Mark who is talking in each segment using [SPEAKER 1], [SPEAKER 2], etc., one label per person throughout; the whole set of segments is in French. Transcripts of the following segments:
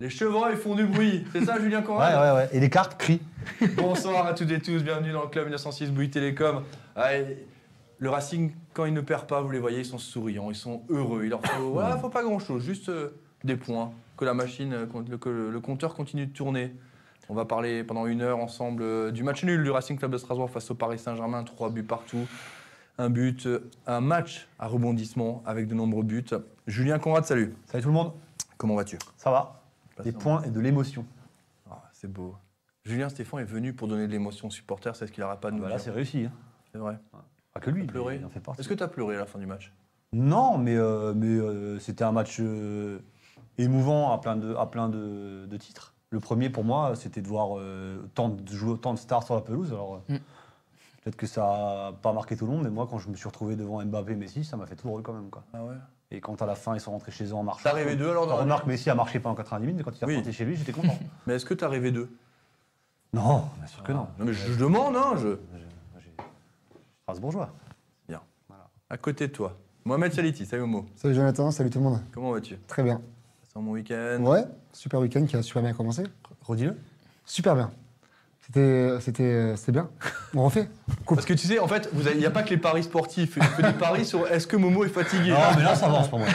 [SPEAKER 1] Les chevreuils font du bruit. C'est ça, Julien
[SPEAKER 2] Ouais,
[SPEAKER 1] Conrad
[SPEAKER 2] ouais, ouais. Et les cartes crient.
[SPEAKER 1] Bonsoir à toutes et tous, bienvenue dans le club 1906 Bouygues Télécom. Le Racing, quand il ne perd pas, vous les voyez, ils sont souriants, ils sont heureux. Il leur faut, voilà, faut pas grand-chose, juste euh, des points, que la machine, euh, que le, que le compteur continue de tourner. On va parler pendant une heure ensemble euh, du match nul du Racing Club de Strasbourg face au Paris Saint-Germain, trois buts partout. Un but, euh, un match à rebondissement avec de nombreux buts. Julien Conrad, salut.
[SPEAKER 2] Salut tout le monde.
[SPEAKER 1] Comment vas-tu?
[SPEAKER 2] Ça va Des
[SPEAKER 1] Passons.
[SPEAKER 2] points et de l'émotion.
[SPEAKER 1] Ah, C'est beau. Julien Stéphane est venu pour donner de l'émotion aux supporters, c'est ce qu'il n'arrête pas de nous
[SPEAKER 2] Voilà,
[SPEAKER 1] dire.
[SPEAKER 2] c'est réussi. hein.
[SPEAKER 1] C'est vrai.
[SPEAKER 2] Pas que lui,
[SPEAKER 1] T'as pleuré
[SPEAKER 2] il en fait partie.
[SPEAKER 1] Est-ce que tu as pleuré à la fin du match?
[SPEAKER 2] Non, mais, euh, mais euh, c'était un match euh, émouvant à plein de, à plein de, de titres. Le premier, pour moi, c'était de voir euh, tant de jouer autant de stars sur la pelouse. Alors, euh,
[SPEAKER 3] Mm.
[SPEAKER 2] peut-être que ça n'a pas marqué tout le monde, mais moi, quand je me suis retrouvé devant Mbappé et Messi, ça m'a fait tout drôle quand même. Quoi.
[SPEAKER 1] Ah ouais?
[SPEAKER 2] Et quand à la fin, ils sont rentrés chez eux en marchant.
[SPEAKER 1] T'as rêvé d'eux alors dans la
[SPEAKER 2] Remarque, Messi a marché pendant 90 minutes, mais quand il est
[SPEAKER 1] Oui.
[SPEAKER 2] rentré chez lui, j'étais content.
[SPEAKER 1] Mais est-ce que tu as rêvé d'eux?
[SPEAKER 2] Non, bien sûr que non.
[SPEAKER 1] Non, mais je, je demande, hein, je.
[SPEAKER 2] Strasbourgeois.
[SPEAKER 1] À côté de toi, Mohamed Saliti, salut Momo.
[SPEAKER 4] Salut Jonathan, salut tout le monde.
[SPEAKER 1] Comment vas-tu?
[SPEAKER 4] Très bien.
[SPEAKER 1] C'est un bon week-end
[SPEAKER 4] Ouais, super week-end qui a super bien commencé.
[SPEAKER 2] Redis-le.
[SPEAKER 4] Super bien. C'était, c'était, c'était bien. On refait.
[SPEAKER 1] Parce que tu sais, en fait, il n'y a pas que les paris sportifs. Il fait des paris sur est-ce que Momo est fatigué.
[SPEAKER 2] Non, mais là, ça avance pour moi.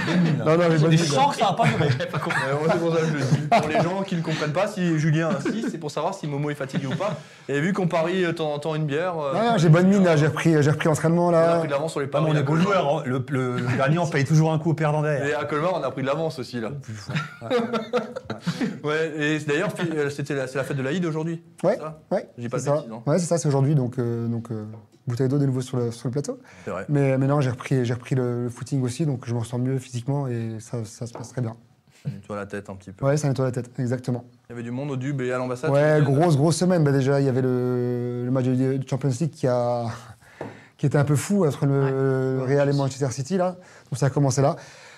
[SPEAKER 4] Non, non, mais
[SPEAKER 2] Je sens que ça va pas
[SPEAKER 1] moi, c'est pour ça que je le dis. Pour les gens qui ne comprennent pas, si Julien insiste, c'est pour savoir si Momo est fatigué ou pas. Et vu qu'on parie euh, de temps en temps une bière.
[SPEAKER 4] Non, non, j'ai bonne mine là, j'ai repris, j'ai repris l'entraînement
[SPEAKER 1] On a
[SPEAKER 4] là.
[SPEAKER 1] pris de l'avance sur les
[SPEAKER 2] Pas
[SPEAKER 1] paris.
[SPEAKER 2] mon
[SPEAKER 1] à
[SPEAKER 2] égo
[SPEAKER 1] Colmar.
[SPEAKER 2] joueur. hein. Le, le, le gagnant paye toujours un coup au perdant
[SPEAKER 1] Et
[SPEAKER 2] derrière.
[SPEAKER 1] à Colmar, on a pris de l'avance aussi là. Ouais, et d'ailleurs, euh, c'était la, c'est la fête de l'Aïd aujourd'hui.
[SPEAKER 4] Ouais,
[SPEAKER 1] c'est ça?
[SPEAKER 4] Ouais.
[SPEAKER 1] J'ai pas de
[SPEAKER 4] ça.
[SPEAKER 1] bêtises, non
[SPEAKER 4] Ouais, c'est ça, c'est aujourd'hui, donc, euh, donc euh, bouteille d'eau de nouveau sur le, sur le plateau.
[SPEAKER 1] C'est vrai.
[SPEAKER 4] Mais, mais non, j'ai repris, j'ai repris le, le footing aussi, donc je me ressens mieux physiquement et ça, ça se passe très bien.
[SPEAKER 1] Ça nettoie la tête un petit peu.
[SPEAKER 4] Ouais, ça nettoie la tête, exactement.
[SPEAKER 1] Il y avait du monde au Dub et à l'ambassade.
[SPEAKER 4] Ouais,
[SPEAKER 1] tu disais
[SPEAKER 4] grosse, grosse semaine. Bah, déjà, il y avait le, le match de de Champions League qui, a, qui était un peu fou entre le Real et Manchester City. Là. Donc ça a commencé là.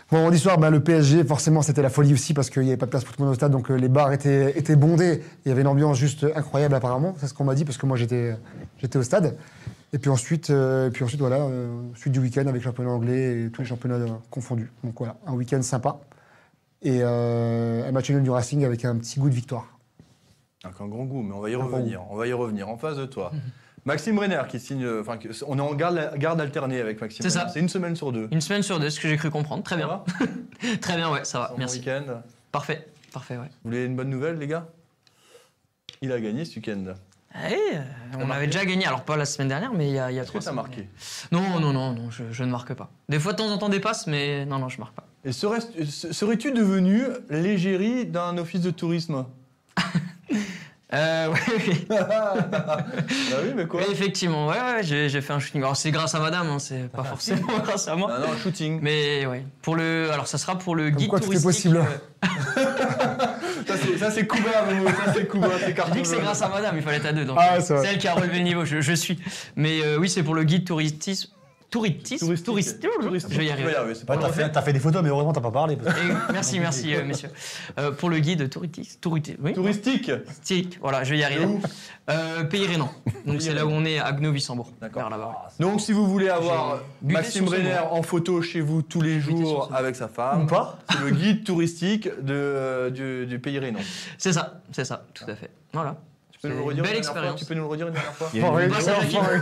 [SPEAKER 4] Bon, vendredi soir, bah, le PSG, forcément, c'était la folie aussi parce qu'il n'y avait pas de place pour tout le monde au stade. Donc euh, les bars étaient, étaient bondés. Il y avait une ambiance juste incroyable, apparemment. C'est ce qu'on m'a dit parce que moi, j'étais j'étais au stade. Et puis ensuite, euh, et puis ensuite voilà, euh, suite du week-end avec le championnat anglais et tous les championnats euh, confondus. Donc voilà, un week-end sympa. Et euh, un match nul du Racing avec un petit goût de victoire.
[SPEAKER 1] Avec un grand goût, mais on va y
[SPEAKER 4] Un
[SPEAKER 1] revenir. On va y revenir. En face de toi, Maxime Renner qui signe. euh, Enfin, que- on est en garde, garde alternée avec Maxime.
[SPEAKER 3] C'est ça.
[SPEAKER 1] C'est une semaine sur deux.
[SPEAKER 3] Une semaine sur deux, ce que j'ai cru comprendre. Très
[SPEAKER 1] Ça
[SPEAKER 3] bien.
[SPEAKER 1] va
[SPEAKER 3] Très bien, ouais, ça va.
[SPEAKER 1] Bon
[SPEAKER 3] Merci.
[SPEAKER 1] week-end.
[SPEAKER 3] Parfait. Parfait, ouais.
[SPEAKER 1] Vous voulez une bonne nouvelle, les gars? Il a gagné ce week-end.
[SPEAKER 3] Eh, euh, on avait déjà gagné, alors pas la semaine dernière, mais il y a, il y a
[SPEAKER 1] Est-ce que
[SPEAKER 3] trois
[SPEAKER 1] ça a
[SPEAKER 3] semaines.
[SPEAKER 1] marqué?
[SPEAKER 3] Non, non, non, non je, je ne marque pas. Des fois, de temps en temps, des passes, mais non, non, je marque pas.
[SPEAKER 1] Et serais- serais-tu devenu l'égérie d'un office de tourisme?
[SPEAKER 3] Euh, oui, oui.
[SPEAKER 1] Bah oui, mais quoi
[SPEAKER 3] Oui, effectivement, ouais, ouais, j'ai fait un shooting. Alors, c'est grâce à madame, hein, c'est pas forcément grâce à moi.
[SPEAKER 1] Ah non, un shooting.
[SPEAKER 3] Mais ouais, pour le, alors ça sera pour le
[SPEAKER 4] Comme
[SPEAKER 3] guide
[SPEAKER 4] quoi tout est
[SPEAKER 3] touristique.
[SPEAKER 4] possible.
[SPEAKER 3] euh,
[SPEAKER 1] Ça, c'est- Ça, c'est Cuba. Ça, c'est Cuba. C'est
[SPEAKER 3] J'ai dit que c'est grâce à madame, il fallait être à deux. Donc,
[SPEAKER 4] Ah, c'est
[SPEAKER 3] elle qui a relevé le niveau, je, je suis. Mais euh, oui, c'est pour le guide touristisme. Touristisme
[SPEAKER 1] Touristique.
[SPEAKER 3] Touriste-
[SPEAKER 1] Touristique.
[SPEAKER 3] Je vais y arriver.
[SPEAKER 2] t'as, fait, fait des photos, mais heureusement, t'as pas parlé. parce que-
[SPEAKER 3] Et merci, merci, euh, messieurs. Euh, pour le guide touristique. Touristique. Oui,
[SPEAKER 1] Touristique
[SPEAKER 3] touristique, Voilà, je vais y arriver. Euh, Pays Rénan. Donc c'est là où on est, à Gno-Vissembourg.
[SPEAKER 1] D'accord.
[SPEAKER 3] Là-bas.
[SPEAKER 1] Donc, si vous voulez avoir Maxime
[SPEAKER 3] sur ce
[SPEAKER 1] Renner
[SPEAKER 3] mot.
[SPEAKER 1] en photo chez vous tous les jours avec sa femme,
[SPEAKER 2] Ou pas
[SPEAKER 1] c'est le guide touristique de, euh, du, du pays Rénan.
[SPEAKER 3] C'est ça, c'est ça, tout à fait. Voilà.
[SPEAKER 1] Tu peux nous le
[SPEAKER 3] C'est
[SPEAKER 1] redire
[SPEAKER 3] une belle
[SPEAKER 1] une dernière fois
[SPEAKER 3] expérience.
[SPEAKER 1] Tu peux nous le redire une dernière fois
[SPEAKER 5] Il y a une, vidéo-
[SPEAKER 3] Grâce à la
[SPEAKER 4] enfoiré.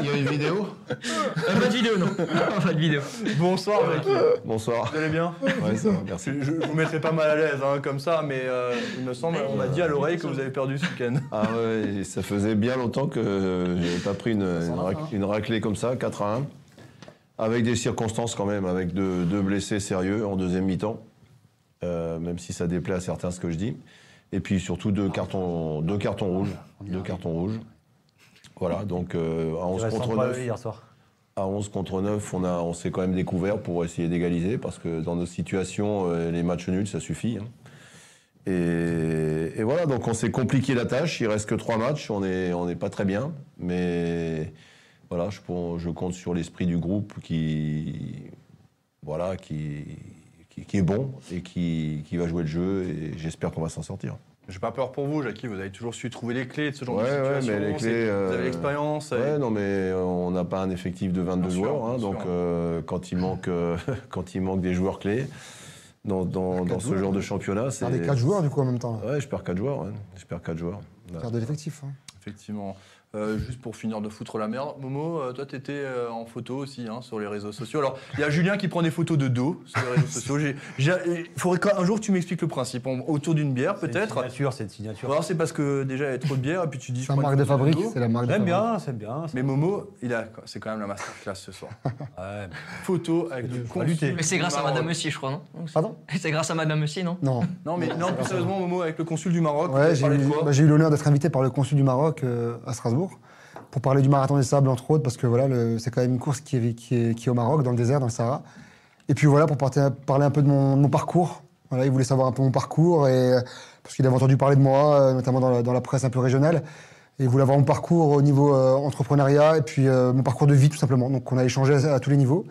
[SPEAKER 5] il y a une vidéo
[SPEAKER 3] Euh, pas de vidéo, non. pas de vidéo.
[SPEAKER 1] Bonsoir, mec.
[SPEAKER 5] Bonsoir.
[SPEAKER 1] Vous allez bien
[SPEAKER 5] Ouais, ça va, merci.
[SPEAKER 1] je, je vous mettrai pas mal à l'aise hein, comme ça, mais euh, il me semble, on m'a dit à l'oreille que vous avez perdu ce week-end.
[SPEAKER 5] Ah ouais, ça faisait bien longtemps que j'avais pas pris une, une, rac- une raclée comme ça, 4 à 1. Avec des circonstances quand même, avec deux, deux blessés sérieux en deuxième mi-temps. Euh, même si ça déplaît à certains ce que je dis. Et puis surtout deux cartons, deux cartons rouges. Deux cartons rouges. Voilà, donc euh, à 11
[SPEAKER 2] Je reste
[SPEAKER 5] contre
[SPEAKER 2] sans pas
[SPEAKER 5] 9.
[SPEAKER 2] hier soir.
[SPEAKER 5] À 11 contre 9, on, a, on s'est quand même découvert pour essayer d'égaliser, parce que dans nos situations, euh, les matchs nuls, ça suffit. hein. Et, et voilà, donc on s'est compliqué la tâche, il reste que trois matchs, on n'est on n'est pas très bien, mais voilà, je, je compte sur l'esprit du groupe qui, voilà, qui, qui, qui est bon et qui, qui va jouer le jeu, et j'espère qu'on va s'en sortir.
[SPEAKER 1] J'ai pas peur pour vous, Jackie, vous avez toujours su trouver les clés de ce genre
[SPEAKER 5] Ouais,
[SPEAKER 1] de
[SPEAKER 5] ouais,
[SPEAKER 1] situation.
[SPEAKER 5] mais les
[SPEAKER 1] c'est-
[SPEAKER 5] clés,
[SPEAKER 1] Vous avez
[SPEAKER 5] euh,
[SPEAKER 1] l'expérience.
[SPEAKER 5] Ouais,
[SPEAKER 1] et-
[SPEAKER 5] non, mais on n'a pas un effectif de 22
[SPEAKER 1] Bien sûr,
[SPEAKER 5] joueurs, hein, donc euh, quand, il manque, euh, quand il manque des joueurs clés, dans, dans, dans ce
[SPEAKER 4] joueurs,
[SPEAKER 5] genre de
[SPEAKER 4] ouais.
[SPEAKER 5] championnat.
[SPEAKER 4] Faire des 4 joueurs, du coup, en même temps. là.
[SPEAKER 5] Ouais, je perds 4 joueurs. ouais. Je perds 4 joueurs. Là.
[SPEAKER 4] De l'effectif. hein.
[SPEAKER 1] Effectivement. Euh, juste pour finir de foutre la merde, Momo, euh, toi, tu étais en photo aussi hein, sur les réseaux sociaux. Alors, il y a Julien qui prend des photos de dos sur les réseaux sociaux. Il faudrait qu'un jour tu m'expliques le principe. On- autour d'une bière,
[SPEAKER 2] C'est une
[SPEAKER 1] peut-être.
[SPEAKER 2] signature, c'est une signature.
[SPEAKER 1] Alors, c'est parce que déjà, il y a trop de bière, et puis tu dis.
[SPEAKER 4] C'est la marque de
[SPEAKER 1] photo
[SPEAKER 4] fabrique. C'est la marque de
[SPEAKER 2] J'aime
[SPEAKER 4] fabrique.
[SPEAKER 2] bien, c'est bien.
[SPEAKER 1] Mais Momo, il a, c'est quand même la masterclass ce soir.
[SPEAKER 2] Ouais,
[SPEAKER 1] Photo avec du consul
[SPEAKER 3] Mais c'est grâce à. Madame aussi, je crois, non
[SPEAKER 4] Pardon
[SPEAKER 3] C'est grâce à Madame aussi, non
[SPEAKER 4] Non.
[SPEAKER 1] Non, mais non, plus sérieusement, Momo, avec le consul du Maroc,
[SPEAKER 4] Ouais, j'ai eu, bah, j'ai eu l'honneur d'être invité par le consul du Maroc euh, à Strasbourg pour parler du marathon des sables, entre autres, parce que voilà, c'est quand même une course qui est, qui, est, au Maroc, dans le désert, dans le Sahara. Et puis voilà, pour parler un peu de mon, parcours. Voilà, il voulait savoir un peu mon parcours, et, parce qu'il avait entendu parler de moi, euh, notamment dans la, presse un peu régionale. Et il voulait avoir mon parcours au niveau euh, entrepreneuriat, et puis euh, mon parcours de vie, tout simplement. Donc on a échangé à, tous les niveaux.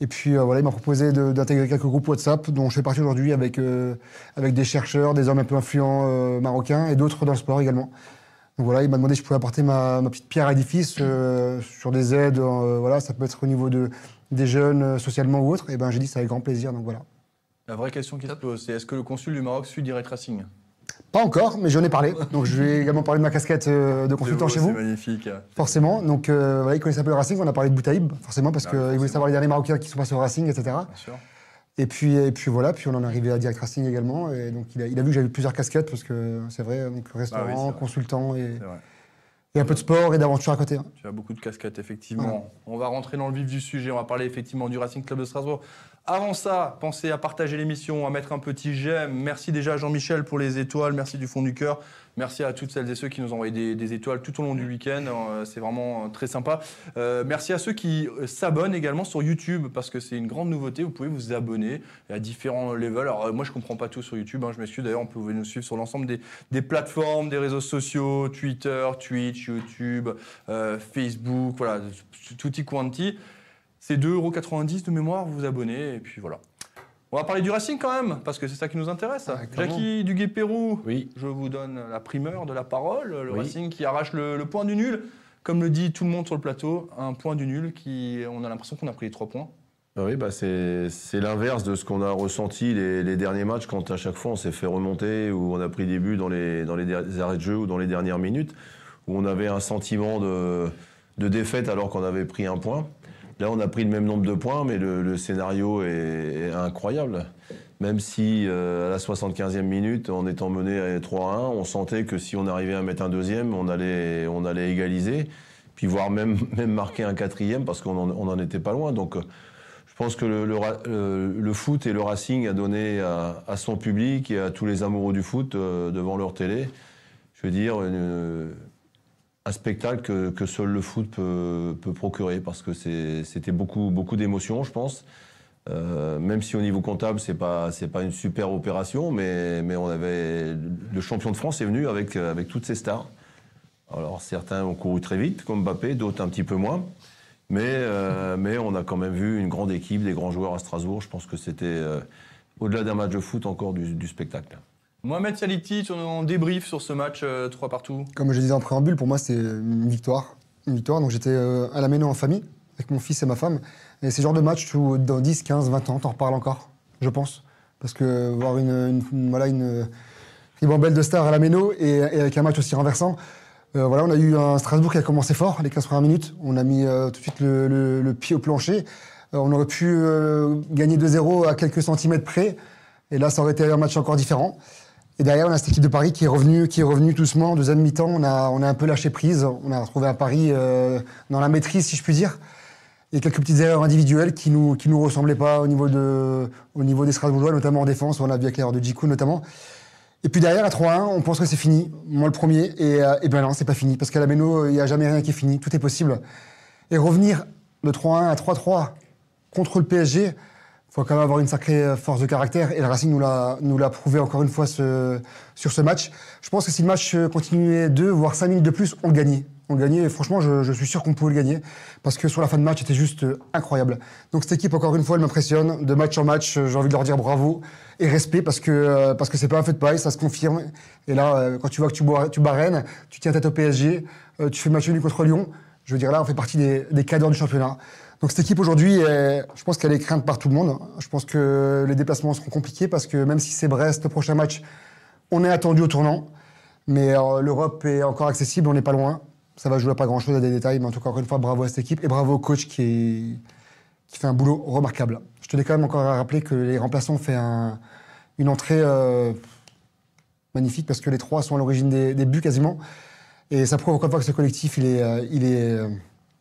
[SPEAKER 4] Et puis voilà, il m'a proposé d'intégrer quelques groupes WhatsApp, dont je fais partie aujourd'hui avec, avec des chercheurs, des hommes un peu influents marocains et d'autres dans le sport également. Donc voilà, il m'a demandé si je pouvais apporter ma, ma petite pierre à l'édifice euh, sur des aides. euh, voilà, ça peut être au niveau de, des jeunes, euh, socialement ou autre. Et ben j'ai dit c'est avec grand plaisir. Donc voilà.
[SPEAKER 1] La vraie question qui se pose, c'est est-ce que le consul du Maroc suit Direct Racing?
[SPEAKER 4] Pas encore, mais j'en ai parlé. Donc je vais également parler de ma casquette euh, de consultant chez vous.
[SPEAKER 1] C'est magnifique.
[SPEAKER 4] Forcément. Donc euh, voilà, il connaissait un peu le Racing. On a parlé de Boutaïb, forcément, parce
[SPEAKER 1] Ah,
[SPEAKER 4] qu'il voulait savoir les derniers Marocains qui sont passés au Racing, etc.
[SPEAKER 1] Bien sûr.
[SPEAKER 4] Et puis, et puis voilà, puis on en est arrivé à Direct Racing également. Et donc il a, il a vu que j'avais plusieurs casquettes, parce que c'est vrai, donc
[SPEAKER 1] Ah oui,
[SPEAKER 4] restaurant,
[SPEAKER 1] vrai.
[SPEAKER 4] consultant et un peu de sport et d'aventure à côté. hein.
[SPEAKER 1] Tu as beaucoup de casquettes, effectivement. On va rentrer dans le vif du sujet. On va parler effectivement du Racing Club de Strasbourg. Avant ça, pensez à partager l'émission, à mettre un petit j'aime. Merci déjà à Jean-Michel pour les étoiles. Merci du fond du cœur. Merci à toutes celles et ceux qui nous ont envoyé des, étoiles tout au long du week-end. Euh, C'est vraiment euh, très sympa. Euh, merci à ceux qui s'abonnent également sur YouTube parce que c'est une grande nouveauté. Vous pouvez vous abonner à différents levels. Alors, moi, je comprends pas tout sur YouTube. hein, je m'excuse. D'ailleurs, on peut nous suivre sur l'ensemble des, plateformes, des réseaux sociaux, Twitter, Twitch, YouTube, Facebook, voilà, tutti quanti. C'est 2,90€ de mémoire, vous vous abonnez, et puis voilà. On va parler du Racing quand même, parce que c'est ça qui nous intéresse.
[SPEAKER 4] Ah.
[SPEAKER 1] Jackie Duguay-Pérou,
[SPEAKER 5] Oui.
[SPEAKER 1] je vous donne la primeur de la parole. Le
[SPEAKER 5] Oui.
[SPEAKER 1] Racing qui arrache le, le point du nul. Comme le dit tout le monde sur le plateau, un point du nul qui. On a l'impression qu'on a pris les trois points.
[SPEAKER 5] Ah Oui, bah c'est l'inverse de ce qu'on a ressenti les, les derniers matchs quand à chaque fois on s'est fait remonter ou on a pris des buts dans les, dans les arrêts de jeu ou dans les dernières minutes où on avait un sentiment de, de défaite alors qu'on avait pris un point. Là, on a pris le même nombre de points, mais le, scénario est, incroyable. Même si euh, à la 75e minute, en étant mené à 3-1, on sentait que si on arrivait à mettre un deuxième, on allait, on allait égaliser, puis voire même, même marquer un quatrième parce qu'on n'en était pas loin. Donc, je pense que le, foot et le Racing a donné à, à son public et à tous les amoureux du foot euh, devant leur télé, je veux dire, une- un spectacle que, seul le foot peut, peut procurer parce que c'était beaucoup, beaucoup d'émotions, je pense. Euh, même si au niveau comptable, c'est pas c'est pas une super opération, mais, mais on avait le champion de France est venu avec avec toutes ses stars. Alors certains ont couru très vite, comme Mbappé, d'autres un petit peu moins. Mais, euh, mais on a quand même vu une grande équipe, des grands joueurs à Strasbourg. Je pense que c'était, euh, au-delà d'un match de foot, encore du spectacle.
[SPEAKER 1] Mohamed Saliti, on débrief sur ce match 3 partout.
[SPEAKER 4] Comme je disais en préambule, pour moi, c'est une victoire. Une victoire. Donc j'étais euh, à la Méno en famille, avec mon fils et ma femme. Et c'est le genre de match où dans 10, 15, 20 ans, t'en reparles encore, je pense. Parce que voir une, ribambelle de stars à la Méno et, avec un match aussi renversant, euh, voilà, on a eu un Strasbourg qui a commencé fort, les 15 premières minutes. On a mis euh, tout de suite le, le- pied au plancher. Euh, on aurait pu euh, gagner 2-0 à quelques centimètres près. Et là, ça aurait été un match encore différent. Et derrière, on a cette équipe de Paris qui est revenue, qui est revenue doucement. En deuxième mi-temps, on a, on a un peu lâché prise. On a retrouvé un Paris euh, dans la maîtrise, si je puis dire. Et quelques petites erreurs individuelles qui nous, qui nous ressemblaient pas au niveau, de, au niveau des Strasbourgeois, notamment en défense. On a vu avec l'erreur de Djikou, notamment. Et puis derrière, à 3-1, on pense que c'est fini. Moi, le premier. Et, euh, et ben non, c'est pas fini. Parce qu'à la Méno, il n'y a jamais rien qui est fini. Tout est possible. Et revenir de 3-1 à 3-3 contre le PSG, faut quand même avoir une sacrée euh, force de caractère. Et le Racing nous l'a, nous l'a prouvé encore une fois ce- sur ce match. Je pense que si le match euh, continuait deux, voire cinq minutes de plus, on gagnait. On gagnait. Et franchement, je, je suis sûr qu'on pouvait le gagner. Parce que sur la fin de match, c'était juste euh, incroyable. Donc cette équipe, encore une fois, elle m'impressionne. De match en match, j'ai envie de leur dire bravo et respect parce que parce que c'est pas un fait de paille, ça se confirme. Et là, quand tu vois que tu, bois, tu tu tiens tête au PSG, tu fais match nul contre Lyon. Je veux dire, là, on fait partie des, des cadres du championnat. Donc cette équipe aujourd'hui, je pense qu'elle est crainte par tout le monde. Je pense que les déplacements seront compliqués parce que même si c'est Brest, le prochain match, on est attendu au tournant. Mais euh, l'Europe est encore accessible, on n'est pas loin. Ça va jouer à pas grand-chose, à des détails. Mais en tout cas, encore une fois, bravo à cette équipe et bravo au coach qui, fait un boulot remarquable. Je tenais quand même encore à rappeler que les remplaçants ont fait un- une entrée euh, magnifique parce que les trois sont à l'origine des, buts quasiment. Et ça prouve encore une fois que ce collectif, il est, il est, euh,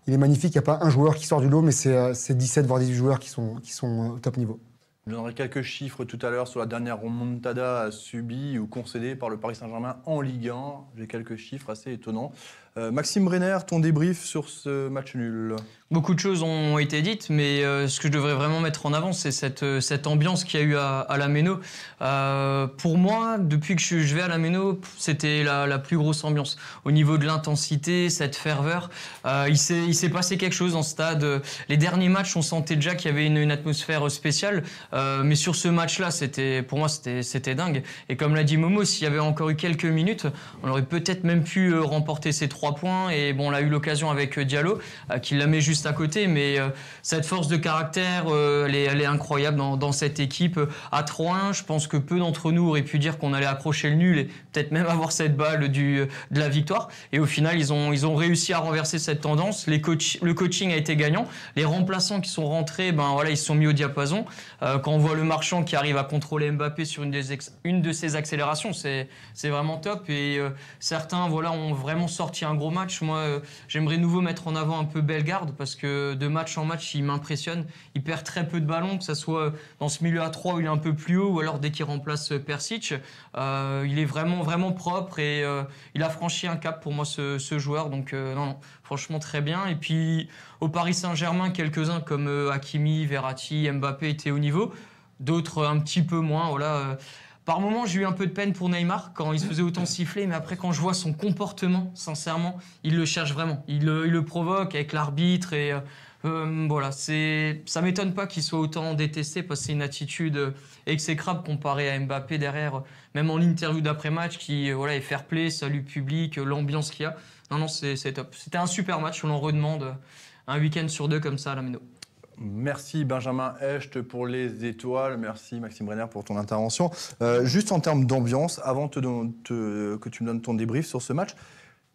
[SPEAKER 4] il est magnifique. Il n'y a pas un joueur qui sort du lot, mais c'est euh, c'est 17 voire 18 joueurs qui sont, qui sont euh, au top niveau.
[SPEAKER 1] Je donnerai quelques chiffres tout à l'heure sur la dernière remontada subie ou concédée par le Paris Saint-Germain en Ligue 1. J'ai quelques chiffres assez étonnants. Euh, Maxime Brenner, ton débrief sur ce match nul
[SPEAKER 3] Beaucoup de choses ont été dites, mais euh, ce que je devrais vraiment mettre en avant, c'est cette, euh, ambiance qu'il y a eu à, à la Méno. Pour moi, depuis que je, vais à la Méno, c'était la, plus grosse ambiance. Au niveau de l'intensité, cette ferveur, il s'est passé quelque chose ce stade. Les derniers matchs, on sentait déjà qu'il y avait une, une atmosphère spéciale, mais sur ce match-là, pour moi, c'était dingue. Et comme l'a dit Momo, s'il y avait encore eu quelques minutes, on aurait peut-être même pu remporter ces trois points. Et bon, on a eu l'occasion avec euh, Diallo, euh, qui la met juste à côté, mais euh, cette force de caractère, elle, est, incroyable dans, cette équipe. À 3-1, je pense que peu d'entre nous auraient pu dire qu'on allait accrocher le nul et peut-être même avoir cette balle du, de la victoire. Et au final, ils ont, ils ont réussi à renverser cette tendance. Les coach, le coaching a été gagnant. Les remplaçants qui sont rentrés, ben voilà, ils se sont mis au diapason. Quand on voit le marchand qui arrive à contrôler Mbappé sur une, des une de ses accélérations, c'est vraiment top. Et certains voilà, ont vraiment sorti un gros match. Moi, euh, j'aimerais nouveau mettre en avant un peu Bellegarde parce que de match en match, il m'impressionne. Il perd très peu de ballons, que ce soit dans ce milieu à 3 où il est un peu plus haut ou alors dès qu'il remplace euh, Persic. Euh, il est vraiment, vraiment propre et il a franchi un cap pour moi, ce, joueur. Donc, non, non, franchement, très bien. Et puis, au Paris Saint-Germain, quelques-uns comme Hakimi, Verratti, Mbappé étaient au niveau. D'autres un petit peu moins. Voilà. Par moments, j'ai eu un peu de peine pour Neymar quand il se faisait autant siffler, mais après, quand je vois son comportement, sincèrement, il le cherche vraiment. Il, le- provoque avec l'arbitre et euh, euh, voilà. C'est, ça m'étonne pas qu'il soit autant détesté parce que c'est une attitude euh, exécrable comparée à Mbappé derrière, même en interview d'après-match, qui voilà est fair play, salut public, l'ambiance qu'il y a. Non, non, c'est, top. C'était un super match. On en redemande un week-end sur deux comme ça à la Méno.
[SPEAKER 1] Merci Benjamin Hecht pour les étoiles. Merci Maxime Brenner pour ton intervention. Euh, juste en termes d'ambiance, avant te don- te- que tu me donnes ton débrief sur ce match,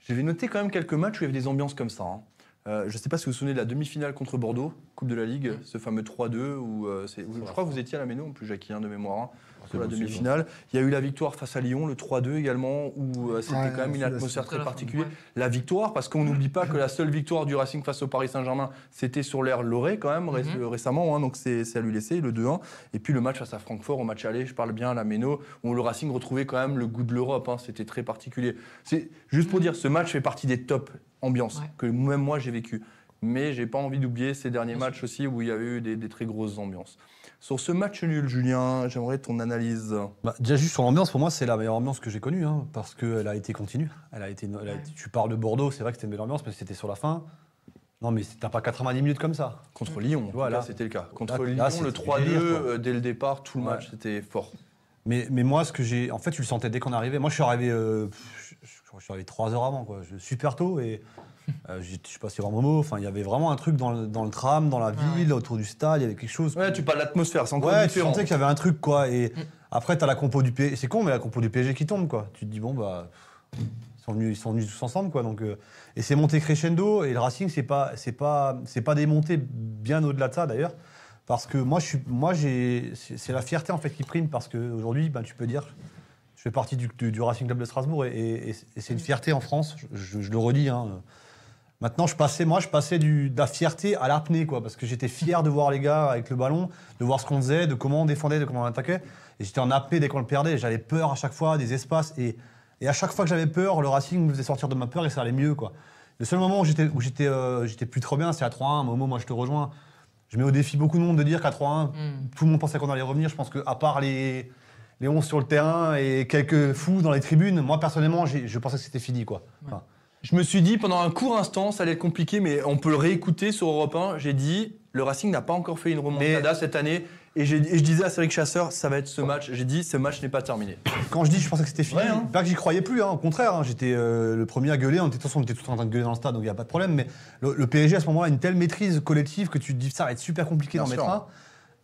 [SPEAKER 1] j'avais noté quand même quelques matchs où il y avait des ambiances comme ça. hein. Euh, je ne sais pas si vous vous souvenez de la demi-finale contre Bordeaux, Coupe de la Ligue, ce fameux 3-2, où euh, où- je crois que vous étiez à la Méno, en plus Jackie, hein, de mémoire, hein, sur la demi-finale. Il y a eu la victoire face à Lyon, le 3-2 également, où euh, c'était
[SPEAKER 4] Ouais,
[SPEAKER 1] quand même une atmosphère très particulière.
[SPEAKER 3] ouais.
[SPEAKER 1] La victoire, parce qu'on n'oublie pas que la seule victoire du Racing face au Paris Saint-Germain, c'était sur l'air Loré quand même ré-
[SPEAKER 3] Mhm.
[SPEAKER 1] récemment, hein, donc c'est c'est à lui laisser, le 2-1. Et puis le match face à Francfort, au match aller, je parle bien à la Méno, où le Racing retrouvait quand même le goût de l'Europe, hein, c'était très particulier. C'est juste pour dire, ce match fait partie des top ambiances
[SPEAKER 3] Ouais.
[SPEAKER 1] que même moi j'ai vécu. Mais j'ai pas envie d'oublier ces derniers matchs aussi où il y avait eu des, des très grosses ambiances. Sur ce match nul, Julien, j'aimerais ton analyse.
[SPEAKER 2] Bah, déjà juste sur l'ambiance, pour moi c'est la meilleure ambiance que j'ai connue, hein, parce qu'elle a été continue. Elle a été, elle a
[SPEAKER 3] Ouais.
[SPEAKER 2] été- tu parles de Bordeaux, c'est vrai que c'était une belle ambiance, parce que c'était sur la fin. Non mais t'as pas 90 minutes comme ça.
[SPEAKER 1] Contre Lyon,
[SPEAKER 2] Voilà.
[SPEAKER 1] c'était le cas. Contre
[SPEAKER 2] Là-
[SPEAKER 1] Lyon,
[SPEAKER 2] là,
[SPEAKER 1] le
[SPEAKER 2] c'était
[SPEAKER 1] 3-2,
[SPEAKER 2] délire, quoi.
[SPEAKER 1] euh, dès le départ, tout le
[SPEAKER 2] Ouais.
[SPEAKER 1] match, c'était fort.
[SPEAKER 2] Mais, mais moi, ce que j'ai. En fait, tu le sentais dès qu'on arrivait. Moi, je suis arrivé. euh, pff, je, je- je suis arrivé trois heures avant, quoi. Je, super tôt et. Euh, je suis passé voir Momo. Enfin, il y avait vraiment un truc dans le, dans le tram, dans la
[SPEAKER 3] Ah
[SPEAKER 2] ville, autour du stade. Il y avait quelque chose.
[SPEAKER 1] Ouais, tu parles de l'atmosphère, c'est encore
[SPEAKER 2] Ouais, tu
[SPEAKER 1] différent.
[SPEAKER 2] sentais qu'il y avait un truc, quoi. Et
[SPEAKER 3] Mm.
[SPEAKER 2] après, t'as la compo du PSG. C'est con, mais la compo du PSG qui tombe, quoi. Tu te dis, bon, bah. Ils sont venus, ils sont venus tous ensemble, quoi. Donc, euh, et c'est monté crescendo. Et le Racing, c'est pas, c'est pas, c'est pas des montées bien au-delà de ça, d'ailleurs. Parce que moi, je suis, moi, j'ai, c'est c'est la fierté en fait qui prime. Parce qu'aujourd'hui, ben, tu peux dire, je fais partie du, du- du Racing Club de Strasbourg et, et- et c'est une fierté en France. Je, je- je le redis. hein. Maintenant, je passais, moi, je passais du, de la fierté à l'apnée, quoi, parce que j'étais fier de voir les gars avec le ballon, de voir ce qu'on faisait, de comment on défendait, de comment on attaquait. Et j'étais en apnée dès qu'on le perdait. J'avais peur à chaque fois des espaces. Et, et à chaque fois que j'avais peur, le Racing me faisait sortir de ma peur et ça allait mieux, quoi. Le seul moment où j'étais, où j'étais, euh, j'étais plus trop bien, c'est à 3-1. Momo, moi, je te rejoins. Je mets au défi beaucoup de monde de dire qu'à 3-1,
[SPEAKER 3] Mm.
[SPEAKER 2] tout le monde pensait qu'on allait revenir. Je pense qu'à part les, les 11 sur le terrain et quelques fous dans les tribunes, moi, personnellement, je pensais que c'était fini, quoi. Enfin,
[SPEAKER 1] Je me suis dit pendant un court instant, ça allait être compliqué, mais on peut le réécouter sur Europe 1. J'ai dit, le Racing n'a pas encore fait une remontada cette année. Et, je disais à Cédric Chasseur, ça va être ce match. J'ai dit, ce match n'est pas terminé.
[SPEAKER 2] Quand je dis je pensais que c'était fini,
[SPEAKER 1] Ouais, hein.
[SPEAKER 2] pas que j'y croyais plus, hein, au contraire, hein, j'étais euh, le premier à gueuler, on était, de toute façon on était tous en train de gueuler dans le stade, donc il n'y a pas de problème, mais le, le PSG à ce moment-là a une telle maîtrise collective que tu te dis ça va être super compliqué d'en mettre un.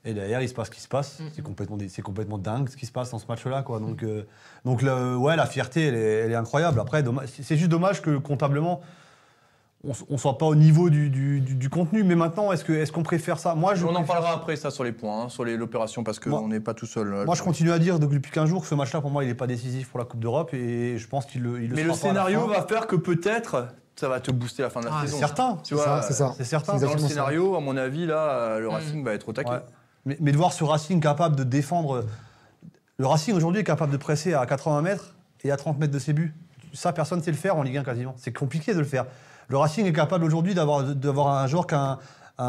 [SPEAKER 2] Et derrière, il se passe ce qui se passe.
[SPEAKER 3] Mhm.
[SPEAKER 2] C'est complètement, dé- c'est complètement dingue ce qui se passe dans ce match-là. Quoi. Donc, euh, donc le- ouais, la fierté, elle est, elle est incroyable. Après, dommage- c'est juste dommage que comptablement, on ne soit pas au niveau du, du- du- du contenu. Mais maintenant, est-ce qu'on est qu'on préfère ça? Moi, je
[SPEAKER 1] on en parlera après, ça, sur les points, hein, sur les- l'opération, parce qu'on n'est pas tout seul.
[SPEAKER 2] Moi, je continue à dire depuis 15 jours que ce match-là, pour moi, il n'est pas décisif pour la Coupe d'Europe et je pense qu'il le, il le
[SPEAKER 1] Mais le
[SPEAKER 2] sera
[SPEAKER 1] scénario va faire que peut-être ça va te booster la fin de la
[SPEAKER 3] Ah,
[SPEAKER 1] saison.
[SPEAKER 2] C'est certain.
[SPEAKER 1] Tu
[SPEAKER 4] C'est
[SPEAKER 1] vois,
[SPEAKER 4] ça, c'est ça.
[SPEAKER 2] C'est certain.
[SPEAKER 4] C'est
[SPEAKER 1] Dans le
[SPEAKER 4] ça.
[SPEAKER 1] scénario, à mon avis, là, euh, le. Racing va être au taquet.
[SPEAKER 2] Ouais. Mais, de voir ce Racing capable de défendre. Le Racing aujourd'hui est capable de presser à 80 mètres et à 30 mètres de ses buts. Ça, personne ne sait le faire en Ligue 1 quasiment. C'est compliqué de le faire. Le Racing est capable aujourd'hui d'avoir un joueur qu'un. Un,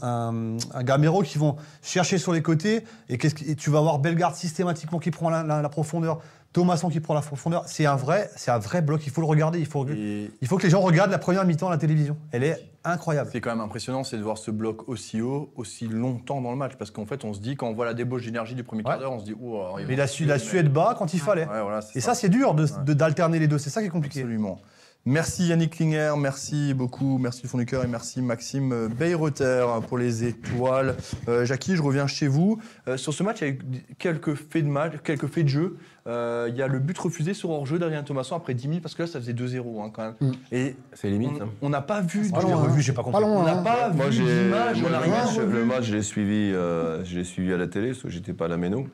[SPEAKER 2] un, un- un Gamero qui vont chercher sur les côtés et, tu vas avoir Bellegarde systématiquement qui prend la profondeur, Thomasson qui prend la profondeur. C'est un vrai, c'est un vrai bloc. Il faut le regarder. Il faut,
[SPEAKER 1] Et
[SPEAKER 2] il faut que les gens regardent la première mi-temps à la télévision. Elle est incroyable.
[SPEAKER 1] c'est quand même impressionnant, c'est de voir ce bloc aussi haut, aussi longtemps dans le match. Parce qu'en fait, on se dit, quand on voit la débauche d'énergie du premier quart d'heure, on se dit, oh, ils
[SPEAKER 2] Mais
[SPEAKER 1] vont
[SPEAKER 2] il a su, il a su être bas quand il fallait.
[SPEAKER 1] Ouais, voilà, c'est
[SPEAKER 2] Et ça, c'est dur de-
[SPEAKER 1] Ouais.
[SPEAKER 2] de- d'alterner les deux. C'est ça qui est compliqué.
[SPEAKER 1] Absolument. Merci Yannick Klinger, merci beaucoup, merci du fond du cœur et merci Maxime euh, Beyreuther pour les étoiles. Euh, Jackie, je reviens chez vous. Euh, sur ce match, il y a eu quelques faits de match, quelques faits de jeu. Euh, il y a le but refusé sur hors-jeu d'Adrien Thomasson après 10 minutes parce que là, ça faisait 2-0 hein, quand même.
[SPEAKER 4] Mm.
[SPEAKER 1] Et
[SPEAKER 5] C'est limite.
[SPEAKER 1] on-
[SPEAKER 5] hein.
[SPEAKER 1] on n'a pas vu.
[SPEAKER 2] L'ai
[SPEAKER 4] loin,
[SPEAKER 2] revu, j'ai pas
[SPEAKER 4] Pas
[SPEAKER 2] compris.
[SPEAKER 1] on n'a
[SPEAKER 4] hein.
[SPEAKER 1] pas
[SPEAKER 5] Moi,
[SPEAKER 1] vu
[SPEAKER 5] j'ai
[SPEAKER 1] d'image,
[SPEAKER 5] moi,
[SPEAKER 1] on n'a
[SPEAKER 5] le
[SPEAKER 1] rien
[SPEAKER 5] match,
[SPEAKER 1] revu.
[SPEAKER 5] le match, je l'ai suivi, euh, je l'ai suivi à la télé, parce que j'étais pas à la Méno.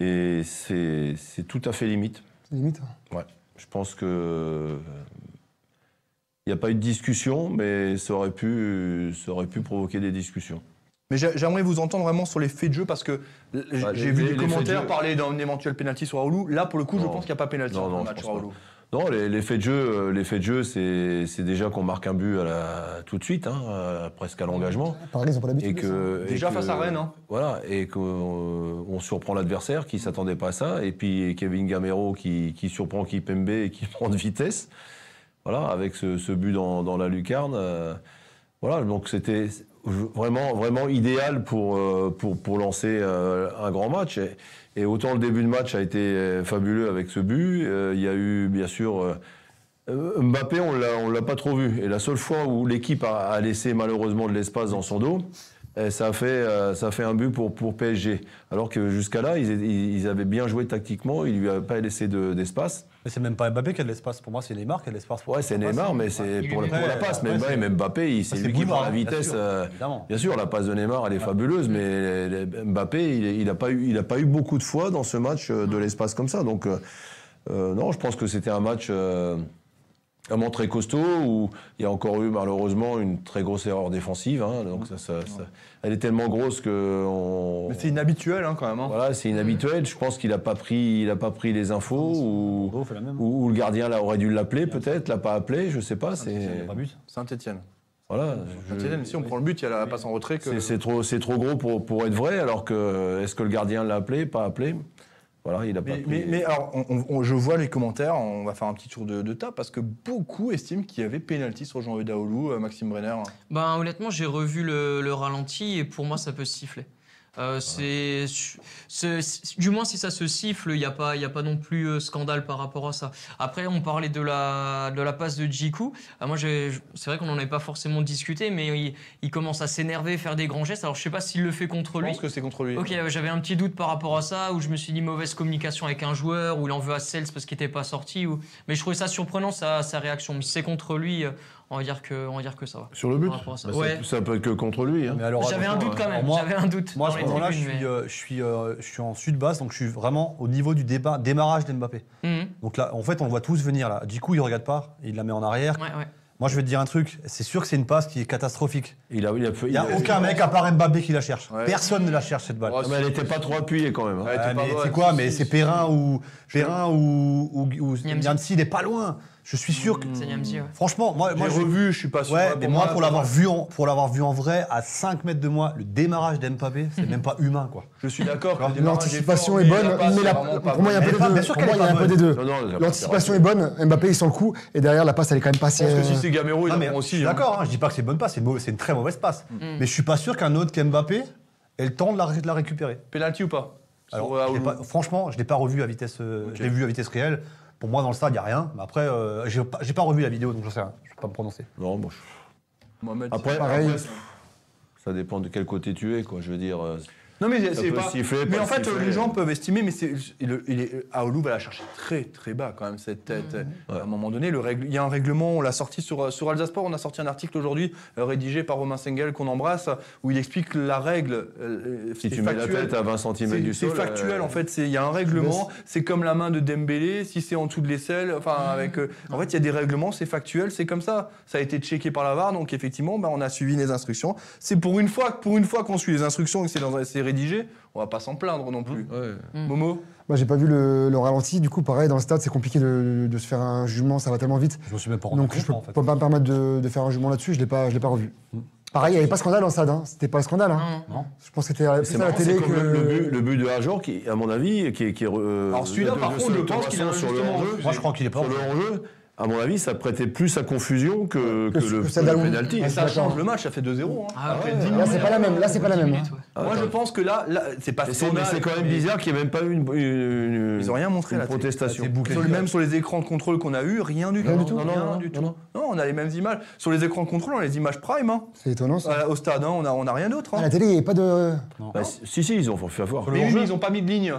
[SPEAKER 5] Et c'est c'est tout à fait limite.
[SPEAKER 4] C'est limite.
[SPEAKER 5] Je pense que il n'y a pas eu de discussion, mais ça aurait pu, ça aurait pu provoquer des discussions.
[SPEAKER 1] Mais j'ai- j'aimerais vous entendre vraiment sur les faits de jeu parce que
[SPEAKER 5] Bah,
[SPEAKER 1] j'ai
[SPEAKER 5] les-
[SPEAKER 1] vu
[SPEAKER 5] les-
[SPEAKER 1] des
[SPEAKER 5] les faits de
[SPEAKER 1] commentaires parler d'un éventuel penalty sur Raoulou. Là, pour le coup, je pense qu'il n'y a pas penalty le match sur Raoulou.
[SPEAKER 5] Non, les, les faits de jeu, euh, les faits de jeu, c'est déjà qu'on marque un but à la, tout de suite, hein, à- presque à l'engagement.
[SPEAKER 4] Ils n'ont pas
[SPEAKER 5] Et
[SPEAKER 4] l'habitude. de ça.
[SPEAKER 5] que, et
[SPEAKER 1] Déjà
[SPEAKER 5] que-
[SPEAKER 1] face à Rennes, hein.
[SPEAKER 5] Voilà, et qu'on on surprend l'adversaire qui s'attendait pas à ça, et puis Kevin Gamero qui, qui surprend Kipembe et qui prend de vitesse. Voilà, avec ce, ce but dans, dans la lucarne. euh, voilà, donc c'était vraiment, vraiment idéal pour, euh, pour, pour lancer euh, un grand match. Et, autant le début de match a été fabuleux avec ce but, il y a eu bien sûr. Mbappé, on l'a, on l'a pas trop vu. Et la seule fois où l'équipe a, a laissé malheureusement de l'espace dans son dos, eh, ça a fait, ça a fait un but pour, pour PSG. Alors que jusqu'à là, ils, ils- avaient bien joué tactiquement, ils lui avaient pas laissé de- d'espace.
[SPEAKER 2] Mais c'est même pas Mbappé qui a de l'espace. Pour moi, c'est Neymar qui a de l'espace. pour-
[SPEAKER 5] Ouais, c'est Neymar, mais c'est pour, la- pour la
[SPEAKER 2] met-
[SPEAKER 5] passe. Mais
[SPEAKER 2] c'est-
[SPEAKER 5] Mbappé, Mbappé, il- c'est
[SPEAKER 2] Ça,
[SPEAKER 5] lui qui
[SPEAKER 2] Boulevard,
[SPEAKER 5] prend la
[SPEAKER 2] bien
[SPEAKER 5] vitesse.
[SPEAKER 2] sûr,
[SPEAKER 5] euh,
[SPEAKER 2] évidemment.
[SPEAKER 5] Bien sûr, la passe de Neymar, elle est fabuleuse, mais les- les- Mbappé, il n'a pas, eu- il a pas eu beaucoup de fois dans ce match euh, de l'espace comme ça. Donc, euh, euh, non, je pense que c'était un match euh, vraiment très costaud où il y a encore eu malheureusement une très grosse erreur défensive. hein. donc, ça, ça- ça- elle est tellement grosse que. on-
[SPEAKER 1] Mais c'est inhabituel hein, quand même. hein.
[SPEAKER 5] voilà, c'est inhabituel. Je pense qu'il n'a pas pris, il a pas pris les infos ou,
[SPEAKER 2] même.
[SPEAKER 5] ou, ou le gardien là, aurait dû l'appeler peut-être, l'a pas appelé, je sais pas.
[SPEAKER 2] Il n'y a
[SPEAKER 5] C'est
[SPEAKER 2] pas but.
[SPEAKER 1] Saint-Etienne.
[SPEAKER 5] voilà. je-
[SPEAKER 1] Saint-Etienne, si on prend le but, il y a la passe en retrait. Que...
[SPEAKER 5] c'est c'est trop, c'est trop gros pour, pour être vrai. Alors que est-ce que le gardien l'a appelé, pas appelé? Voilà, il a pas.
[SPEAKER 1] Mais,
[SPEAKER 5] pris-
[SPEAKER 1] mais- mais alors, on- on- on- je vois les commentaires, on va faire un petit tour de, de table parce que beaucoup estiment qu'il y avait pénalty sur Jean-Eudes Daoulou, euh, Maxime Brenner.
[SPEAKER 3] Ben, honnêtement, j'ai revu le, le ralenti et pour moi, ça peut se siffler. Euh, c'est- du moins, si ça se siffle, il n'y a, pas- il y a pas non plus euh, scandale par rapport à ça. Après, on parlait de la, de la passe de Djikou. Euh, moi, c'est vrai qu'on n'en avait pas forcément discuté, mais il, il commence à s'énerver, faire des grands gestes. Alors, je sais pas s'il le fait contre
[SPEAKER 1] Je
[SPEAKER 3] lui.
[SPEAKER 1] pense que c'est contre lui.
[SPEAKER 3] Ok, j'avais un petit doute par rapport à ça, où je me suis dit mauvaise communication avec un joueur, où il en veut à Cels parce qu'il n'était pas sorti. Ou... Mais je trouvais ça surprenant, sa, sa réaction. Mais c'est contre lui, euh, on va dire que, on va dire que ça va.
[SPEAKER 5] Sur le but
[SPEAKER 3] ça.
[SPEAKER 5] Bah, ça-
[SPEAKER 3] Ouais.
[SPEAKER 5] ça, peut être que contre lui. hein.
[SPEAKER 3] J'avais un doute quand
[SPEAKER 2] euh,
[SPEAKER 3] même,
[SPEAKER 2] moi-
[SPEAKER 3] j'avais un doute.
[SPEAKER 2] Moi, à ce moment-là, je
[SPEAKER 3] mais-
[SPEAKER 2] euh, je, suis, euh, je suis en sud-basse, donc je suis vraiment au niveau du débat, démarrage d'Mbappé.
[SPEAKER 3] Mhm.
[SPEAKER 2] Donc là, en fait, on le voit tous venir là. Du coup, il regarde pas, il la met en arrière.
[SPEAKER 3] Ouais, ouais.
[SPEAKER 2] Moi, je vais te dire un truc, c'est sûr que c'est une passe qui est catastrophique.
[SPEAKER 5] Il a, il a,
[SPEAKER 2] Il n'y a aucun mec à part Mbappé qui la cherche.
[SPEAKER 1] Ouais.
[SPEAKER 2] Personne ne la cherche cette balle.
[SPEAKER 1] Oh,
[SPEAKER 5] mais elle n'était pas trop appuyée quand même. hein.
[SPEAKER 1] Ouais,
[SPEAKER 2] mais c'est quoi Mais c'est. Perrin ou Perrin ou, ou, ou
[SPEAKER 3] Niamsi.
[SPEAKER 2] Il est pas loin. Je suis sûr que.
[SPEAKER 3] C'est Niamsi, ouais.
[SPEAKER 2] Franchement, moi,
[SPEAKER 1] J'ai
[SPEAKER 2] moi je-
[SPEAKER 1] revu, je suis pas sûr.
[SPEAKER 2] Ouais, mais moi, pour l'avoir vu, en, pour l'avoir vu en vrai, à 5 mètres de moi, le démarrage d'Mbappé, c'est même pas humain, quoi.
[SPEAKER 1] Je suis d'accord.
[SPEAKER 4] L'anticipation est bonne, mais la-
[SPEAKER 1] pas
[SPEAKER 4] pour moi, il y a un peu des
[SPEAKER 2] pas-
[SPEAKER 4] deux.
[SPEAKER 2] bien sûr
[SPEAKER 4] Pour
[SPEAKER 2] qu'elle
[SPEAKER 4] moi,
[SPEAKER 2] est
[SPEAKER 4] il y a
[SPEAKER 2] pas
[SPEAKER 4] un peu des deux. L'anticipation est bonne, Mbappé il sent le coup, et derrière la passe elle est quand même
[SPEAKER 1] Je pense
[SPEAKER 4] passée.
[SPEAKER 1] que
[SPEAKER 4] euh,
[SPEAKER 1] si c'est Gamero, il aussi. hein.
[SPEAKER 2] d'accord, hein, je dis pas que c'est une bonne passe, c'est une, très mauvaise passe.
[SPEAKER 3] Mm.
[SPEAKER 2] Mais je suis pas sûr qu'un autre qu'Mbappé et le temps de la, récupérer.
[SPEAKER 1] Penalty ou pas? Euh,
[SPEAKER 2] pas- franchement, je l'ai pas revu à vitesse. euh. Je l'ai vu à vitesse réelle. Pour moi, dans le stade, il y a rien. Mais après, euh, j'ai pas, j'ai pas revu la vidéo, donc je sais rien. Je peux pas me prononcer.
[SPEAKER 5] Non, bon, je-
[SPEAKER 1] Mohamed.
[SPEAKER 5] Après,
[SPEAKER 4] Pareil.
[SPEAKER 5] après, ça dépend de quel côté tu es, quoi. Je veux dire, euh,
[SPEAKER 1] Non mais c'est pas.
[SPEAKER 5] siffler,
[SPEAKER 1] mais
[SPEAKER 5] pas
[SPEAKER 1] en fait,
[SPEAKER 5] siffler.
[SPEAKER 1] les gens peuvent estimer, mais c'est il, il est Aoulou va la chercher très très bas quand même cette tête.
[SPEAKER 5] Ouais.
[SPEAKER 1] À un moment donné, le règle- il y a un règlement. On l'a sorti sur sur. On a sorti un article aujourd'hui euh, rédigé par Romain Sengel qu'on embrasse où il explique la règle. euh,
[SPEAKER 5] si tu mets la tête à 20 cm
[SPEAKER 1] C'est
[SPEAKER 5] du
[SPEAKER 1] c'est
[SPEAKER 5] sol.
[SPEAKER 1] factuel
[SPEAKER 5] euh,
[SPEAKER 1] en fait, c'est- il y a un règlement, c'est comme la main de Dembélé, si c'est en dessous de l'aisselle, enfin avec... euh, en fait, il y a des règlements, c'est factuel, c'est comme ça. Ça a été checké par la VAR, donc effectivement, bah, on a suivi les instructions. C'est pour une fois, pour une fois qu'on suit les instructions et que c'est dans- c'est rédigé, on va pas s'en plaindre non plus.
[SPEAKER 5] ouais.
[SPEAKER 1] Momo
[SPEAKER 4] Moi, j'ai pas vu le, le ralenti. Du coup, pareil, dans le stade, c'est compliqué de, de se faire un jugement. Ça va tellement vite.
[SPEAKER 2] Je me suis même pas rendu
[SPEAKER 4] Donc, je
[SPEAKER 2] compte,
[SPEAKER 4] peux,
[SPEAKER 2] en fait.
[SPEAKER 4] pas me permettre de, de faire un jugement là-dessus. Je l'ai pas, je l'ai pas revu. Pareil, il n'y avait pas scandale dans le stade. Hein. C'était pas le scandale. Hein.
[SPEAKER 3] Non.
[SPEAKER 2] Non.
[SPEAKER 4] Je pense que c'était à la télé que.
[SPEAKER 5] le, le but, le but de Hajar, qui, à mon avis, qui est. Qui est euh,
[SPEAKER 1] Alors celui-là,
[SPEAKER 5] de-
[SPEAKER 1] par
[SPEAKER 5] de
[SPEAKER 1] contre, je pense qu'il
[SPEAKER 5] observation sur le
[SPEAKER 1] refusé.
[SPEAKER 2] Moi, je crois qu'il est pas.
[SPEAKER 5] Sur le enjeu, à mon avis, ça prêtait plus à confusion que, que
[SPEAKER 4] Que-
[SPEAKER 5] le,
[SPEAKER 4] que
[SPEAKER 5] le penalty.
[SPEAKER 1] Et ça change le match, ça fait 2-0. hein.
[SPEAKER 3] Ah ouais.
[SPEAKER 1] 10
[SPEAKER 4] Là, c'est pas la même. Là, c'est pas la même. hein.
[SPEAKER 3] Minutes, ouais.
[SPEAKER 5] Ah,
[SPEAKER 1] Moi, je pense que là, là c'est pas
[SPEAKER 5] Mais c'est mais
[SPEAKER 1] scandale,
[SPEAKER 5] c'est quand même bizarre qu'il n'y ait même pas eu une, une-
[SPEAKER 1] Ils ont rien montré
[SPEAKER 5] une
[SPEAKER 1] là.
[SPEAKER 5] protestation.
[SPEAKER 1] Sur le- même sur les écrans de contrôle qu'on a eu, rien du tout.
[SPEAKER 4] Rien du tout.
[SPEAKER 1] Non,
[SPEAKER 5] Non, non,
[SPEAKER 1] du
[SPEAKER 5] non,
[SPEAKER 1] tout.
[SPEAKER 5] non.
[SPEAKER 1] Non, on a les mêmes images. Sur les écrans de contrôle, on a les images prime. hein.
[SPEAKER 4] C'est étonnant ça.
[SPEAKER 1] Euh, au stade, hein, on a, on a rien d'autre.
[SPEAKER 4] À la télé, il n'y avait pas de.
[SPEAKER 5] Bah, si, si, ils ont fait voir.
[SPEAKER 1] Mais oui, mais ils ont pas mis de ligne.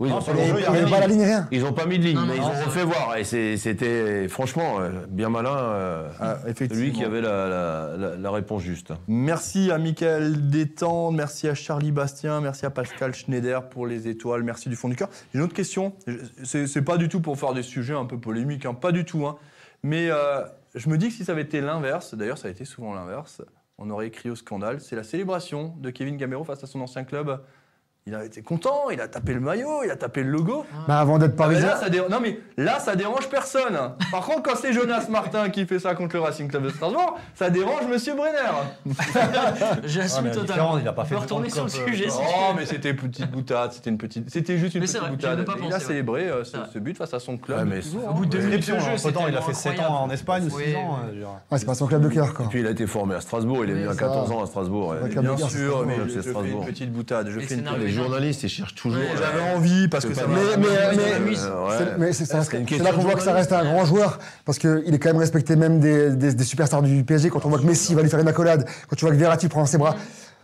[SPEAKER 5] Oui, ils ont
[SPEAKER 2] sur
[SPEAKER 5] pas
[SPEAKER 2] le
[SPEAKER 5] mis-
[SPEAKER 2] jeu,
[SPEAKER 4] Il
[SPEAKER 2] il y a
[SPEAKER 4] n'y avait
[SPEAKER 2] rien.
[SPEAKER 4] pas la ligne, rien.
[SPEAKER 5] Ils ont pas mis de ligne,
[SPEAKER 3] Non,
[SPEAKER 5] mais
[SPEAKER 3] non,
[SPEAKER 5] ils ont refait voir. Et c'était franchement euh, bien malin. euh,
[SPEAKER 1] Ah,
[SPEAKER 5] Lui qui avait la, la- la- la réponse juste.
[SPEAKER 1] Merci à Michael Détente, merci à Charlie Bastien, merci à Pascal Schneider pour les étoiles, merci du fond du cœur. J'ai une autre question, c'est c'est pas du tout pour faire des sujets un peu polémiques, hein, pas du tout. hein. Mais euh, je me dis que si ça avait été l'inverse, d'ailleurs ça a été souvent l'inverse, on aurait écrit au scandale, c'est la célébration de Kevin Gamero face à son ancien club. Il a été content, il a tapé le maillot, il a tapé le logo.
[SPEAKER 4] Bah, avant d'être
[SPEAKER 1] Ah,
[SPEAKER 4] parisien.
[SPEAKER 1] là, ça dé- Non mais là, ça dérange personne. Par contre, quand c'est Jonas Martin qui fait ça contre le Racing Club de Strasbourg, ça dérange Monsieur Brenner.
[SPEAKER 3] J'assume
[SPEAKER 2] la
[SPEAKER 3] totalement.
[SPEAKER 2] il a pas fait
[SPEAKER 3] On retourner sur le sujet. si
[SPEAKER 1] Oh, mais c'était une petite boutade, c'était une petite, c'était juste une
[SPEAKER 3] Mais
[SPEAKER 1] petite
[SPEAKER 3] vrai,
[SPEAKER 1] boutade. il a
[SPEAKER 3] ouais.
[SPEAKER 1] célébré euh, ce, but face à son club.
[SPEAKER 5] Ouais, mais
[SPEAKER 1] toujours,
[SPEAKER 3] Au bout de deux minutes de jeu,
[SPEAKER 2] il a fait 7
[SPEAKER 3] incroyable.
[SPEAKER 2] ans en Espagne ou
[SPEAKER 3] Oui.
[SPEAKER 2] 6 ans. euh,
[SPEAKER 4] c'est pas son club de cœur.
[SPEAKER 5] Et puis il a été formé à Strasbourg, il est venu à
[SPEAKER 4] ça
[SPEAKER 5] 14
[SPEAKER 4] va.
[SPEAKER 5] ans à Strasbourg.
[SPEAKER 1] Bien sûr, mais
[SPEAKER 5] c'est
[SPEAKER 1] je, je fais
[SPEAKER 5] Strasbourg.
[SPEAKER 1] une petite boutade. Je fais une
[SPEAKER 5] journalistes, ils cherchent toujours.
[SPEAKER 3] Ouais,
[SPEAKER 5] euh,
[SPEAKER 1] J'avais envie parce que
[SPEAKER 5] c'est
[SPEAKER 1] ça
[SPEAKER 4] Mais- mais-
[SPEAKER 5] Euh,
[SPEAKER 4] mais-. C'est- Mais c'est là qu'on voit que ça reste un grand joueur, parce qu'il est quand même respecté même des, des, des superstars du PSG. Quand on voit que Messi va lui faire une accolade, quand tu vois que Verratti prend dans ses bras,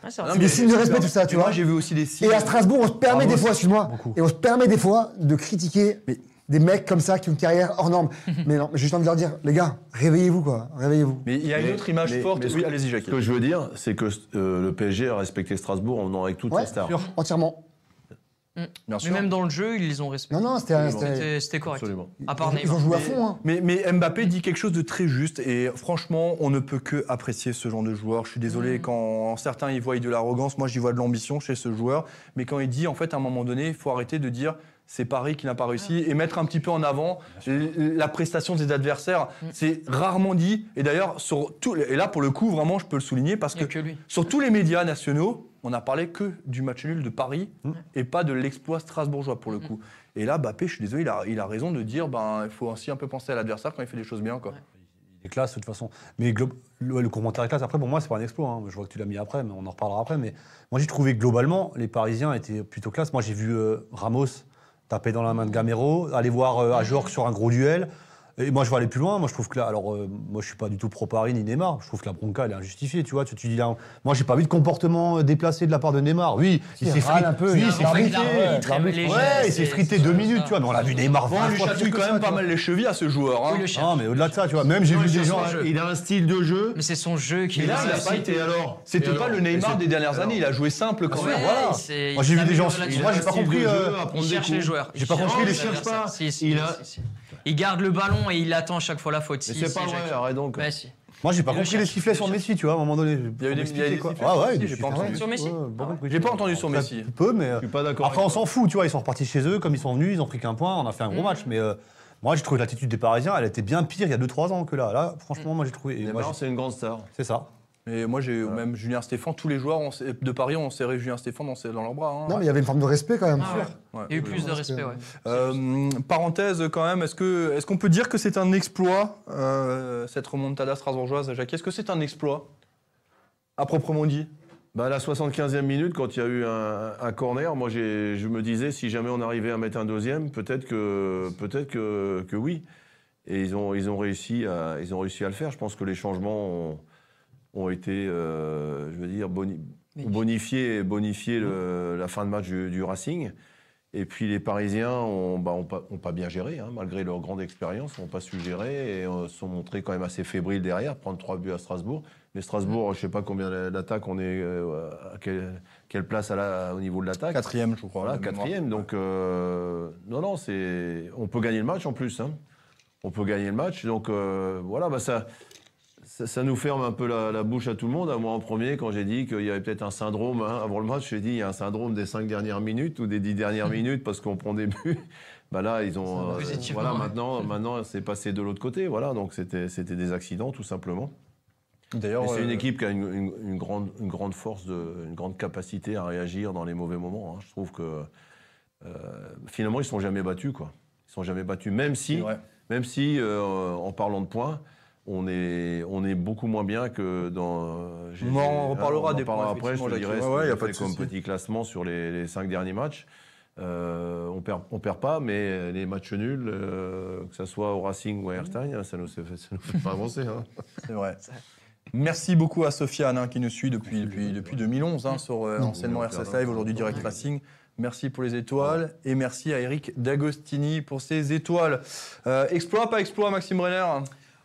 [SPEAKER 3] Ouais, c'est
[SPEAKER 4] des signes de respect tout ça, tu
[SPEAKER 1] Moi,
[SPEAKER 4] vois.
[SPEAKER 1] j'ai vu aussi des signes.
[SPEAKER 4] Et à Strasbourg, on se permet des fois, excuse-moi, et on se permet des fois de critiquer
[SPEAKER 1] Mais-
[SPEAKER 4] des mecs comme ça qui ont une carrière hors norme. mais non, mais j'ai juste envie de leur dire, les gars, réveillez-vous quoi, réveillez-vous.
[SPEAKER 1] Mais il y a une
[SPEAKER 5] Mais-
[SPEAKER 1] autre image
[SPEAKER 5] mais-
[SPEAKER 1] forte.
[SPEAKER 5] mais ce
[SPEAKER 1] oui,
[SPEAKER 5] que-
[SPEAKER 1] allez-y,
[SPEAKER 5] Ce
[SPEAKER 1] Jacques.
[SPEAKER 5] que je veux dire, c'est que euh, le PSG a respecté Strasbourg en venant avec toutes
[SPEAKER 4] Ouais,
[SPEAKER 5] ses stars.
[SPEAKER 2] sûr.
[SPEAKER 4] Entièrement.
[SPEAKER 1] Bien
[SPEAKER 3] Mais même dans le jeu, ils les ont respectés.
[SPEAKER 4] Non, non, c'était.
[SPEAKER 3] correct.
[SPEAKER 5] Absolument.
[SPEAKER 3] À part
[SPEAKER 4] Ils ont joué à
[SPEAKER 1] Mais-
[SPEAKER 4] fond. Hein.
[SPEAKER 1] Mais, mais Mbappé dit quelque chose de très juste et franchement, on ne peut que apprécier ce genre de joueur. Je suis désolé quand certains y voient de l'arrogance, moi j'y vois de l'ambition chez ce joueur. Mais quand il dit en fait à un moment donné, il faut arrêter de dire c'est Paris qui n'a pas réussi et mettre un petit peu en avant la prestation des adversaires. C'est rarement dit et d'ailleurs sur tout et là pour le coup vraiment je peux le souligner parce que
[SPEAKER 3] a que lui.
[SPEAKER 1] sur tous les médias nationaux, on n'a parlé que du match nul de Paris et pas de l'exploit strasbourgeois pour le coup. Et là, Bappé, je suis désolé, il a, il a raison de dire ben, il faut aussi un peu penser à l'adversaire quand il fait des choses bien. Quoi.
[SPEAKER 2] Il est classe de toute façon. Mais le, le commentaire est classe. Après, pour moi, c'est pas un exploit. hein. Je vois que tu l'as mis après, mais on en reparlera après. Mais moi, j'ai trouvé que globalement, les Parisiens étaient plutôt classe. Moi, j'ai vu euh, Ramos taper dans la main de Gamero, aller voir euh, Ajorc sur un gros duel. Et moi, je vais aller plus loin. Moi, je trouve que là, alors, euh, moi, je suis pas du tout pro Paris ni Neymar. Je trouve que la bronca, elle est injustifiée. Tu vois, tu, tu dis là, moi, j'ai pas vu de comportement euh, déplacé de la part de Neymar. Oui, il s'est frité.
[SPEAKER 4] un peu,
[SPEAKER 2] Oui,
[SPEAKER 4] il
[SPEAKER 2] s'est frité. Ouais, il s'est frité deux minutes, tu vois. Mais on l'a vu Neymar.
[SPEAKER 1] On
[SPEAKER 2] 20
[SPEAKER 1] lui chatouille quand même pas mal les chevilles à ce joueur. hein.
[SPEAKER 3] Oui, le cherche.
[SPEAKER 2] Non, mais au-delà de ça, tu vois. Même j'ai vu des
[SPEAKER 3] cherche
[SPEAKER 2] gens.
[SPEAKER 5] Il a un style de jeu.
[SPEAKER 3] Mais c'est son jeu qui
[SPEAKER 1] Mais là, il a pas été
[SPEAKER 5] alors
[SPEAKER 1] C'était pas le Neymar des dernières années, il a joué simple quand même.
[SPEAKER 2] voilà. Moi, j'ai vu des gens- moi, j'ai pas compris, euh,
[SPEAKER 3] Il cherche les joueurs.
[SPEAKER 2] J'ai pas
[SPEAKER 3] cherche
[SPEAKER 2] compris
[SPEAKER 3] les
[SPEAKER 2] les
[SPEAKER 3] adversaires.
[SPEAKER 5] Il
[SPEAKER 3] garde le ballon et il attend à chaque fois la faute.
[SPEAKER 5] Mais
[SPEAKER 3] Si,
[SPEAKER 5] c'est
[SPEAKER 3] si,
[SPEAKER 5] pas vrai,
[SPEAKER 3] Jacques.
[SPEAKER 5] arrête donc.
[SPEAKER 3] Bah, si.
[SPEAKER 2] Moi, j'ai pas
[SPEAKER 3] le
[SPEAKER 2] compris les sifflets sur Messi, tu vois, à un moment donné.
[SPEAKER 1] Il y a eu des- sifflets
[SPEAKER 2] quoi.
[SPEAKER 1] sur
[SPEAKER 2] Ah ouais,
[SPEAKER 1] j'ai pas entendu.
[SPEAKER 3] Sur Messi.
[SPEAKER 1] J'ai pas entendu sur Messi.
[SPEAKER 2] Peu, mais. euh,
[SPEAKER 5] Je suis pas d'accord.
[SPEAKER 2] Après, on s'en fout, tu vois, ils sont repartis chez eux, comme ils sont venus, ils ont pris qu'un point, on a fait un gros match. Mais euh, moi, j'ai trouvé que l'attitude des Parisiens, elle était bien pire il y a 2-3 ans que là. Là, franchement, moi, j'ai trouvé.
[SPEAKER 5] c'est une grande star.
[SPEAKER 2] C'est ça.
[SPEAKER 1] Et moi, j'ai même Julien Stéphane, tous les joueurs de Paris ont serré Julien Stéphane dans, dans leurs bras. hein.
[SPEAKER 4] Non, mais il y avait une forme de respect quand même.
[SPEAKER 3] Ah ouais.
[SPEAKER 1] Ouais.
[SPEAKER 3] Il y a eu plus de respect, ouais.
[SPEAKER 1] Euh, parenthèse quand même, est-ce que est-ce qu'on peut dire que c'est un exploit euh, cette remontada strasbourgeoise, Jacques? Est-ce que c'est un exploit à proprement dit?
[SPEAKER 5] Bah, à la 75e minute, quand il y a eu un, un corner, moi j'ai- je me disais si jamais on arrivait à mettre un deuxième, peut-être que, peut-être que, que oui. Et ils ont, ils, ont réussi à, ils ont réussi à le faire. Je pense que les changements ont, ont été, euh, je veux dire, boni- ont bonifié, bonifié le- la fin de match du, du Racing. Et puis les Parisiens ont, bah, ont pas, ont pas bien géré, hein, malgré leur grande expérience, n'ont pas su gérer et euh, sont montrés quand même assez fébriles derrière, prendre trois buts à Strasbourg. Mais Strasbourg, je ne sais pas combien d'attaques on est, euh, à quelle, quelle place à la- au niveau de l'attaque.
[SPEAKER 1] Quatrième, je crois.
[SPEAKER 5] Voilà, quatrième. Donc, euh, non, non, c'est, on peut gagner le match en plus. hein. On peut gagner le match. Donc, euh, voilà, bah, ça, ça, ça nous ferme un peu la, la bouche à tout le monde. À moi en premier, quand j'ai dit qu'il y avait peut-être un syndrome hein, avant le match, j'ai dit il y a un syndrome des cinq dernières minutes ou des dix dernières minutes parce qu'on prend des buts. Bah là, ils ont. euh,
[SPEAKER 3] Positivement,
[SPEAKER 5] voilà,
[SPEAKER 3] ouais.
[SPEAKER 5] maintenant, maintenant, c'est passé de l'autre côté. Voilà, donc c'était, c'était des accidents tout simplement.
[SPEAKER 1] D'ailleurs,
[SPEAKER 5] c'est une
[SPEAKER 1] euh,
[SPEAKER 5] équipe qui a une, une- une grande, une grande force, de, une grande capacité à réagir dans les mauvais moments. hein. Je trouve que euh, finalement, ils ne sont jamais battus. Quoi. Ils ne sont jamais battus, même si, même si euh, en parlant de points, on est, on est beaucoup moins bien que dans. j'ai-
[SPEAKER 1] On en reparlera des points,
[SPEAKER 5] après, je te dirai
[SPEAKER 1] Ouais, y a pas de
[SPEAKER 5] comme petit classement sur les, les cinq derniers matchs. Euh, on perd, on perd pas, mais les matchs nuls, euh, que ce soit au Racing ou à Erstein, ça nous, fait- ça nous fait pas avancer. hein.
[SPEAKER 1] C'est vrai. Merci beaucoup à Sofiane hein, qui nous suit depuis, depuis, depuis 2011 hein, sur euh, anciennement RCS Live, aujourd'hui Direct Racing. Merci pour les étoiles et merci à Eric D'Agostini pour ses étoiles. Euh, exploit, pas exploit, Maxime Brenner?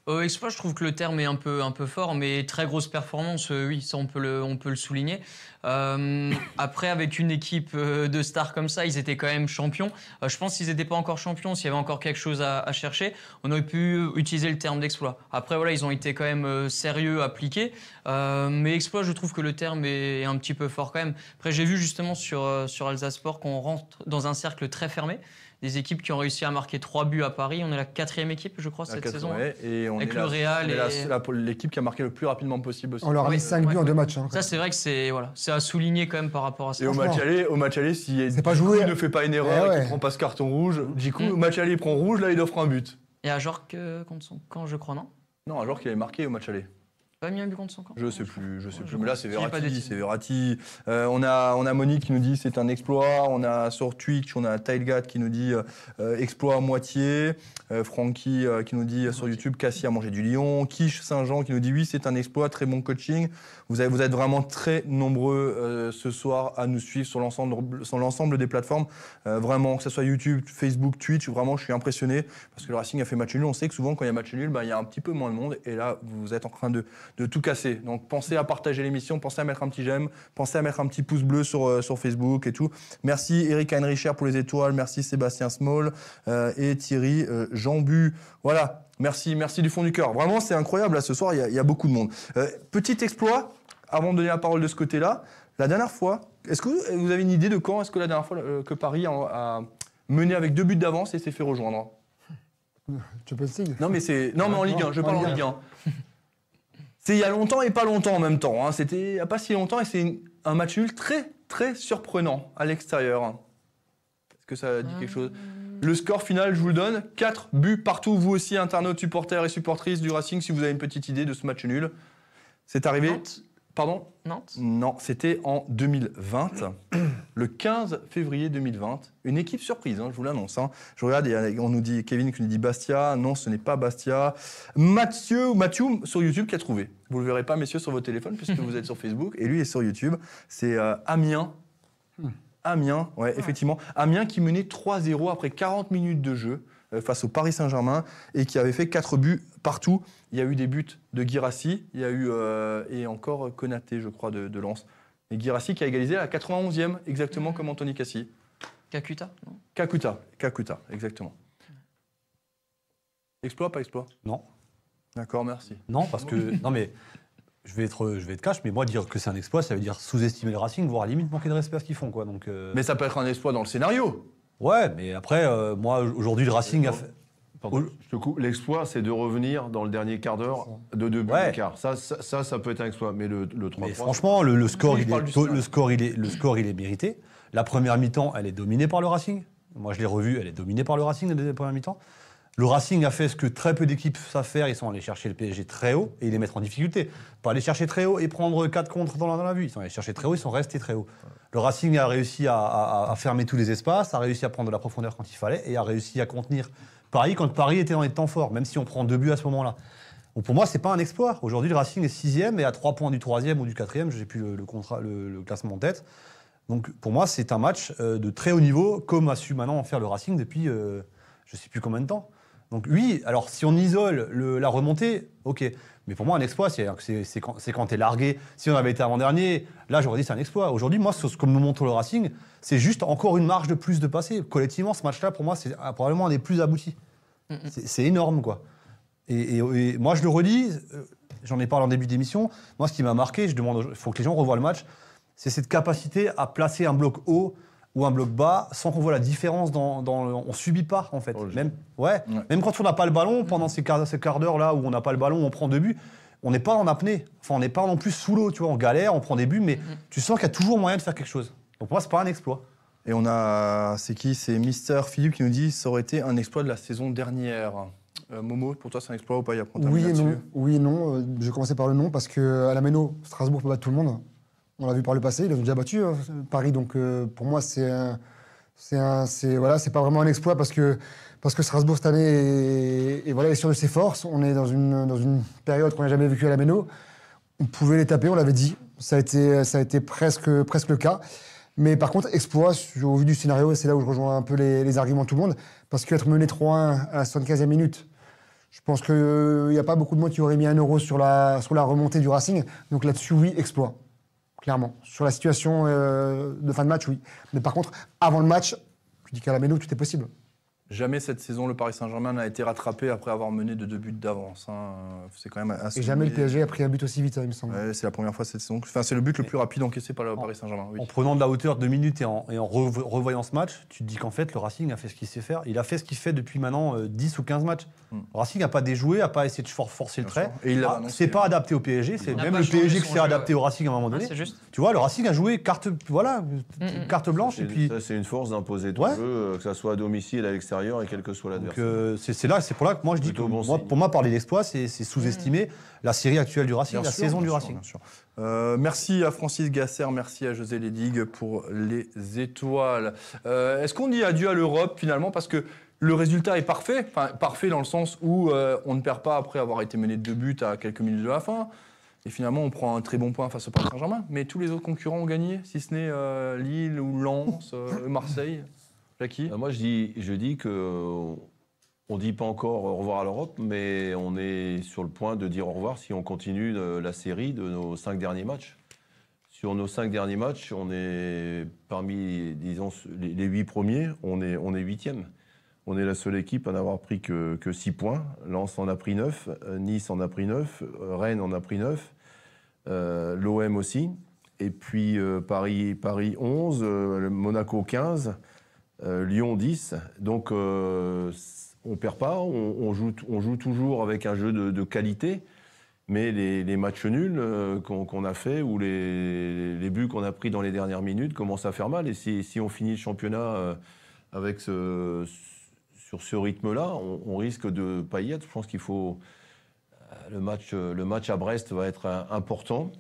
[SPEAKER 3] Euh, exploit, je trouve que le terme est un peu, un peu fort, mais très grosse performance, euh, oui, ça on peut le, on peut le souligner. Euh, après, avec une équipe euh, de stars comme ça, ils étaient quand même champions. Euh, je pense qu'ils n'étaient pas encore champions, s'il y avait encore quelque chose à, chercher, on aurait pu utiliser le terme d'exploit. Après, voilà, ils ont été quand même euh, sérieux, appliqués. Euh, mais exploit, je trouve que le terme est, un petit peu fort quand même. Après, j'ai vu justement sur, euh, sur Alsace Sport qu'on rentre dans un cercle très fermé. Des équipes qui ont réussi à marquer trois buts à Paris. On est la quatrième équipe, je crois, cette saison.
[SPEAKER 1] ouais, et on
[SPEAKER 3] Avec
[SPEAKER 1] est
[SPEAKER 3] le Real et-
[SPEAKER 1] l'équipe qui a marqué le plus rapidement possible aussi.
[SPEAKER 4] On leur a mis 5 buts en deux matchs. hein.
[SPEAKER 3] Ça, c'est vrai que c'est voilà, c'est à souligner quand même par rapport à ça.
[SPEAKER 1] Et au match aller, au match aller, si
[SPEAKER 4] pas joué.
[SPEAKER 1] ne fait pas une erreur
[SPEAKER 4] Eh
[SPEAKER 1] et qu'il prend pas ce carton rouge, Djikou,
[SPEAKER 3] Mm.
[SPEAKER 1] au match aller, il prend rouge, là, il offre un but.
[SPEAKER 3] Et à Jorque euh, contre son camp, je crois, non?
[SPEAKER 1] Non, un joueur qui avait marqué au match aller.
[SPEAKER 3] Pas mis un but contre son camp
[SPEAKER 1] Je sais plus, je sais plus. Mais là, c'est Verratti, c'est Verratti. Euh, on, a, on a Monique qui nous dit c'est un exploit. On a sur Twitch, on a Tailgat qui nous dit euh, exploit à moitié. Euh, Francky qui nous dit sur YouTube Cassie a mangé du lion. Quiche Saint-Jean qui nous dit oui, c'est un exploit, très bon coaching. Vous, avez, vous êtes vraiment très nombreux ce soir à nous suivre sur l'ensemble, des plateformes. Vraiment, que ce soit YouTube, Facebook, Twitch, vraiment, je suis impressionné parce que le Racing a fait match nul. On sait que souvent, quand il y a match nul, bah, il y a un petit peu moins de monde. Et là, vous êtes en train de, de tout casser. Donc, pensez à partager l'émission, pensez à mettre un petit j'aime, pensez à mettre un petit pouce bleu sur, euh, sur Facebook et tout. Merci Eric Heinricher pour les étoiles. Merci Sébastien Small euh, et Thierry euh, Jambu. Voilà. Merci, merci du fond du cœur. Vraiment, c'est incroyable. Là, ce soir, il y a- il y, a beaucoup de monde. Petit exploit, avant de donner la parole de ce côté-là. La dernière fois, est-ce que vous- vous avez une idée de quand est-ce que la dernière fois que Paris a, a mené avec deux buts d'avance et s'est fait rejoindre
[SPEAKER 4] Champions League.
[SPEAKER 1] Non, mais c'est non, mais en Ligue 1. Je parle en
[SPEAKER 4] Ligue
[SPEAKER 1] 1. C'est il y a longtemps et pas longtemps en même temps. hein. C'était il n'y a pas si longtemps et c'est un match nul très très surprenant à l'extérieur. Est-ce que ça dit quelque chose? Le score final, je vous le donne 4 buts partout. Vous aussi, internautes, supporters et supportrices du Racing, si vous avez une petite idée de ce match nul. C'est arrivé.
[SPEAKER 3] Nantes
[SPEAKER 1] Pardon
[SPEAKER 3] Nantes
[SPEAKER 1] Non, c'était en 2020, le 15 février 2020. Une équipe surprise, hein, je vous l'annonce. hein. Je regarde, et euh, on nous dit, Kevin qui nous dit Bastia. Non, ce n'est pas Bastia. Mathieu, Mathieu sur YouTube qui a trouvé. Vous ne le verrez pas, messieurs, sur votre téléphone, puisque vous êtes sur Facebook. Et lui est sur YouTube. C'est euh, Amiens. Amiens, ouais, effectivement. Amiens qui menait 3-0 après 40 minutes de jeu euh, face au Paris Saint-Germain et qui avait fait 4 buts partout. Il y a eu des buts de Girassi, il y a eu euh, et encore euh, Konaté, je crois, de, de Lens. Et Girassi qui a égalisé à la 91e, exactement comme Anthony Cassi.
[SPEAKER 3] Kakuta non?
[SPEAKER 1] Kakuta, Kakuta, exactement. Exploit, pas exploit?
[SPEAKER 2] Non.
[SPEAKER 1] D'accord, merci.
[SPEAKER 2] Non, parce que. non, mais. Je vais, être, je vais être cash, mais moi, dire que c'est un exploit, ça veut dire sous-estimer le Racing, voire à la limite manquer de respect à ce qu'ils font. Quoi. Donc, euh,
[SPEAKER 1] Mais ça peut être un exploit dans le scénario.
[SPEAKER 2] Ouais, mais après, euh, moi, aujourd'hui, le Racing a fait.
[SPEAKER 5] Pardon, je te coupe. L'exploit, c'est de revenir dans le dernier quart d'heure de deux buts
[SPEAKER 2] Ouais.
[SPEAKER 5] d'écart. Ça, ça, ça, ça peut être un exploit. Mais le, le 3
[SPEAKER 2] Mais franchement, le, le score,
[SPEAKER 1] Oui,
[SPEAKER 2] il est,
[SPEAKER 1] du scénario.
[SPEAKER 2] le, score, il est, le score, il est mérité. La première mi-temps, elle est dominée par le Racing. Moi, je l'ai revue, elle est dominée par le Racing, la deuxième première mi-temps. Le Racing a fait ce que très peu d'équipes savent faire. Ils sont allés chercher le PSG très haut et les mettre en difficulté. Pas aller chercher très haut et prendre 4 contre dans la, dans la vue. Ils sont allés chercher très haut, ils sont restés très haut. Le Racing a réussi à, fermer tous les espaces, a réussi à prendre de la profondeur quand il fallait et a réussi à contenir Paris quand Paris était dans les temps forts, même si on prend deux buts à ce moment-là. Pour moi, c'est pas un exploit. Aujourd'hui, le Racing est sixième et à 3 points du troisième ou du quatrième. Je n'ai plus le, le classement en tête. Donc pour moi, c'est un match euh, de très haut niveau, comme a su maintenant en faire le Racing depuis euh, je sais plus combien de temps. Donc oui, alors si on isole le- la remontée, ok. Mais pour moi, un exploit, c'est quand, quand tu es largué. Si on avait été avant-dernier, là, j'aurais dit c'est un exploit. Aujourd'hui, moi, ce ce que me montre le Racing, c'est juste encore une marge de plus de passer. Collectivement, ce match-là, pour moi, c'est probablement un des plus aboutis. C'est c'est énorme, quoi. Et, et- et moi, je le redis, euh, j'en ai parlé en début d'émission. Moi, ce qui m'a marqué, je demande, il faut que les gens revoient le match, c'est cette capacité à placer un bloc haut ou un bloc bas sans qu'on voit la différence dans, dans le- on subit pas en fait.
[SPEAKER 5] Oh,
[SPEAKER 2] même, ouais,
[SPEAKER 1] Ouais.
[SPEAKER 2] même quand on n'a pas le ballon pendant ces quarts, ces quarts d'heure là où on n'a pas le ballon, on prend deux buts. On n'est pas en apnée. Enfin, on n'est pas non plus sous l'eau, tu vois. On galère, on prend des buts, mais tu sens qu'il y a toujours moyen de faire quelque chose. Donc pour moi, c'est pas un exploit.
[SPEAKER 1] Et on a, c'est qui? C'est Mister Philippe qui nous dit ça aurait été un exploit de la saison dernière. Euh, Momo, pour toi, c'est un exploit ou pas? Il y a
[SPEAKER 4] Oui et
[SPEAKER 1] là-dessus.
[SPEAKER 4] non. Oui et non. Euh, Je vais commencer par le non parce que à la Méno, Strasbourg peut battre tout le monde. On l'a vu par le passé, ils ont déjà battu hein, Paris. Donc euh, pour moi, c'est un- c'est voilà, c'est pas vraiment un exploit parce que parce que Strasbourg cette année est, est, voilà, est sûr de ses forces. On est dans une dans une période qu'on n'a jamais vécue à la Méno. On pouvait les taper, on l'avait dit. Ça a été ça a été presque presque le cas. Mais par contre, exploit, au vu du scénario, et c'est là où je rejoins un peu les, les arguments de tout le monde, parce qu'être mené 3-1 à la 75e minute, je pense qu'il n'y a pas beaucoup de monde qui aurait mis un euro sur la, sur la remontée du Racing. Donc là-dessus, oui, exploit. Clairement. Sur la situation euh, de fin de match, oui. Mais par contre, avant le match, tu dis qu'à la Méno, tout est possible.
[SPEAKER 1] Jamais cette saison, le Paris Saint-Germain n'a été rattrapé après avoir mené de deux buts d'avance. hein. C'est quand même assez.
[SPEAKER 4] Et jamais le PSG a pris un but aussi vite, hein, il me semble.
[SPEAKER 1] Ouais, c'est la première fois cette saison. Enfin, c'est le but le plus rapide encaissé par le Paris Saint-Germain. Oui.
[SPEAKER 2] En prenant de la hauteur deux minutes et en, et en revo- revoyant ce match, tu te dis qu'en fait, le Racing a fait ce qu'il sait faire. Il a fait ce qu'il fait depuis maintenant euh, 10 ou 15 matchs.
[SPEAKER 1] Hmm.
[SPEAKER 2] Le Racing n'a pas déjoué, n'a pas essayé de for- forcer le trait.
[SPEAKER 1] Et il l'a
[SPEAKER 2] Ah, c'est pas
[SPEAKER 1] hein.
[SPEAKER 2] adapté au PSG, c'est même le PSG qui s'est adapté
[SPEAKER 3] ouais.
[SPEAKER 2] au Racing à un moment
[SPEAKER 3] Ah,
[SPEAKER 2] donné.
[SPEAKER 3] c'est juste.
[SPEAKER 2] tu vois, le Racing a joué carte, voilà,
[SPEAKER 3] Mm,
[SPEAKER 2] carte blanche et
[SPEAKER 5] C'est-
[SPEAKER 2] puis.
[SPEAKER 5] Ça, c'est une force d'imposer ton
[SPEAKER 2] Ouais.
[SPEAKER 5] jeu, euh, que ça soit à domicile, à l'extérieur et quel que soit l'adversaire.
[SPEAKER 2] euh, c'est là, c'est pour là que moi je dis que
[SPEAKER 5] bon
[SPEAKER 2] moi, pour moi parler d'exploit, c'est sous-estimer la série actuelle du Racing,
[SPEAKER 1] Bien
[SPEAKER 2] la
[SPEAKER 1] sûr,
[SPEAKER 2] saison
[SPEAKER 1] bien
[SPEAKER 2] du
[SPEAKER 1] sûr,
[SPEAKER 2] Racing.
[SPEAKER 1] bien sûr. Euh, merci à Francis Gasser, merci à José Ledig pour les étoiles. Euh, Est-ce qu'on dit adieu à l'Europe finalement? Parce que le résultat est parfait. Enfin, parfait dans le sens où euh, on ne perd pas après avoir été mené de deux buts à quelques minutes de la fin. Et finalement, on prend un très bon point face au Paris Saint-Germain. Mais tous les autres concurrents ont gagné, si ce n'est euh, Lille ou Lens, euh, Marseille?
[SPEAKER 5] Euh, Moi, je dis, je dis que euh, on dit pas encore au revoir à l'Europe, mais on est sur le point de dire au revoir si on continue euh, la série de nos cinq derniers matchs. Sur nos cinq derniers matchs, on est parmi, disons, les huit premiers, on est, on est huitième. On est la seule équipe à n'avoir pris que, six points. Lens en a pris neuf, euh, Nice en a pris neuf, euh, Rennes en a pris neuf, euh, l'OM aussi. Et puis euh, Paris, Paris 11, euh, le Monaco 15. Euh, Lyon 10. Donc, euh, c- on perd pas. On, on joue, on toujours avec un jeu de, qualité. Mais les, matchs nuls euh, qu'on a fait ou les, buts qu'on a pris dans les dernières minutes commencent à faire mal. Et si, on finit le championnat euh, avec sur ce rythme-là, on, on risque de être. Je pense qu'il faut. euh, Le match, euh, le match à Brest va être euh, important,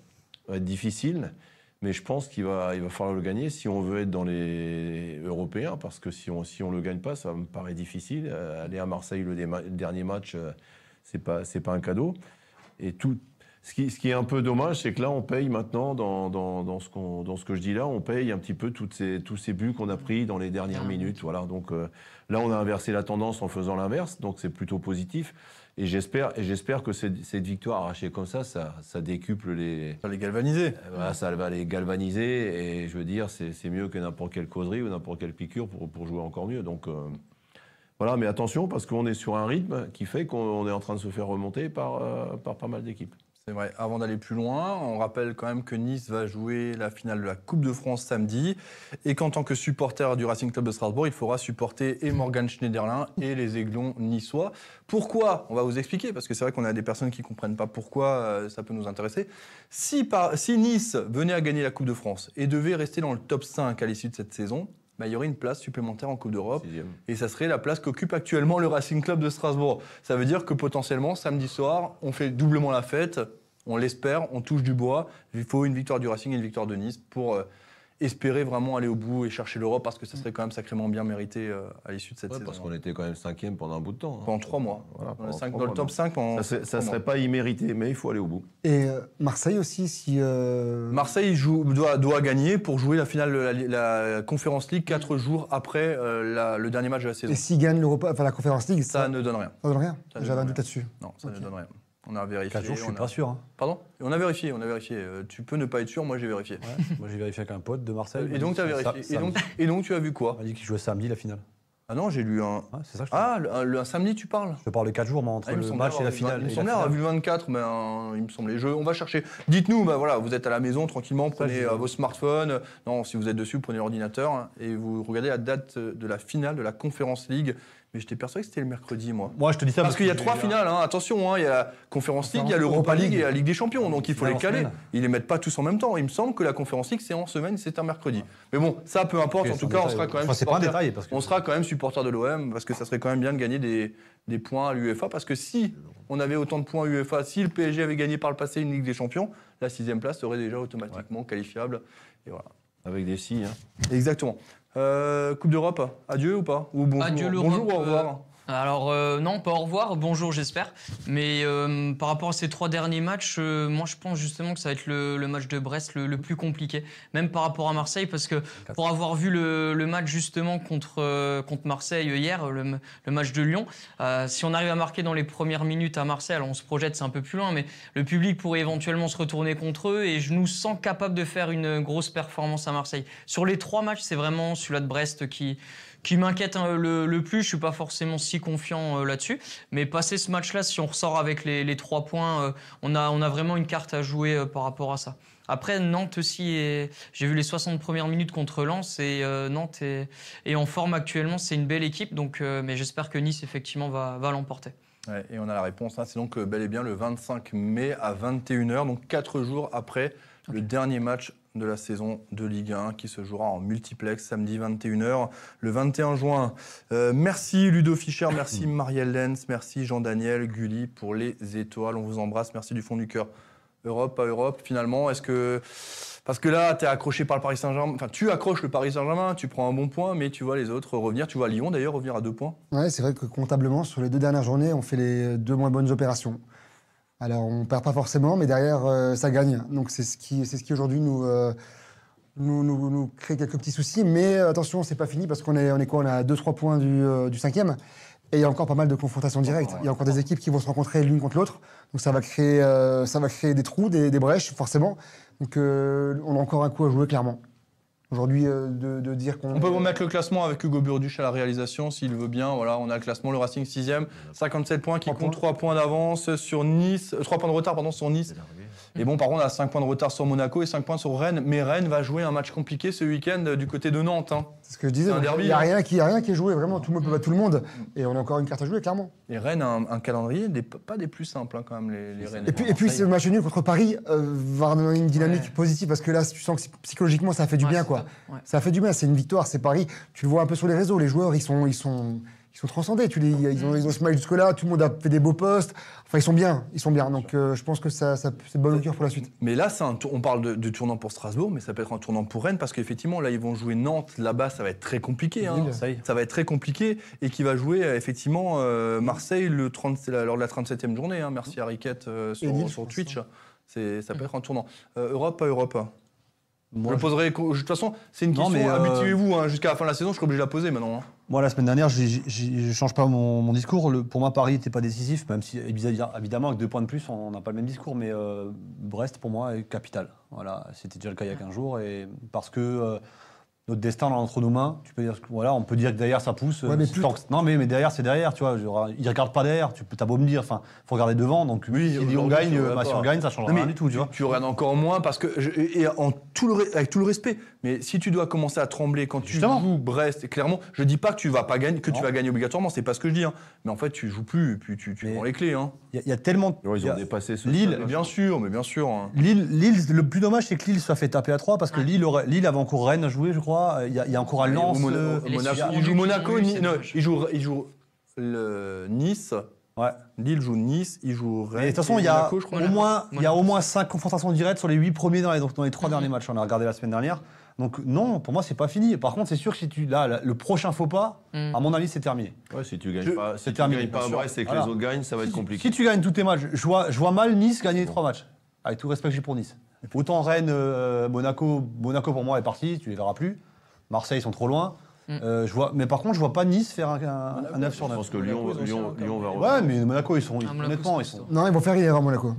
[SPEAKER 5] va être difficile. Mais je pense qu'il va, il va falloir le gagner si on veut être dans les Européens, parce que si on si on le gagne pas, ça me paraît difficile. Euh, aller à Marseille le, déma- le dernier match, euh, c'est pas c'est pas un cadeau. Et tout. Ce qui, ce qui est un peu dommage, c'est que là, on paye maintenant, dans, dans, dans ce, dans ce que je dis là, on paye un petit peu toutes ces, tous ces buts qu'on a pris dans les dernières
[SPEAKER 3] Dernières
[SPEAKER 5] minutes. Voilà. Donc euh, là, on a inversé la tendance en faisant l'inverse, donc c'est plutôt positif. Et j'espère, et j'espère que cette, cette victoire arrachée comme ça, ça, ça décuple les,
[SPEAKER 1] Ça les galvaniser.
[SPEAKER 5] euh, Voilà, ça va les galvaniser et je veux dire, c'est c'est mieux que n'importe quelle causerie ou n'importe quelle piqûre pour, pour jouer encore mieux. Donc euh, voilà, mais attention parce qu'on est sur un rythme qui fait qu'on est en train de se faire remonter par, euh, par pas mal d'équipes.
[SPEAKER 1] C'est vrai. Avant d'aller plus loin, on rappelle quand même que Nice va jouer la finale de la Coupe de France samedi et qu'en tant que supporter du Racing Club de Strasbourg, il faudra supporter et Morgan Schneiderlin et les Aiglons niçois. Pourquoi? On va vous expliquer parce que c'est vrai qu'on a des personnes qui comprennent pas pourquoi euh, ça peut nous intéresser. Si, par- si Nice venait à gagner la Coupe de France et devait rester dans le top 5 à l'issue de cette saison, bah, il y aurait une place supplémentaire en Coupe d'Europe. Et ça serait la place qu'occupe actuellement le Racing Club de Strasbourg. Ça veut dire que potentiellement, samedi soir, on fait doublement la fête. On l'espère, on touche du bois. Il faut une victoire du Racing et une victoire de Nice pour euh, espérer vraiment aller au bout et chercher l'Europe parce que ça serait quand même sacrément bien mérité euh, à l'issue de cette
[SPEAKER 5] Ouais,
[SPEAKER 1] saison.
[SPEAKER 5] parce qu'on était quand même cinquième pendant un bout de temps. hein.
[SPEAKER 1] Pendant trois mois.
[SPEAKER 5] Voilà,
[SPEAKER 1] Dans,
[SPEAKER 5] pendant
[SPEAKER 1] le cinq-
[SPEAKER 5] trois
[SPEAKER 1] dans le
[SPEAKER 5] mois,
[SPEAKER 1] top
[SPEAKER 5] donc.
[SPEAKER 1] 5 pendant.
[SPEAKER 5] Ça,
[SPEAKER 1] trois
[SPEAKER 5] serait
[SPEAKER 1] mois.
[SPEAKER 5] pas immérité, mais il faut aller au bout.
[SPEAKER 4] Et euh, Marseille aussi, si. euh,
[SPEAKER 1] Marseille joue, doit, doit gagner pour jouer la finale de la, la Conference League quatre jours après euh, la- le dernier match de la saison.
[SPEAKER 4] et s'ils gagnent l'Europa, enfin la Conférence League,
[SPEAKER 1] Ça
[SPEAKER 4] ça,
[SPEAKER 1] ne donne rien.
[SPEAKER 4] ça donne rien.
[SPEAKER 1] Ne
[SPEAKER 4] J'avais un doute là-dessus.
[SPEAKER 1] Non, ça ne donne rien. On a vérifié.
[SPEAKER 2] 4 jours, je suis
[SPEAKER 1] on a-
[SPEAKER 2] pas sûr. hein.
[SPEAKER 1] Pardon? On a vérifié, on a vérifié. Euh, tu peux ne pas être sûr, moi j'ai vérifié.
[SPEAKER 2] Ouais. Moi, j'ai vérifié avec un pote de Marseille.
[SPEAKER 1] Et donc tu as vérifié.
[SPEAKER 2] ça-
[SPEAKER 1] et, donc, et donc tu as vu quoi?
[SPEAKER 2] On m'a dit qu'il jouait samedi la finale.
[SPEAKER 1] Ah non, j'ai lu un.
[SPEAKER 2] Ouais, c'est ça que je
[SPEAKER 1] Ah, le, un- le- un samedi tu parles?
[SPEAKER 2] Je te parle de 4 jours, moi, entre
[SPEAKER 1] Ah, il
[SPEAKER 2] le match et la finale.
[SPEAKER 1] Il me semblait avoir vu le 24, mais il me semblait. Je, on va chercher. Dites-nous, bah voilà, vous êtes à la maison tranquillement, prenez euh, vos smartphones. Non, si vous êtes dessus, prenez l'ordinateur hein, et vous regardez la date de la finale de la Conference League. Mais j'étais persuadé que c'était le mercredi, moi.
[SPEAKER 2] Moi, je te dis ça
[SPEAKER 1] Parce qu'il y a trois finales, hein, attention, hein, il y a la Conference League, il y a l'Europa
[SPEAKER 4] Europa
[SPEAKER 1] League et la Ligue des Champions, donc il faut les caler. Ils les mettent pas tous en même temps. Il me semble que la Conference League, c'est en semaine, c'est un mercredi. Mais bon, ça peu importe, en tout cas, on sera quand même
[SPEAKER 2] Enfin, c'est pas un
[SPEAKER 1] supporter-
[SPEAKER 2] détail parce que
[SPEAKER 1] on sera quand même supporter de l'OM parce que ça serait quand même bien de gagner des, des points à l'UEFA. Parce que si on avait autant de points à l'UEFA, si le PSG avait gagné par le passé une Ligue des Champions, la sixième place serait déjà automatiquement qualifiable. Et voilà.
[SPEAKER 5] Avec des si. Hein.
[SPEAKER 1] Exactement. Euh, coupe d'Europe, adieu ou pas Ou bonjour
[SPEAKER 3] Adieu l'Europe,
[SPEAKER 1] Bonjour ou au revoir.
[SPEAKER 3] euh, Alors euh, non, pas au revoir, bonjour j'espère. Mais euh, par rapport à ces trois derniers matchs, euh, moi je pense justement que ça va être le, le match de Brest le, le plus compliqué, même par rapport à Marseille, parce que pour avoir vu le, le match justement contre, contre Marseille hier, le, match de Lyon, si on arrive à marquer dans les premières minutes à Marseille, alors on se projette, c'est un peu plus loin, mais le public pourrait éventuellement se retourner contre eux et je nous sens capable de faire une grosse performance à Marseille. Sur les trois matchs, c'est vraiment celui-là de Brest qui qui m'inquiète hein, le, le plus. Je suis pas forcément si confiant euh, là-dessus. Mais passer ce match-là, si on ressort avec les, les trois points, euh, on, a, on a vraiment une carte à jouer euh, par rapport à ça. Après, Nantes aussi, est- j'ai vu les 60 premières minutes contre Lens et euh, Nantes est, est en forme actuellement. C'est une belle équipe, donc, euh, mais j'espère que Nice, effectivement, va, va l'emporter.
[SPEAKER 1] Ouais, et on a la réponse. hein. C'est donc bel et bien le 25 mai à 21h, donc 4 jours après le dernier match de la saison de Ligue 1 qui se jouera en multiplex samedi 21h le 21 juin. Euh, merci Ludo Fischer, merci Marielle Lenz, merci Jean-Daniel Gulli pour les étoiles. On vous embrasse, merci du fond du cœur. Europe, pas Europe, finalement, est-ce que. Parce que là, tu es accroché par le Paris Saint-Germain. Enfin, tu accroches le Paris Saint-Germain, tu prends un bon point, mais tu vois les autres revenir. Tu vois Lyon d'ailleurs revenir à deux points.
[SPEAKER 4] Ouais, c'est vrai que comptablement, sur les deux dernières journées, on fait les deux moins bonnes opérations. Alors, on perd pas forcément, mais derrière, euh, ça gagne. Donc, c'est ce qui, c'est ce qui aujourd'hui nous, euh, nous, nous, nous crée quelques petits soucis. Mais euh, attention, c'est pas fini parce qu'on est, on est quoi? On a 2-3 points du, euh, du cinquième. Et il y a encore pas mal de confrontations directes. Il y a encore des équipes qui vont se rencontrer l'une contre l'autre. Donc, ça va créer, ça va créer des trous, des, des brèches, forcément. Donc, on a encore un coup à jouer, clairement. Aujourd'hui, euh, de, de dire qu'on.
[SPEAKER 1] On peut remettre le classement avec Hugo Burduche à la réalisation s'il veut bien. Voilà, on a le classement, le Racing 6e, 57 points qui compte 3 points d'avance sur Nice, 3 points de retard pardon, sur Nice. Et bon, par contre, on a 5 points de retard sur Monaco et 5 points sur Rennes. Mais Rennes va jouer un match compliqué ce week-end euh, du côté de Nantes. hein.
[SPEAKER 4] C'est ce que je disais. Il n'y a,
[SPEAKER 1] hein.
[SPEAKER 4] rien qui- il y a rien qui est joué, vraiment. Tout le monde peut battre tout le monde. Et on a encore une carte à jouer, clairement.
[SPEAKER 1] Et Rennes a un, un calendrier des, pas des plus simples hein, quand même, les, les Rennes.
[SPEAKER 4] Et puis, et puis ce match nul contre Paris euh, va donner une dynamique
[SPEAKER 3] Ouais.
[SPEAKER 4] positive parce que là, tu sens que psychologiquement, ça fait du
[SPEAKER 3] Ouais,
[SPEAKER 4] bien, quoi.
[SPEAKER 3] ouais.
[SPEAKER 4] Ça fait du bien. C'est une victoire, c'est Paris. Tu le vois un peu sur les réseaux. Les joueurs, ils sont, ils sont, ils sont transcendés. Tu les, ils ont, ils ont smile jusque là. Tout le monde a fait des beaux postes. Enfin, ils sont bien. Ils sont bien. Donc, euh, je pense que ça, ça c'est de bonne augure pour la suite.
[SPEAKER 1] Mais là, c'est un tour- on parle de, de tournant pour Strasbourg, mais ça peut être un tournant pour Rennes parce qu'effectivement, là, ils vont jouer Nantes. Là-bas, ça va être très compliqué. hein.
[SPEAKER 2] Ça y est.
[SPEAKER 1] Ça va être très compliqué et qui va jouer euh, effectivement euh, Marseille le 30, c'est la- lors de la 37e journée. hein. Merci à Riquette euh, sur,
[SPEAKER 4] Lille,
[SPEAKER 1] Twitch. C'est, ça peut être un tournant. Euh, Europe, pas Europe
[SPEAKER 2] Moi,
[SPEAKER 1] Je
[SPEAKER 2] je-
[SPEAKER 1] poserai. De toute façon, c'est une
[SPEAKER 2] Non,
[SPEAKER 1] question.
[SPEAKER 2] mais, euh,
[SPEAKER 1] Habituez-vous hein, jusqu'à la fin de la saison. Je serai obligé de la poser maintenant.
[SPEAKER 2] Moi, la semaine dernière, je ne change pas mon, mon discours. Le- pour moi, Paris n'était pas décisif, même si évidemment, avec deux points de plus, on n'a pas le même discours. Mais euh, Brest, pour moi, est capital. Voilà, c'était déjà le cas il y a 15 jours. Et parce que euh, notre destin est entre nos mains, tu peux dire, que- voilà, on peut dire que derrière ça pousse.
[SPEAKER 4] Ouais, mais
[SPEAKER 2] Si
[SPEAKER 4] plus-
[SPEAKER 2] tant que- non, mais, mais derrière, c'est derrière. Tu vois, genre, ils ne regardent pas derrière. Tu peux, as beau me dire, enfin, faut regarder devant. Donc,
[SPEAKER 1] Oui,
[SPEAKER 2] si on gagne,
[SPEAKER 1] tu
[SPEAKER 2] euh, bah, si on gagne, ça ne
[SPEAKER 1] mais
[SPEAKER 2] rien du tout. Tu vois.
[SPEAKER 1] tu regardes encore moins parce que je- et en tout le, re- avec tout le respect. Mais si tu dois commencer à trembler quand tu joues Brest, et clairement, je dis pas que tu vas pas gagner, que tu
[SPEAKER 2] Non.
[SPEAKER 1] vas gagner obligatoirement. C'est pas ce que je dis. hein. Mais en fait, tu joues plus et puis tu, tu prends les clés. Hein.
[SPEAKER 2] Il y a- il y, a tellement.
[SPEAKER 5] Ouais,
[SPEAKER 2] il
[SPEAKER 5] ils
[SPEAKER 2] y
[SPEAKER 5] ont
[SPEAKER 2] a-
[SPEAKER 5] dépassé ce
[SPEAKER 2] Lille,
[SPEAKER 5] stade,
[SPEAKER 1] bien sûr, mais bien sûr. hein.
[SPEAKER 2] Lille, Lille, le plus dommage, c'est que Lille soit fait taper à 3 parce que. Lille, aurait, Lille avait encore Rennes à jouer, je crois. 3, il y, a- il y a encore un Lens. Euh,
[SPEAKER 1] Monaco, il joue Monaco, il joue, il joue le Nice.
[SPEAKER 2] Ouais.
[SPEAKER 1] Lille joue Nice, il joue Rennes.
[SPEAKER 2] De toute façon, il y a
[SPEAKER 1] Monaco, je crois.
[SPEAKER 2] au moins, il y a au moins 5 confrontations directes sur les 8 premiers dans les, donc dans les 3
[SPEAKER 3] Mhm.
[SPEAKER 2] derniers matchs. On a regardé la semaine dernière. Donc non, pour moi, c'est pas fini. Par contre, c'est sûr que si tu là, le prochain faux pas,
[SPEAKER 3] Mm.
[SPEAKER 2] à mon avis, c'est terminé.
[SPEAKER 5] Ouais, si tu gagnes
[SPEAKER 2] Je-
[SPEAKER 5] pas,
[SPEAKER 2] c'est
[SPEAKER 5] si tu
[SPEAKER 2] terminé,
[SPEAKER 5] gagnes pas. Brest et que
[SPEAKER 2] Voilà.
[SPEAKER 5] les autres gagnent, ça va être compliqué.
[SPEAKER 2] Si tu gagnes tous tes matchs, je vois, je vois mal Nice gagner les 3 matchs. Avec tout le respect que j'ai pour Nice. Autant Rennes, euh, Monaco, Monaco pour moi est parti, tu les verras plus. Marseille, ils sont trop loin.
[SPEAKER 3] Mm.
[SPEAKER 2] Euh, je vois, mais par contre, je vois pas Nice faire un, un, un 9 sur
[SPEAKER 5] Je
[SPEAKER 2] 9.
[SPEAKER 5] pense que
[SPEAKER 1] Monaco,
[SPEAKER 5] Lyon, Lyon, Lyon va
[SPEAKER 1] camp.
[SPEAKER 2] Ouais, mais Monaco, ils sont.
[SPEAKER 3] Ah, Monaco,
[SPEAKER 2] honnêtement, ils sont.
[SPEAKER 4] Non, ils vont faire une erreur, Monaco.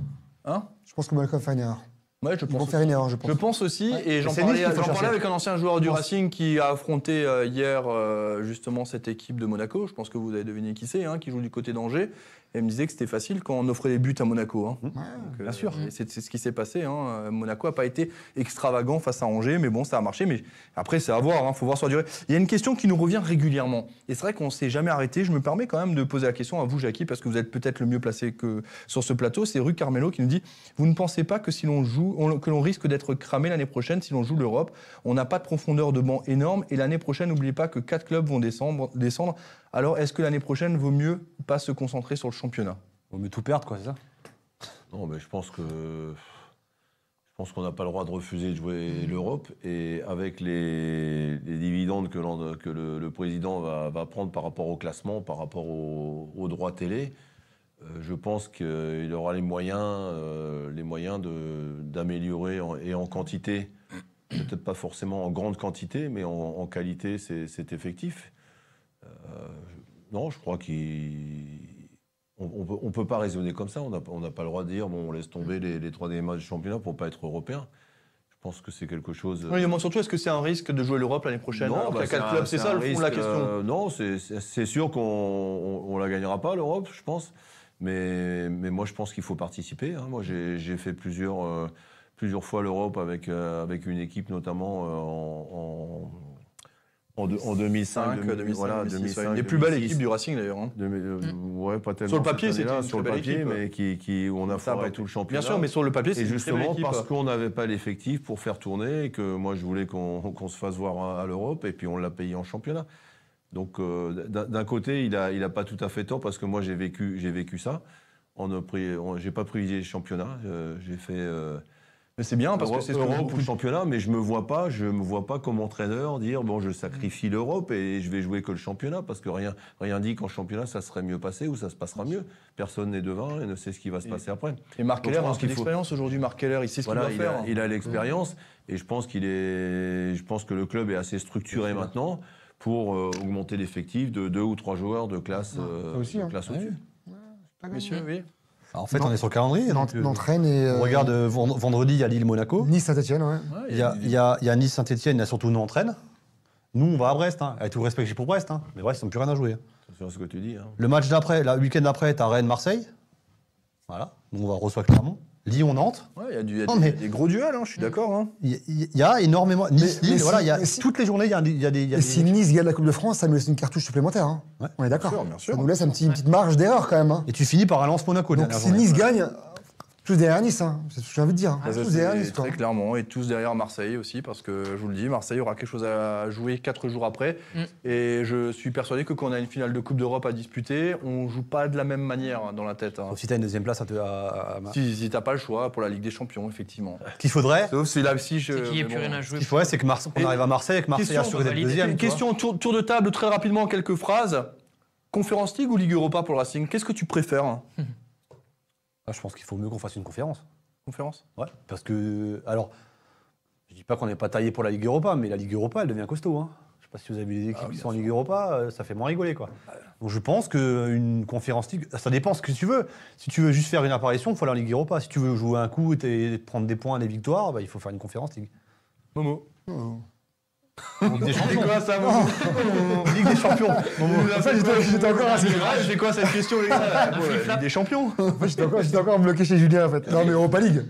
[SPEAKER 1] Hein
[SPEAKER 4] Je pense que Monaco va faire une erreur.
[SPEAKER 1] Ouais, je
[SPEAKER 4] Ils vont
[SPEAKER 1] pense.
[SPEAKER 4] faire une erreur, je pense.
[SPEAKER 1] Je pense aussi, et j'en parlais, parlais avec un ancien joueur du
[SPEAKER 2] Je pense.
[SPEAKER 1] Racing qui a affronté euh, hier euh, justement cette équipe de Monaco. Je pense que vous avez deviné qui c'est, hein, qui joue du côté d'Angers. Il me disait que c'était facile quand on offrait les buts à Monaco. hein. Donc, euh,
[SPEAKER 2] bien sûr.
[SPEAKER 1] et C'est ce qui s'est passé. hein. Euh, Monaco n'a pas été extravagant face à Angers, mais bon, ça a marché. Mais après, c'est à voir. Il faut voir sur la durée. Il y a une question qui nous revient régulièrement. Et c'est vrai qu'on ne s'est jamais arrêté. Je me permets quand même de poser la question à vous, Jackie, parce que vous êtes peut-être le mieux placé que sur ce plateau. C'est Rue Carmelo qui nous dit Vous ne pensez pas que si l'on joue, on- que l'on risque d'être cramé l'année prochaine si l'on joue l'Europe? On n'a pas de profondeur de banc énorme. Et l'année prochaine, n'oubliez pas que quatre clubs vont descendre. descendre. Alors, est-ce que l'année prochaine, vaut mieux pas se concentrer sur le championnat?
[SPEAKER 2] Vaut mieux tout perdre, quoi, c'est ça?
[SPEAKER 5] Non, mais je pense que je pense qu'on n'a pas le droit de refuser de jouer l'Europe. Et avec les, les dividendes que, le, le président va, va prendre par rapport au classement, par rapport au- aux droits télé, euh, je pense qu'il aura les moyens, euh, les moyens d'améliorer en- et en quantité, peut-être pas forcément en grande quantité, mais en, en qualité, c'est c'est effectif. Euh, non, je crois qu'il on ne peut, pas raisonner comme ça. On n'a pas le droit de dire bon, on laisse tomber les, les trois derniers matchs du championnat pour pas être européen. Je pense que c'est quelque chose.
[SPEAKER 1] Oui, il demande surtout est-ce que c'est un risque de jouer l'Europe l'année prochaine?
[SPEAKER 5] Non, bah,
[SPEAKER 1] quatre
[SPEAKER 5] un-
[SPEAKER 1] clubs C'est ça le fond de la question.
[SPEAKER 5] euh, non, c'est- sûr qu'on on, on la gagnera pas l'Europe, je pense. Mais, mais moi, je pense qu'il faut participer. hein. Moi, j'ai fait plusieurs, euh, plusieurs fois l'Europe avec, euh, avec une équipe, notamment euh, en, en, en, deux- en 2005,
[SPEAKER 1] 5, 2005,
[SPEAKER 5] voilà,
[SPEAKER 1] 2006,
[SPEAKER 5] 2005,
[SPEAKER 1] ouais, une des plus belles
[SPEAKER 5] 2006.
[SPEAKER 1] équipes du Racing d'ailleurs. hein.
[SPEAKER 5] Euh, Ouais, pas tellement.
[SPEAKER 1] Sur le papier, c'était
[SPEAKER 5] sur le
[SPEAKER 1] très belle
[SPEAKER 5] papier,
[SPEAKER 1] équipe.
[SPEAKER 5] mais qui, qui, où on a foiré tout le
[SPEAKER 1] Bien
[SPEAKER 5] championnat.
[SPEAKER 1] sûr, mais sur le papier, c'est
[SPEAKER 5] Et
[SPEAKER 1] une très belle
[SPEAKER 5] justement parce qu'on n'avait pas l'effectif pour faire tourner et que moi je voulais qu'on se fasse voir à, à l'Europe et puis on l'a payé en championnat. Donc euh, d'un côté, il a, il a pas tout à fait tort parce que moi j'ai vécu, j'ai vécu ça. On a pris, on- j'ai pas privilégié le championnat. euh, j'ai fait euh,
[SPEAKER 1] Mais c'est bien parce que c'est ce
[SPEAKER 5] Europe ou
[SPEAKER 1] de-
[SPEAKER 5] championnat, mais je me vois pas, je me vois pas comme entraîneur dire bon je sacrifie l'Europe et je vais jouer que le championnat parce que rien rien dit qu'en championnat ça serait mieux passé ou ça se passera mieux. Personne n'est devin et ne sait ce qui va se
[SPEAKER 1] Et-
[SPEAKER 5] passer après.
[SPEAKER 1] Et Marc Keller a
[SPEAKER 5] qu'il
[SPEAKER 1] d'expérience aujourd'hui. Marc Keller, il sait ce qu'il
[SPEAKER 5] Voilà,
[SPEAKER 1] doit
[SPEAKER 5] il
[SPEAKER 1] faire.
[SPEAKER 5] a, il a l'expérience et je pense qu'il est, je pense que le club est assez structuré maintenant pour euh, augmenter l'effectif de deux ou trois joueurs de classe, euh,
[SPEAKER 4] aussi,
[SPEAKER 5] de
[SPEAKER 4] hein.
[SPEAKER 5] classe
[SPEAKER 2] Ouais.
[SPEAKER 5] au-dessus.
[SPEAKER 1] Messieurs, oui.
[SPEAKER 2] En fait,
[SPEAKER 4] Non.
[SPEAKER 2] on est sur le calendrier.
[SPEAKER 4] Nantes,
[SPEAKER 2] donc, euh,
[SPEAKER 4] Nantes, Rennes et.
[SPEAKER 2] on
[SPEAKER 4] euh,
[SPEAKER 2] regarde euh, vend- vendredi, il y a Lille-Monaco.
[SPEAKER 4] Nice, Saint-Etienne, ouais.
[SPEAKER 2] Il y a, y Nice-Saint-Etienne, il y a surtout Nantes-Rennes. Nous, on va à Brest, hein, avec tout le respect que j'ai pour Brest. hein. Mais Brest, ils n'ont plus rien à jouer. hein.
[SPEAKER 5] Attention à ce que tu dis. hein.
[SPEAKER 2] Le match d'après, le week-end d'après, t'as Rennes-Marseille. Voilà. Nous, on va reçoit Clermont. Lyon-Nantes.
[SPEAKER 1] Ouais, Il y a, du- y a
[SPEAKER 2] Non,
[SPEAKER 1] des,
[SPEAKER 2] mais-
[SPEAKER 1] des gros duels, hein, je suis d'accord. hein.
[SPEAKER 2] Il y, a énormément. Nice,
[SPEAKER 4] mais
[SPEAKER 2] Lille, voilà, il y a,
[SPEAKER 4] mais si-
[SPEAKER 2] toutes les journées, il y a, il y a des. il y a
[SPEAKER 4] Et
[SPEAKER 2] des-
[SPEAKER 4] si Nice gagne la Coupe de France, ça nous laisse une cartouche supplémentaire. hein.
[SPEAKER 2] Ouais.
[SPEAKER 4] On est d'accord. Ça nous laisse un petit- une petite marge d'erreur quand même. hein.
[SPEAKER 2] Et tu finis par un Lens-Monaco. la
[SPEAKER 4] Donc si
[SPEAKER 2] journée.
[SPEAKER 4] Nice gagne, tous derrière Nice. hein. C'est ce que j'ai envie de dire.
[SPEAKER 1] Ah,
[SPEAKER 4] tous
[SPEAKER 1] c'est
[SPEAKER 4] derrière Nice. quoi.
[SPEAKER 1] très clairement, et tous derrière Marseille aussi, parce que je vous le dis, Marseille aura quelque chose à jouer quatre jours après.
[SPEAKER 3] Mm.
[SPEAKER 1] Et je suis persuadé que quand on a une finale de Coupe d'Europe à disputer, on joue pas de la même manière hein, dans la tête. hein.
[SPEAKER 2] Sauf si t'as une deuxième place à te. à-
[SPEAKER 1] Si, si t'as pas le choix pour la Ligue des Champions, effectivement.
[SPEAKER 2] Ce qu'il faudrait,
[SPEAKER 1] Sauf si là, si je.
[SPEAKER 3] C'est qu'il n'y ait plus
[SPEAKER 1] bon.
[SPEAKER 3] rien à
[SPEAKER 2] ce
[SPEAKER 3] jouer.
[SPEAKER 2] qu'il faudrait, c'est que Marse- qu'on
[SPEAKER 1] Et-
[SPEAKER 2] arrive à Marseille avec Marseille
[SPEAKER 1] Question,
[SPEAKER 2] d'être
[SPEAKER 3] valider.
[SPEAKER 2] deuxième.
[SPEAKER 1] Question tour, tour de table très rapidement, quelques phrases. Conférence League ou Ligue Europa pour le Racing Qu'est-ce que tu préfères hein?
[SPEAKER 2] Ah, je pense qu'il faut mieux qu'on fasse une conférence.
[SPEAKER 1] Conférence
[SPEAKER 2] Ouais, parce que. Alors, je dis pas qu'on n'est pas taillé pour la Ligue Europa, mais la Ligue Europa, elle devient costaud. Hein. Je sais pas si vous avez vu les équipes
[SPEAKER 1] Ah,
[SPEAKER 2] qui sont en Ligue Europa, euh, ça fait moins rigoler. Quoi. Donc je pense qu'une conférence Ligue, ça dépend ce que tu veux. Si tu veux juste faire une apparition, il faut aller en Ligue Europa. Si tu veux jouer un coup et prendre des points, des victoires, bah, il faut faire une conférence Ligue.
[SPEAKER 1] Momo.
[SPEAKER 4] Oh.
[SPEAKER 2] Ligue des
[SPEAKER 1] C'est
[SPEAKER 2] Champions.
[SPEAKER 1] quoi ça,
[SPEAKER 2] Ligue des Champions.
[SPEAKER 4] J'étais- encore assez-
[SPEAKER 1] C'est quoi cette question, les gars Ligue des Champions
[SPEAKER 4] Moi, J'étais encore, bloqué chez Julien en fait. Non mais Europa League.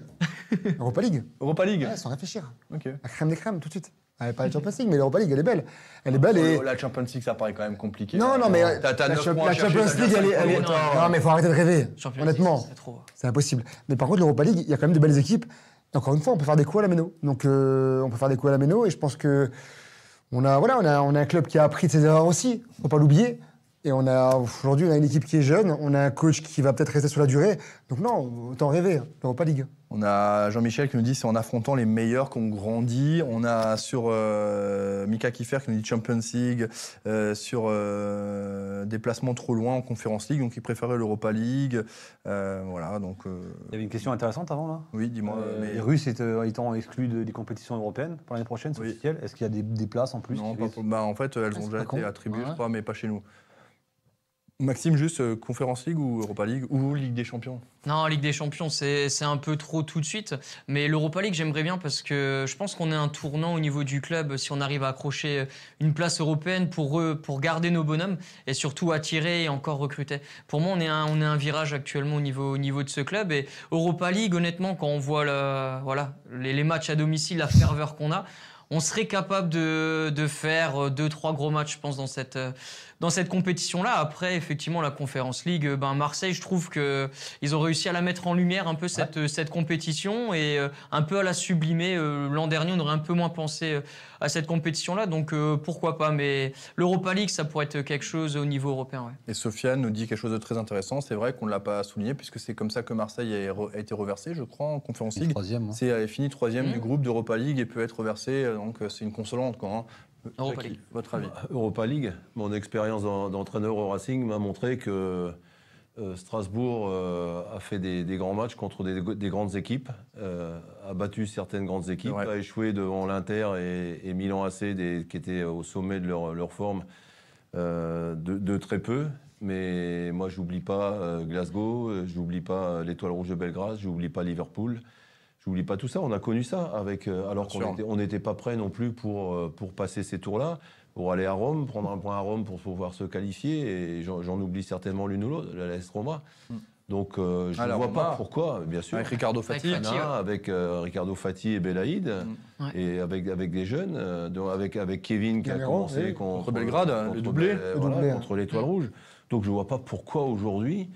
[SPEAKER 4] Europa League.
[SPEAKER 1] Europa League
[SPEAKER 4] Ouais, sans réfléchir.
[SPEAKER 1] Ok.
[SPEAKER 4] La crème des crèmes tout de suite. Elle n'est pas la Champions League, mais l'Europa League, elle est belle. Elle est belle et.
[SPEAKER 1] Oh, La Champions League, ça paraît quand même compliqué.
[SPEAKER 4] Non, non, mais la, Champions League, elle est. Non, mais faut arrêter de rêver.
[SPEAKER 3] Champions
[SPEAKER 4] Honnêtement,
[SPEAKER 3] c'est
[SPEAKER 4] impossible. Mais par contre, l'Europa League, il y a quand même de belles équipes. Encore une fois, on peut faire des coups à la méno. Donc, euh, on peut faire des coups à la méno et je pense que On a, voilà, on, a, on a un club qui a appris de ses erreurs aussi, faut pas l'oublier. Et on a aujourd'hui, on a une équipe qui est jeune, on a un coach qui va peut-être rester sur la durée. Donc non, autant rêver, hein, l'Europa League.
[SPEAKER 1] On a Jean-Michel qui nous dit c'est en affrontant les meilleurs qu'on grandit. On a sur euh, Mika Kiffer qui nous dit Champions League, euh, sur euh, déplacement trop loin en Conférence League, donc il préférait l'Europa League. Euh, voilà, donc euh,
[SPEAKER 2] Il y avait une question intéressante avant là?
[SPEAKER 1] oui, dis-moi.
[SPEAKER 2] Euh,
[SPEAKER 1] mais
[SPEAKER 2] les Russes étant, étant exclus de- des compétitions européennes pour l'année prochaine, c'est
[SPEAKER 1] Oui.
[SPEAKER 2] officiel? Est-ce qu'il y a des, des places en plus
[SPEAKER 1] non, pas bah, en fait, elles
[SPEAKER 3] Ah,
[SPEAKER 1] ont déjà été attribuées, je crois, mais pas chez nous. Maxime, juste euh, Conférence League ou Europa League ou Ligue des Champions?
[SPEAKER 3] Non, Ligue des Champions, c'est un peu trop tout de suite. Mais l'Europa League, j'aimerais bien parce que je pense qu'on est un tournant au niveau du club si on arrive à accrocher une place européenne pour, eux, pour garder nos bonhommes et surtout attirer et encore recruter. Pour moi, on est un, on est un virage actuellement au niveau, au niveau de ce club. Et Europa League, honnêtement, quand on voit le- voilà, les, les matchs à domicile, la ferveur qu'on a, on serait capable de, de faire deux, trois gros matchs, je pense, dans cette, dans cette compétition-là. Après, effectivement, la Conférence League, euh, ben, Marseille, je trouve qu'ils ont réussi à la mettre en lumière un peu cette, euh, cette compétition et euh, un peu à la sublimer. Euh, L'an dernier, on aurait un peu moins pensé à cette compétition-là, donc euh, pourquoi pas. Mais l'Europa League, ça pourrait être quelque chose au niveau européen. ouais.
[SPEAKER 1] Et Sofiane nous dit quelque chose de très intéressant. C'est vrai qu'on ne l'a pas souligné puisque c'est comme ça que Marseille a, re- a été reversé, je crois, en Conférence League.
[SPEAKER 2] Troisième. hein.
[SPEAKER 1] C'est fini troisième
[SPEAKER 3] Mhm.
[SPEAKER 1] du groupe d'Europa League et peut être reversé, donc c'est une consolante. Quoi, hein.
[SPEAKER 3] Europa League.
[SPEAKER 1] Votre avis
[SPEAKER 5] Europa League, mon expérience d'en- d'entraîneur au Racing m'a montré que euh, Strasbourg euh, a fait des, des grands matchs contre des, des grandes équipes, euh, a battu certaines grandes équipes, a échoué devant l'Inter et, et Milan AC, des- qui étaient au sommet de leur, leur forme, euh, de, de très peu. Mais moi, j'oublie pas euh, Glasgow, euh, j'oublie pas l'Étoile Rouge de Belgrade, j'oublie pas Liverpool. J'oublie pas tout ça. On a connu ça avec, euh, alors qu'on n'était pas prêt non plus pour, euh, pour passer ces tours-là, pour aller à Rome, prendre un point à Rome pour pouvoir se qualifier. Et j'en oublie certainement l'une ou l'autre, la l'AS Roma.
[SPEAKER 1] Mm.
[SPEAKER 5] Donc euh, je ne vois
[SPEAKER 1] Roma.
[SPEAKER 5] pas pourquoi, bien sûr.
[SPEAKER 1] Avec Ricardo Fati.
[SPEAKER 3] Avec ouais.
[SPEAKER 5] euh, Ricardo Fati et Belaïd,
[SPEAKER 1] Mm.
[SPEAKER 3] Ouais.
[SPEAKER 5] et avec, avec des jeunes, euh, dont- avec, avec Kevin qui a commencé contre,
[SPEAKER 1] Contre Belgrade, le doublé.
[SPEAKER 4] Le
[SPEAKER 5] voilà,
[SPEAKER 4] doublé, hein.
[SPEAKER 5] contre l'Étoile Rouge. Donc je ne vois pas pourquoi aujourd'hui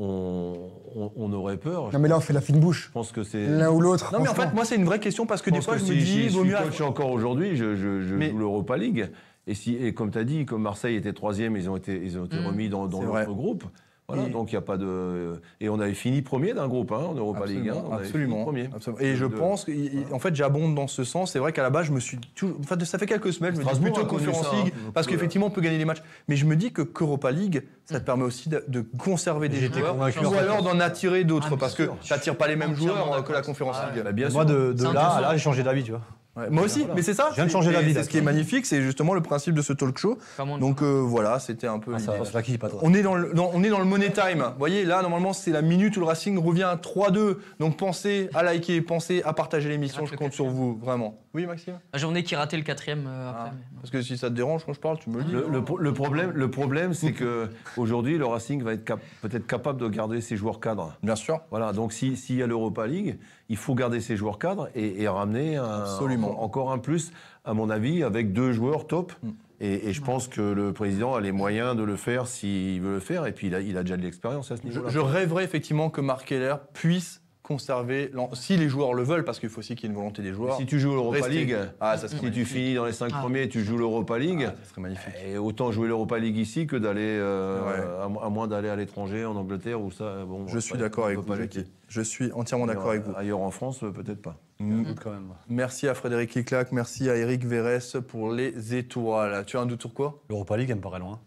[SPEAKER 5] on, on- on aurait peur.
[SPEAKER 4] Non, mais là, on fait la fine bouche.
[SPEAKER 5] Je pense que c'est.
[SPEAKER 4] L'un ou l'autre.
[SPEAKER 1] Non, mais en fait, moi, c'est une vraie question parce que
[SPEAKER 5] Je
[SPEAKER 1] des fois,
[SPEAKER 5] que
[SPEAKER 1] je
[SPEAKER 5] si,
[SPEAKER 1] me dis,
[SPEAKER 5] si
[SPEAKER 1] il
[SPEAKER 5] je
[SPEAKER 1] vaut
[SPEAKER 5] suis
[SPEAKER 1] mieux.
[SPEAKER 5] encore aujourd'hui, je, je, je
[SPEAKER 1] Mais-
[SPEAKER 5] joue l'Europa League. Et, si, et comme tu as dit, comme Marseille était troisième, ils ont été, ils ont été
[SPEAKER 3] Mm.
[SPEAKER 5] remis dans, dans l'autre groupe. Voilà,
[SPEAKER 1] Et-
[SPEAKER 5] donc il n'y a pas de. Et on avait fini premier d'un groupe hein, en Europa League. hein, on avait
[SPEAKER 1] absolument,
[SPEAKER 5] fini premier.
[SPEAKER 1] absolument. Et je
[SPEAKER 5] De-
[SPEAKER 1] pense que, en fait, j'abonde dans ce sens. C'est vrai qu'à la base, je me suis toujours. Enfin, ça fait quelques semaines, je me dis plutôt Conférence
[SPEAKER 5] ça, hein.
[SPEAKER 1] League,
[SPEAKER 5] Donc,
[SPEAKER 1] parce
[SPEAKER 5] euh,
[SPEAKER 1] qu'effectivement, on peut gagner les matchs. Mais je me dis que qu'Europa League, ça te permet aussi de, de conserver des joueurs,
[SPEAKER 2] convaincu,
[SPEAKER 1] ou alors d'en attirer d'autres,
[SPEAKER 3] Ah,
[SPEAKER 1] parce que tu n'attires pas les mêmes joueurs euh, que la Conférence
[SPEAKER 3] Ah,
[SPEAKER 1] League.
[SPEAKER 2] Moi, de, là à là, j'ai changé d'avis, tu vois.
[SPEAKER 1] Ouais, moi aussi,
[SPEAKER 5] Voilà.
[SPEAKER 1] mais c'est ça.
[SPEAKER 2] Je viens de changer d'avis,
[SPEAKER 1] C'est ce qui est magnifique, c'est justement le principe de ce talk show. Donc euh, voilà, c'était un peu.
[SPEAKER 2] Ah, ça, pas toi.
[SPEAKER 1] On est, dans le, dans- on est dans le money time. Vous voyez, là, normalement, c'est la minute où le Racing revient à 3-2. Donc pensez à liker, pensez à partager l'émission. Je compte sur vous, vraiment. Oui, Maxime
[SPEAKER 3] La journée qui ratait le quatrième euh, après.
[SPEAKER 1] Ah.
[SPEAKER 3] mais-
[SPEAKER 1] Parce que si ça te dérange quand je parle, tu me le dis.
[SPEAKER 5] Le, le pro- le problème, le problème c'est que aujourd'hui, le Racing va être cap- peut-être capable de garder ses joueurs cadres.
[SPEAKER 1] Bien sûr.
[SPEAKER 5] Voilà, donc si- s'il y a l'Europa League, il faut garder ses joueurs cadres et, et ramener un-
[SPEAKER 1] Absolument.
[SPEAKER 5] encore, encore un plus, à mon avis, avec deux joueurs top.
[SPEAKER 1] Mm.
[SPEAKER 5] Et, et je pense que le président a les moyens de le faire s'il veut le faire. Et puis il a, il a déjà de l'expérience à ce
[SPEAKER 1] Je,
[SPEAKER 5] niveau-là.
[SPEAKER 1] je rêverais effectivement que Marc Keller puisse conserver, si les joueurs le veulent, parce qu'il faut aussi qu'il y ait une volonté des joueurs.
[SPEAKER 5] Si tu joues l'Europa. League,
[SPEAKER 1] Ah, ça
[SPEAKER 5] si tu finis dans les cinq
[SPEAKER 3] Ah.
[SPEAKER 5] premiers et tu joues l'Europa League,
[SPEAKER 1] Ah, ça serait magnifique.
[SPEAKER 5] et autant jouer l'Europa League ici que d'aller, euh,
[SPEAKER 1] Ouais.
[SPEAKER 5] à, mo- à moins d'aller à l'étranger, en Angleterre, ou ça. Bon,
[SPEAKER 1] Je suis d'accord avec vous, Jackie. Je suis entièrement d'accord avec vous.
[SPEAKER 5] Ailleurs en France, peut-être pas.
[SPEAKER 1] Mm.
[SPEAKER 2] Quand même.
[SPEAKER 1] Merci à Frédéric Leclac, merci à Eric Vérès pour les étoiles. Tu as un doute sur quoi?
[SPEAKER 2] L'Europa League, elle me paraît loin.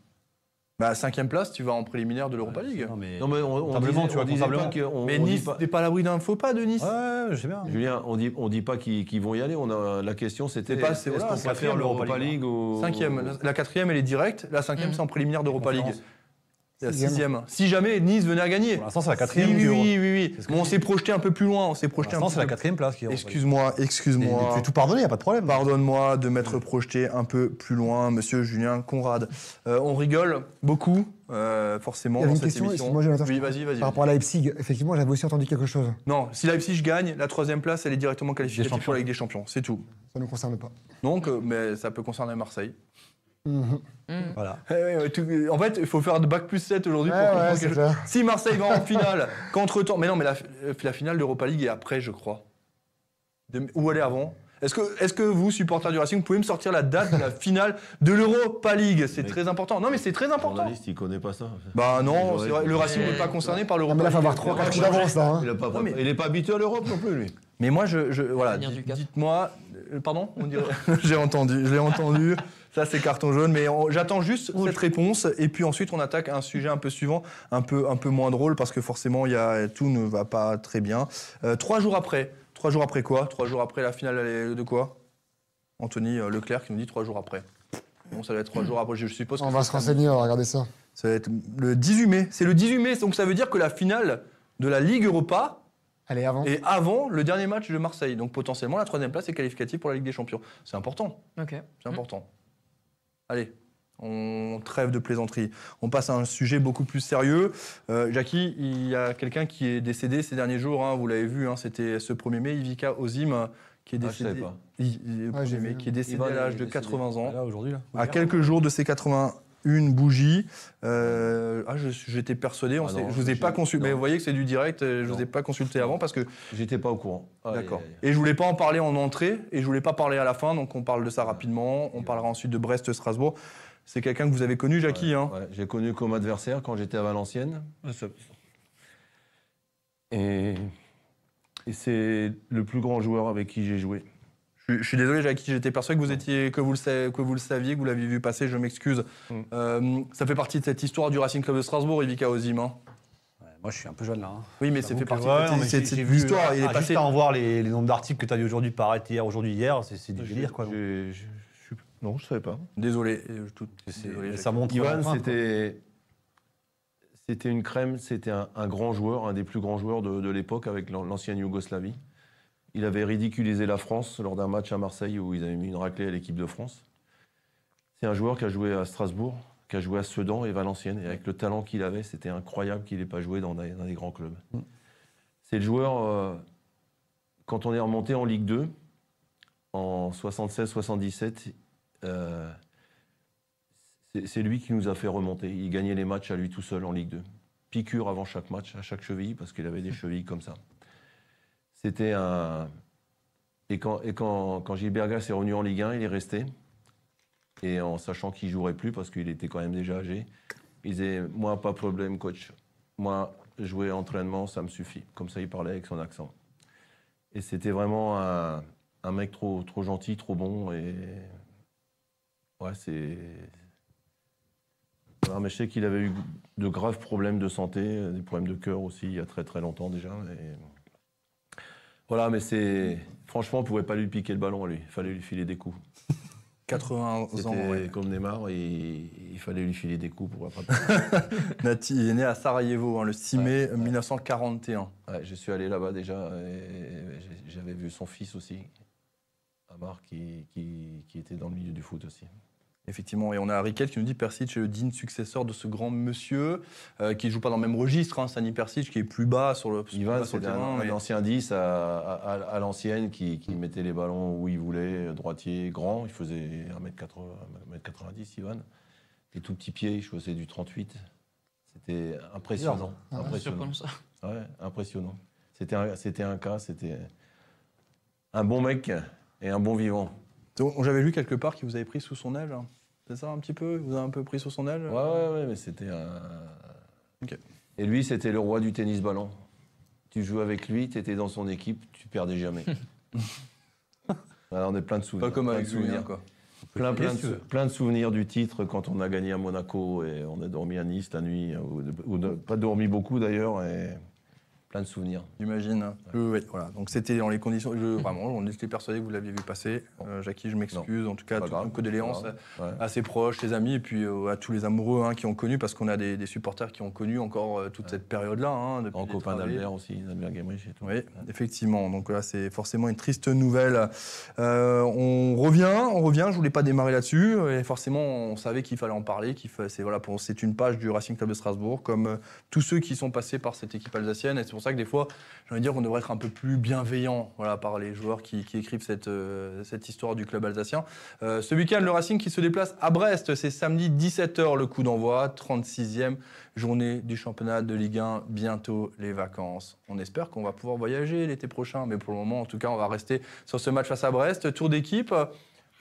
[SPEAKER 1] Bah, cinquième place, tu vas en préliminaire de l'Europa League.
[SPEAKER 2] Non, mais.
[SPEAKER 5] Non, mais on, on
[SPEAKER 2] Comptablement,
[SPEAKER 5] disait,
[SPEAKER 2] tu vois,
[SPEAKER 5] on disait
[SPEAKER 2] comptablement.
[SPEAKER 5] pas qu'on-
[SPEAKER 1] Mais
[SPEAKER 5] on
[SPEAKER 1] Nice,
[SPEAKER 5] pas-
[SPEAKER 1] t'es pas à l'abri d'un faux pas de Nice
[SPEAKER 2] Ouais, ouais, je sais bien.
[SPEAKER 5] Julien, on dit, on dit pas qu'ils vont y aller. On a, la question, c'était
[SPEAKER 1] C'est pas-
[SPEAKER 5] est-ce
[SPEAKER 1] c'est-
[SPEAKER 5] qu'on préfère l'Europa League ou
[SPEAKER 1] Cinquième. La- La quatrième, elle est directe. La cinquième,
[SPEAKER 3] Mm.
[SPEAKER 1] c'est en préliminaire d'Europa League. La
[SPEAKER 4] Sixième.
[SPEAKER 1] Si jamais Nice venait à gagner.
[SPEAKER 2] Pour l'instant, c'est la quatrième.
[SPEAKER 1] oui,
[SPEAKER 2] qui
[SPEAKER 1] oui, oui, oui. Bon, on s'est projeté un peu plus loin. On s'est
[SPEAKER 2] Pour
[SPEAKER 1] projeté
[SPEAKER 2] l'instant, c'est la quatrième place qui.
[SPEAKER 1] Excuse-moi, excuse-moi.
[SPEAKER 2] Tu es tout pardonné, il n'y a pas de problème.
[SPEAKER 1] Pardonne-moi de m'être projeté un peu plus loin, monsieur Julien Conrad. Euh, on rigole beaucoup, euh, forcément,
[SPEAKER 4] Il y
[SPEAKER 1] dans
[SPEAKER 4] une
[SPEAKER 1] cette
[SPEAKER 4] question,
[SPEAKER 1] émission.
[SPEAKER 4] Jonathan,
[SPEAKER 1] oui, vas-y, vas-y.
[SPEAKER 4] Par rapport à Leipzig, effectivement, j'avais aussi entendu quelque chose.
[SPEAKER 1] Non, si Leipzig gagne, la troisième place, elle est directement qualifiée pour la Ligue des Champions. C'est tout.
[SPEAKER 4] Ça ne nous concerne pas.
[SPEAKER 1] Donc, euh, mais ça peut concerner Marseille.
[SPEAKER 3] Mm.
[SPEAKER 2] Voilà.
[SPEAKER 1] Eh ouais, ouais, tout- en fait, il faut faire de bac plus 7 aujourd'hui
[SPEAKER 4] Ouais,
[SPEAKER 1] pour comprendre quelque chose. Si Marseille va en finale, qu'entre temps. Mais non, mais la, la finale d'Europa League est après, je crois. De- ou elle est avant. Est-ce que, est que vous, supporters du Racing, vous pouvez me sortir la date de la finale de l'Europa League? C'est très important. Non, mais c'est très
[SPEAKER 5] Le
[SPEAKER 1] important.
[SPEAKER 5] journaliste, il connaît pas ça.
[SPEAKER 1] Bah non, vrai, le Racing n'est pas concerné par l'Europa
[SPEAKER 4] mais là, il va
[SPEAKER 1] League.
[SPEAKER 4] avoir trois
[SPEAKER 1] Ouais,
[SPEAKER 4] quatre
[SPEAKER 1] moi,
[SPEAKER 4] coups d'avance, là. hein.
[SPEAKER 5] Il est pas,
[SPEAKER 1] Non, mais-
[SPEAKER 5] il est pas habitué à l'Europe non plus, lui.
[SPEAKER 1] Mais moi, je, je- voilà, dites-moi, euh, pardon. J'ai entendu, je l'ai entendu. Ça, c'est carton jaune, mais j'attends juste cette réponse et puis ensuite on attaque un sujet un peu suivant, un peu, un peu moins drôle parce que forcément, il y a, tout ne va pas très bien. Euh, trois jours après, trois jours après quoi? Trois jours après la finale est de quoi? Anthony euh, Leclerc qui nous dit trois jours après. Bon, ça va être trois jours après, je suppose. que
[SPEAKER 4] On va se renseigner, on va regarder ça.
[SPEAKER 1] Ça va être le 18 mai. C'est le 18 mai, donc ça veut dire que la finale de la Ligue Europa
[SPEAKER 4] Allez, avant.
[SPEAKER 1] et avant le dernier match de Marseille. Donc potentiellement, la troisième place est qualificative pour la Ligue des Champions. C'est important.
[SPEAKER 3] Ok.
[SPEAKER 1] C'est important. Allez, on trêve de plaisanterie. On passe à un sujet beaucoup plus sérieux. Euh, Jackie, il y a quelqu'un qui est décédé ces derniers jours. hein, vous l'avez vu, hein, c'était ce 1er mai, Ivica Ozim, qui est
[SPEAKER 5] Ah, je
[SPEAKER 1] décédé.
[SPEAKER 5] savais pas.
[SPEAKER 1] I- le
[SPEAKER 4] Ouais, j'ai
[SPEAKER 1] 1er mai,
[SPEAKER 4] vu.
[SPEAKER 1] qui est décédé
[SPEAKER 5] Ivan
[SPEAKER 1] à l'âge de
[SPEAKER 5] décédé.
[SPEAKER 1] 80 ans.
[SPEAKER 2] Là, aujourd'hui, là.
[SPEAKER 1] À quelques jours de ses 81 bougies. Euh, ah, j'étais persuadé. on
[SPEAKER 5] Ah non,
[SPEAKER 1] je vous ai pas consulté. Mais vous voyez que c'est du direct. euh, Je vous ai pas consulté avant parce que
[SPEAKER 5] J'étais pas au courant. Aïe,
[SPEAKER 1] D'accord. Et je voulais pas en parler en entrée et je voulais pas parler à la fin, donc on parle de ça rapidement. On parlera ensuite de Brest-Strasbourg. C'est quelqu'un que vous avez connu, Jackie.
[SPEAKER 5] Ouais,
[SPEAKER 1] hein
[SPEAKER 5] ouais. J'ai connu comme adversaire quand j'étais à Valenciennes. Et, et c'est le plus grand joueur avec qui j'ai joué.
[SPEAKER 1] Je, je suis désolé, Jackie, j'étais persuadé que vous, étiez, que, vous le, que vous le saviez, que vous l'aviez vu passer, je m'excuse.
[SPEAKER 5] Mm.
[SPEAKER 1] Euh, ça fait partie de cette histoire du Racing Club de Strasbourg, Ivica Ozim. hein.
[SPEAKER 2] Ouais, Moi, je suis un peu jeune là. hein.
[SPEAKER 1] Oui, mais ça
[SPEAKER 2] J'avoue
[SPEAKER 1] fait partie
[SPEAKER 2] ouais,
[SPEAKER 1] de cette, histoire. Il
[SPEAKER 2] ah,
[SPEAKER 1] est passé.
[SPEAKER 2] Juste à en voir les, les nombres d'articles que tu as vu aujourd'hui paraître hier, aujourd'hui, hier, c'est c'est du délire quoi.
[SPEAKER 5] Non, je savais pas.
[SPEAKER 1] Désolé. euh, tout-
[SPEAKER 2] C'est-
[SPEAKER 1] désolé,
[SPEAKER 2] ça montre.
[SPEAKER 5] Ivan, c'était c'était une crème, c'était un, un grand joueur, un des plus grands joueurs de, de l'époque avec l'an- l'ancienne Yougoslavie. Il avait ridiculisé la France lors d'un match à Marseille où ils avaient mis une raclée à l'équipe de France. C'est un joueur qui a joué à Strasbourg, qui a joué à Sedan et Valenciennes. Et avec le talent qu'il avait, c'était incroyable qu'il n'ait pas joué dans des, dans des grands clubs. C'est le joueur, euh, quand on est remonté en Ligue 2, en 76-77, euh, c'est- c'est lui qui nous a fait remonter. Il gagnait les matchs à lui tout seul en Ligue 2. Piqûre avant chaque match, à chaque cheville, parce qu'il avait des chevilles comme ça. C'était un. Et quand, et quand, quand Gilbert Gas est revenu en Ligue 1, il est resté. Et en sachant qu'il jouerait plus, parce qu'il était quand même déjà âgé, il disait Moi, pas problème, coach. Moi, jouer entraînement, ça me suffit. Comme ça, il parlait avec son accent. Et c'était vraiment un, un mec trop, trop gentil, trop bon. Et. Ouais, c'est. Mais je sais qu'il avait eu de graves problèmes de santé, des problèmes de cœur aussi, il y a très très longtemps déjà. Voilà, mais c'est. Franchement, on ne pouvait pas lui piquer le ballon à lui. Il fallait lui filer des coups.
[SPEAKER 1] 80 ans. Ouais.
[SPEAKER 5] comme Neymar, et il fallait lui filer des coups pour attraper.
[SPEAKER 1] Nati il est né à Sarajevo hein, le 6
[SPEAKER 5] Ouais,
[SPEAKER 1] mai
[SPEAKER 5] ouais.
[SPEAKER 1] 1941.
[SPEAKER 5] Ouais, je suis allé là-bas déjà, j'avais vu son fils aussi, Amar, qui, qui, qui était dans le milieu du foot aussi.
[SPEAKER 1] Effectivement, et on a Riquet qui nous dit Persic est le digne successeur de ce grand monsieur euh, qui ne joue pas dans le même registre, hein, Sani Persic, qui est plus bas sur le,
[SPEAKER 5] Ivan,
[SPEAKER 1] bas sur le
[SPEAKER 5] c'était un,
[SPEAKER 1] terrain,
[SPEAKER 5] un ancien 10 à, à- à- à l'ancienne qui, qui mettait les ballons où il voulait, droitier, grand. Il faisait 1m80, 1m90, Ivan. Des tout petits pieds, il faisait du 38. C'était impressionnant.
[SPEAKER 4] Ah
[SPEAKER 5] impressionnant.
[SPEAKER 3] Ça.
[SPEAKER 5] Ouais, impressionnant. C'était un, c'était un cas, c'était un bon mec et un bon vivant.
[SPEAKER 1] J'avais lu quelque part qu'il vous avait pris sous son aile. hein. C'est ça un petit peu? Il vous a un peu pris sous son aile?
[SPEAKER 5] Ouais, ouais, ouais, mais c'était un.
[SPEAKER 1] Ok.
[SPEAKER 5] Et lui, c'était le roi du tennis ballon. Tu jouais avec lui, tu étais dans son équipe, tu perdais jamais. Voilà, on est plein de souvenirs.
[SPEAKER 1] Pas comme avec
[SPEAKER 5] souvenirs.
[SPEAKER 1] quoi.
[SPEAKER 5] Plein, plein, de, plein de souvenirs du titre quand on a gagné à Monaco et on a dormi à Nice la nuit, ou, ou de- pas dormi beaucoup d'ailleurs, et plein de souvenirs.
[SPEAKER 1] J'imagine. Oui, oui, voilà. Donc c'était dans les conditions. Je, vraiment, on était persuadé que vous l'aviez vu passer. Euh, Jackie, je m'excuse. En tout cas, toute
[SPEAKER 5] grave,
[SPEAKER 1] une condoléance.
[SPEAKER 5] Ouais.
[SPEAKER 1] à ses proches, ses amis, et puis euh, à tous les amoureux hein, qui ont connu, parce qu'on a des, des supporters qui ont connu encore euh, toute cette période-là. Hein,
[SPEAKER 5] En
[SPEAKER 1] les
[SPEAKER 5] copain d'Albert aussi, d'Albert Guémrich et tout.
[SPEAKER 1] Oui, effectivement. Donc là, c'est forcément une triste nouvelle. Euh, on revient, on revient. Je voulais pas démarrer là-dessus. Et forcément, on savait qu'il fallait en parler. Qu'il fa- c'est voilà, pour- une page du Racing Club de Strasbourg, comme tous ceux qui sont passés par cette équipe alsacienne. Et c'est pour ça ça que des fois, j'ai envie de dire qu'on devrait être un peu plus bienveillant voilà, par les joueurs qui, qui écrivent cette, euh, cette histoire du club alsacien. Euh, ce week-end, le Racing qui se déplace à Brest, c'est samedi 17h le coup d'envoi, 36e journée du championnat de Ligue 1, bientôt les vacances. On espère qu'on va pouvoir voyager l'été prochain, mais pour le moment, en tout cas, on va rester sur ce match face à Brest. Tour d'équipe,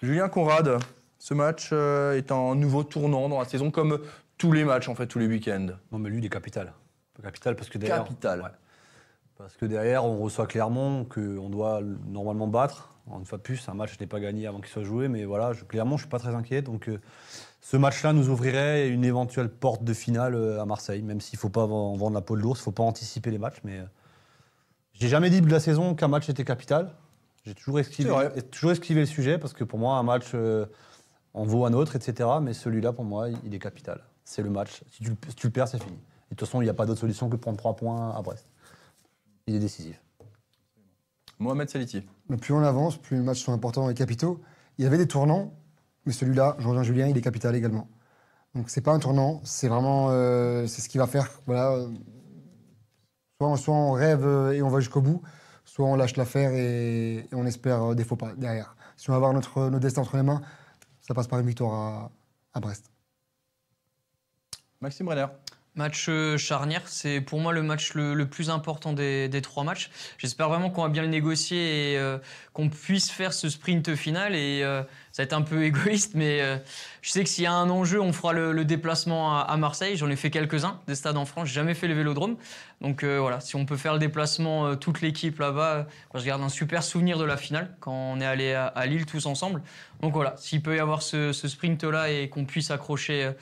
[SPEAKER 1] Julien Conrad, ce match euh, est un nouveau tournant dans la saison, comme tous les matchs, en fait, tous les week-ends.
[SPEAKER 2] Non, mais lui, il est capital. Capital parce que derrière.
[SPEAKER 1] Capital.
[SPEAKER 2] Ouais. Parce que derrière, on reçoit Clermont qu'on doit normalement battre. Une fois de plus, un match n'est pas gagné avant qu'il soit joué, mais voilà, je, clairement, je suis pas très inquiet. Donc, euh, ce match-là nous ouvrirait une éventuelle porte de finale euh, à Marseille, même s'il faut pas en vendre la peau de l'ours, il faut pas anticiper les matchs. Mais euh, j'ai jamais dit de la saison qu'un match était capital. J'ai toujours esquivé, toujours esquivé le sujet parce que pour moi, un match euh, en vaut un autre, etc. Mais celui-là, pour moi, il est capital. C'est le match. Si tu, le- si tu le perds, c'est fini. Et de toute façon, il n'y a pas d'autre solution que de prendre trois points à Brest. Il est décisif.
[SPEAKER 1] Mohamed Saliti.
[SPEAKER 4] Plus on avance, plus les matchs sont importants et capitaux. Il y avait des tournants, mais celui-là, je rejoins Julien, il est capital également. Donc c'est pas un tournant, c'est vraiment euh, c'est ce qui va faire. Voilà, euh, soit, on- soit on rêve et on va jusqu'au bout, soit on lâche l'affaire et, et on espère des faux pas derrière. Si on va avoir notre, notre destin entre les mains, ça passe par une victoire à, à Brest.
[SPEAKER 1] Maxime Renner.
[SPEAKER 3] Match euh, charnière, c'est pour moi le match le, plus important des, trois matchs. J'espère vraiment qu'on va bien le négocier et euh, qu'on puisse faire ce sprint final. Et euh, ça va être un peu égoïste, mais je sais que s'il y a un enjeu, on fera le, déplacement à, Marseille. J'en ai fait quelques-uns des stades en France. J'ai jamais fait le Vélodrome, donc voilà. Si on peut faire le déplacement toute l'équipe là-bas, je garde un super souvenir de la finale quand on est allé à, Lille tous ensemble. Donc voilà, s'il peut y avoir ce, ce sprint-là et qu'on puisse accrocher.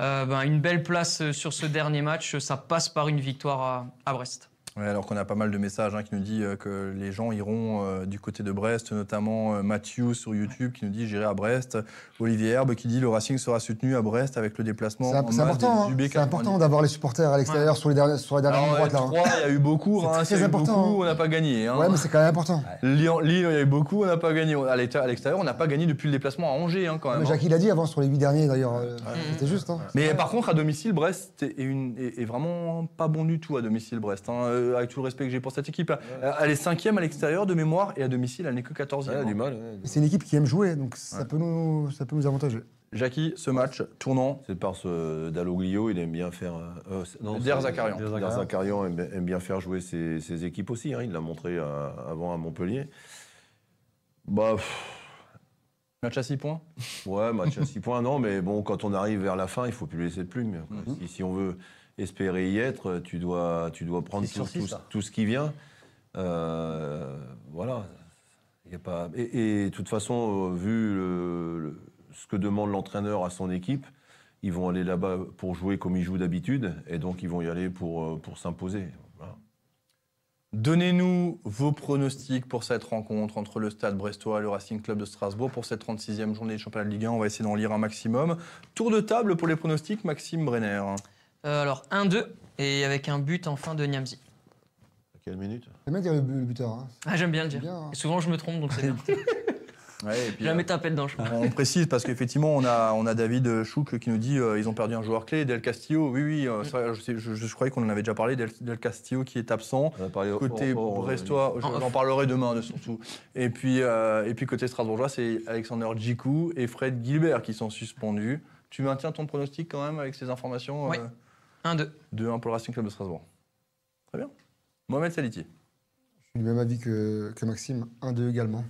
[SPEAKER 3] Euh, ben, une belle place euh, sur ce dernier match, ça passe par une victoire à, à Brest.
[SPEAKER 1] Ouais, alors qu'on a pas mal de messages hein, qui nous dit euh, que les gens iront euh, du côté de Brest, notamment euh, Mathieu sur YouTube qui nous dit j'irai à Brest, Olivier Herbe qui dit le Racing sera soutenu à Brest avec le déplacement.
[SPEAKER 4] C'est important, hein. C'est important d'avoir les supporters à l'extérieur sur, les dernières, sur la dernière
[SPEAKER 1] Alors,
[SPEAKER 4] ligne droite. Là, hein.
[SPEAKER 1] Il y a eu beaucoup,
[SPEAKER 4] C'est
[SPEAKER 1] hein,
[SPEAKER 4] très important,
[SPEAKER 1] beaucoup, on n'a pas gagné. hein.
[SPEAKER 4] Ouais, mais c'est quand même important.
[SPEAKER 1] Lyon, Lille, il y a eu beaucoup, on n'a pas gagné. À l'extérieur, on n'a pas gagné depuis le déplacement à Angers hein, quand même.
[SPEAKER 4] Mais
[SPEAKER 1] hein.
[SPEAKER 4] Jackie l'a dit avant sur les huit derniers d'ailleurs. C'était juste. Hein.
[SPEAKER 1] Mais par contre, à domicile, Brest est, une- est- est vraiment pas bon du tout à domicile, Brest. hein. Euh, avec tout le respect que j'ai pour cette équipe. Euh, Elle est cinquième à l'extérieur de mémoire et à domicile, elle n'est que 14e.
[SPEAKER 5] Ouais, il a du mal. ouais.
[SPEAKER 4] C'est une équipe qui aime jouer, donc ça, peut, nous, ça peut nous avantager.
[SPEAKER 1] Jackie, ce match tournant.
[SPEAKER 5] C'est par ce Dalloglio, il aime bien faire. euh, euh, non,
[SPEAKER 1] Der
[SPEAKER 5] c'est-
[SPEAKER 1] Zakarian.
[SPEAKER 5] Der Zakarian aime, bien- aime bien faire jouer ses, ses équipes aussi. hein, il l'a montré à- avant à Montpellier. Bah, pff,
[SPEAKER 1] Match à 6 points.
[SPEAKER 5] ouais, match à 6 points, non, mais bon, quand on arrive vers la fin, il faut plus laisser de plume. quoi.
[SPEAKER 1] Mhm.
[SPEAKER 5] si, si on veut espérer y être, tu dois, tu dois prendre tout, tout- ce qui vient. Euh, voilà. Il y a pas... et, de toute façon, euh, vu le- le- ce que demande l'entraîneur à son équipe, ils vont aller là-bas pour jouer comme ils jouent d'habitude, et donc ils vont y aller pour, euh, pour s'imposer. Voilà.
[SPEAKER 1] Donnez-nous vos pronostics pour cette rencontre entre le Stade Brestois et le Racing Club de Strasbourg pour cette 36e journée de championnat de Ligue 1. On va essayer d'en lire un maximum. Tour de table pour les pronostics, Maxime Brenner.
[SPEAKER 3] Euh, alors 1-2 et avec un but en fin de Niamzi.
[SPEAKER 5] À quelle minute
[SPEAKER 4] J'aime bien dire le, bu- le buteur. Hein.
[SPEAKER 3] Ah, j'aime bien le dire.
[SPEAKER 4] Bien, hein.
[SPEAKER 3] Et souvent je me trompe donc c'est bien.
[SPEAKER 1] Ouais, et puis,
[SPEAKER 3] Jamais tapé dedans. je crois.
[SPEAKER 1] On précise parce qu'effectivement, on a, on a David Chouk qui nous dit euh, ils ont perdu un joueur clé, Del Castillo. Oui, oui, euh, c'est vrai, je, sais- je- je croyais qu'on en avait déjà parlé. Del, Del Castillo qui est absent.
[SPEAKER 5] On a parlé hors-
[SPEAKER 1] Côté brestois, je- j'en parlerai demain de surtout. Et puis, euh, et puis côté strasbourgeois, c'est Alexander Djikou et Fred Gilbert qui sont suspendus. Tu maintiens ton pronostic quand même avec ces informations
[SPEAKER 3] Oui.
[SPEAKER 1] euh,
[SPEAKER 3] 1-2.
[SPEAKER 1] 2-1 pour le Racing Club de Strasbourg. Très bien. Mohamed Saliti.
[SPEAKER 4] Je suis du même avis que, que Maxime. 1-2 également.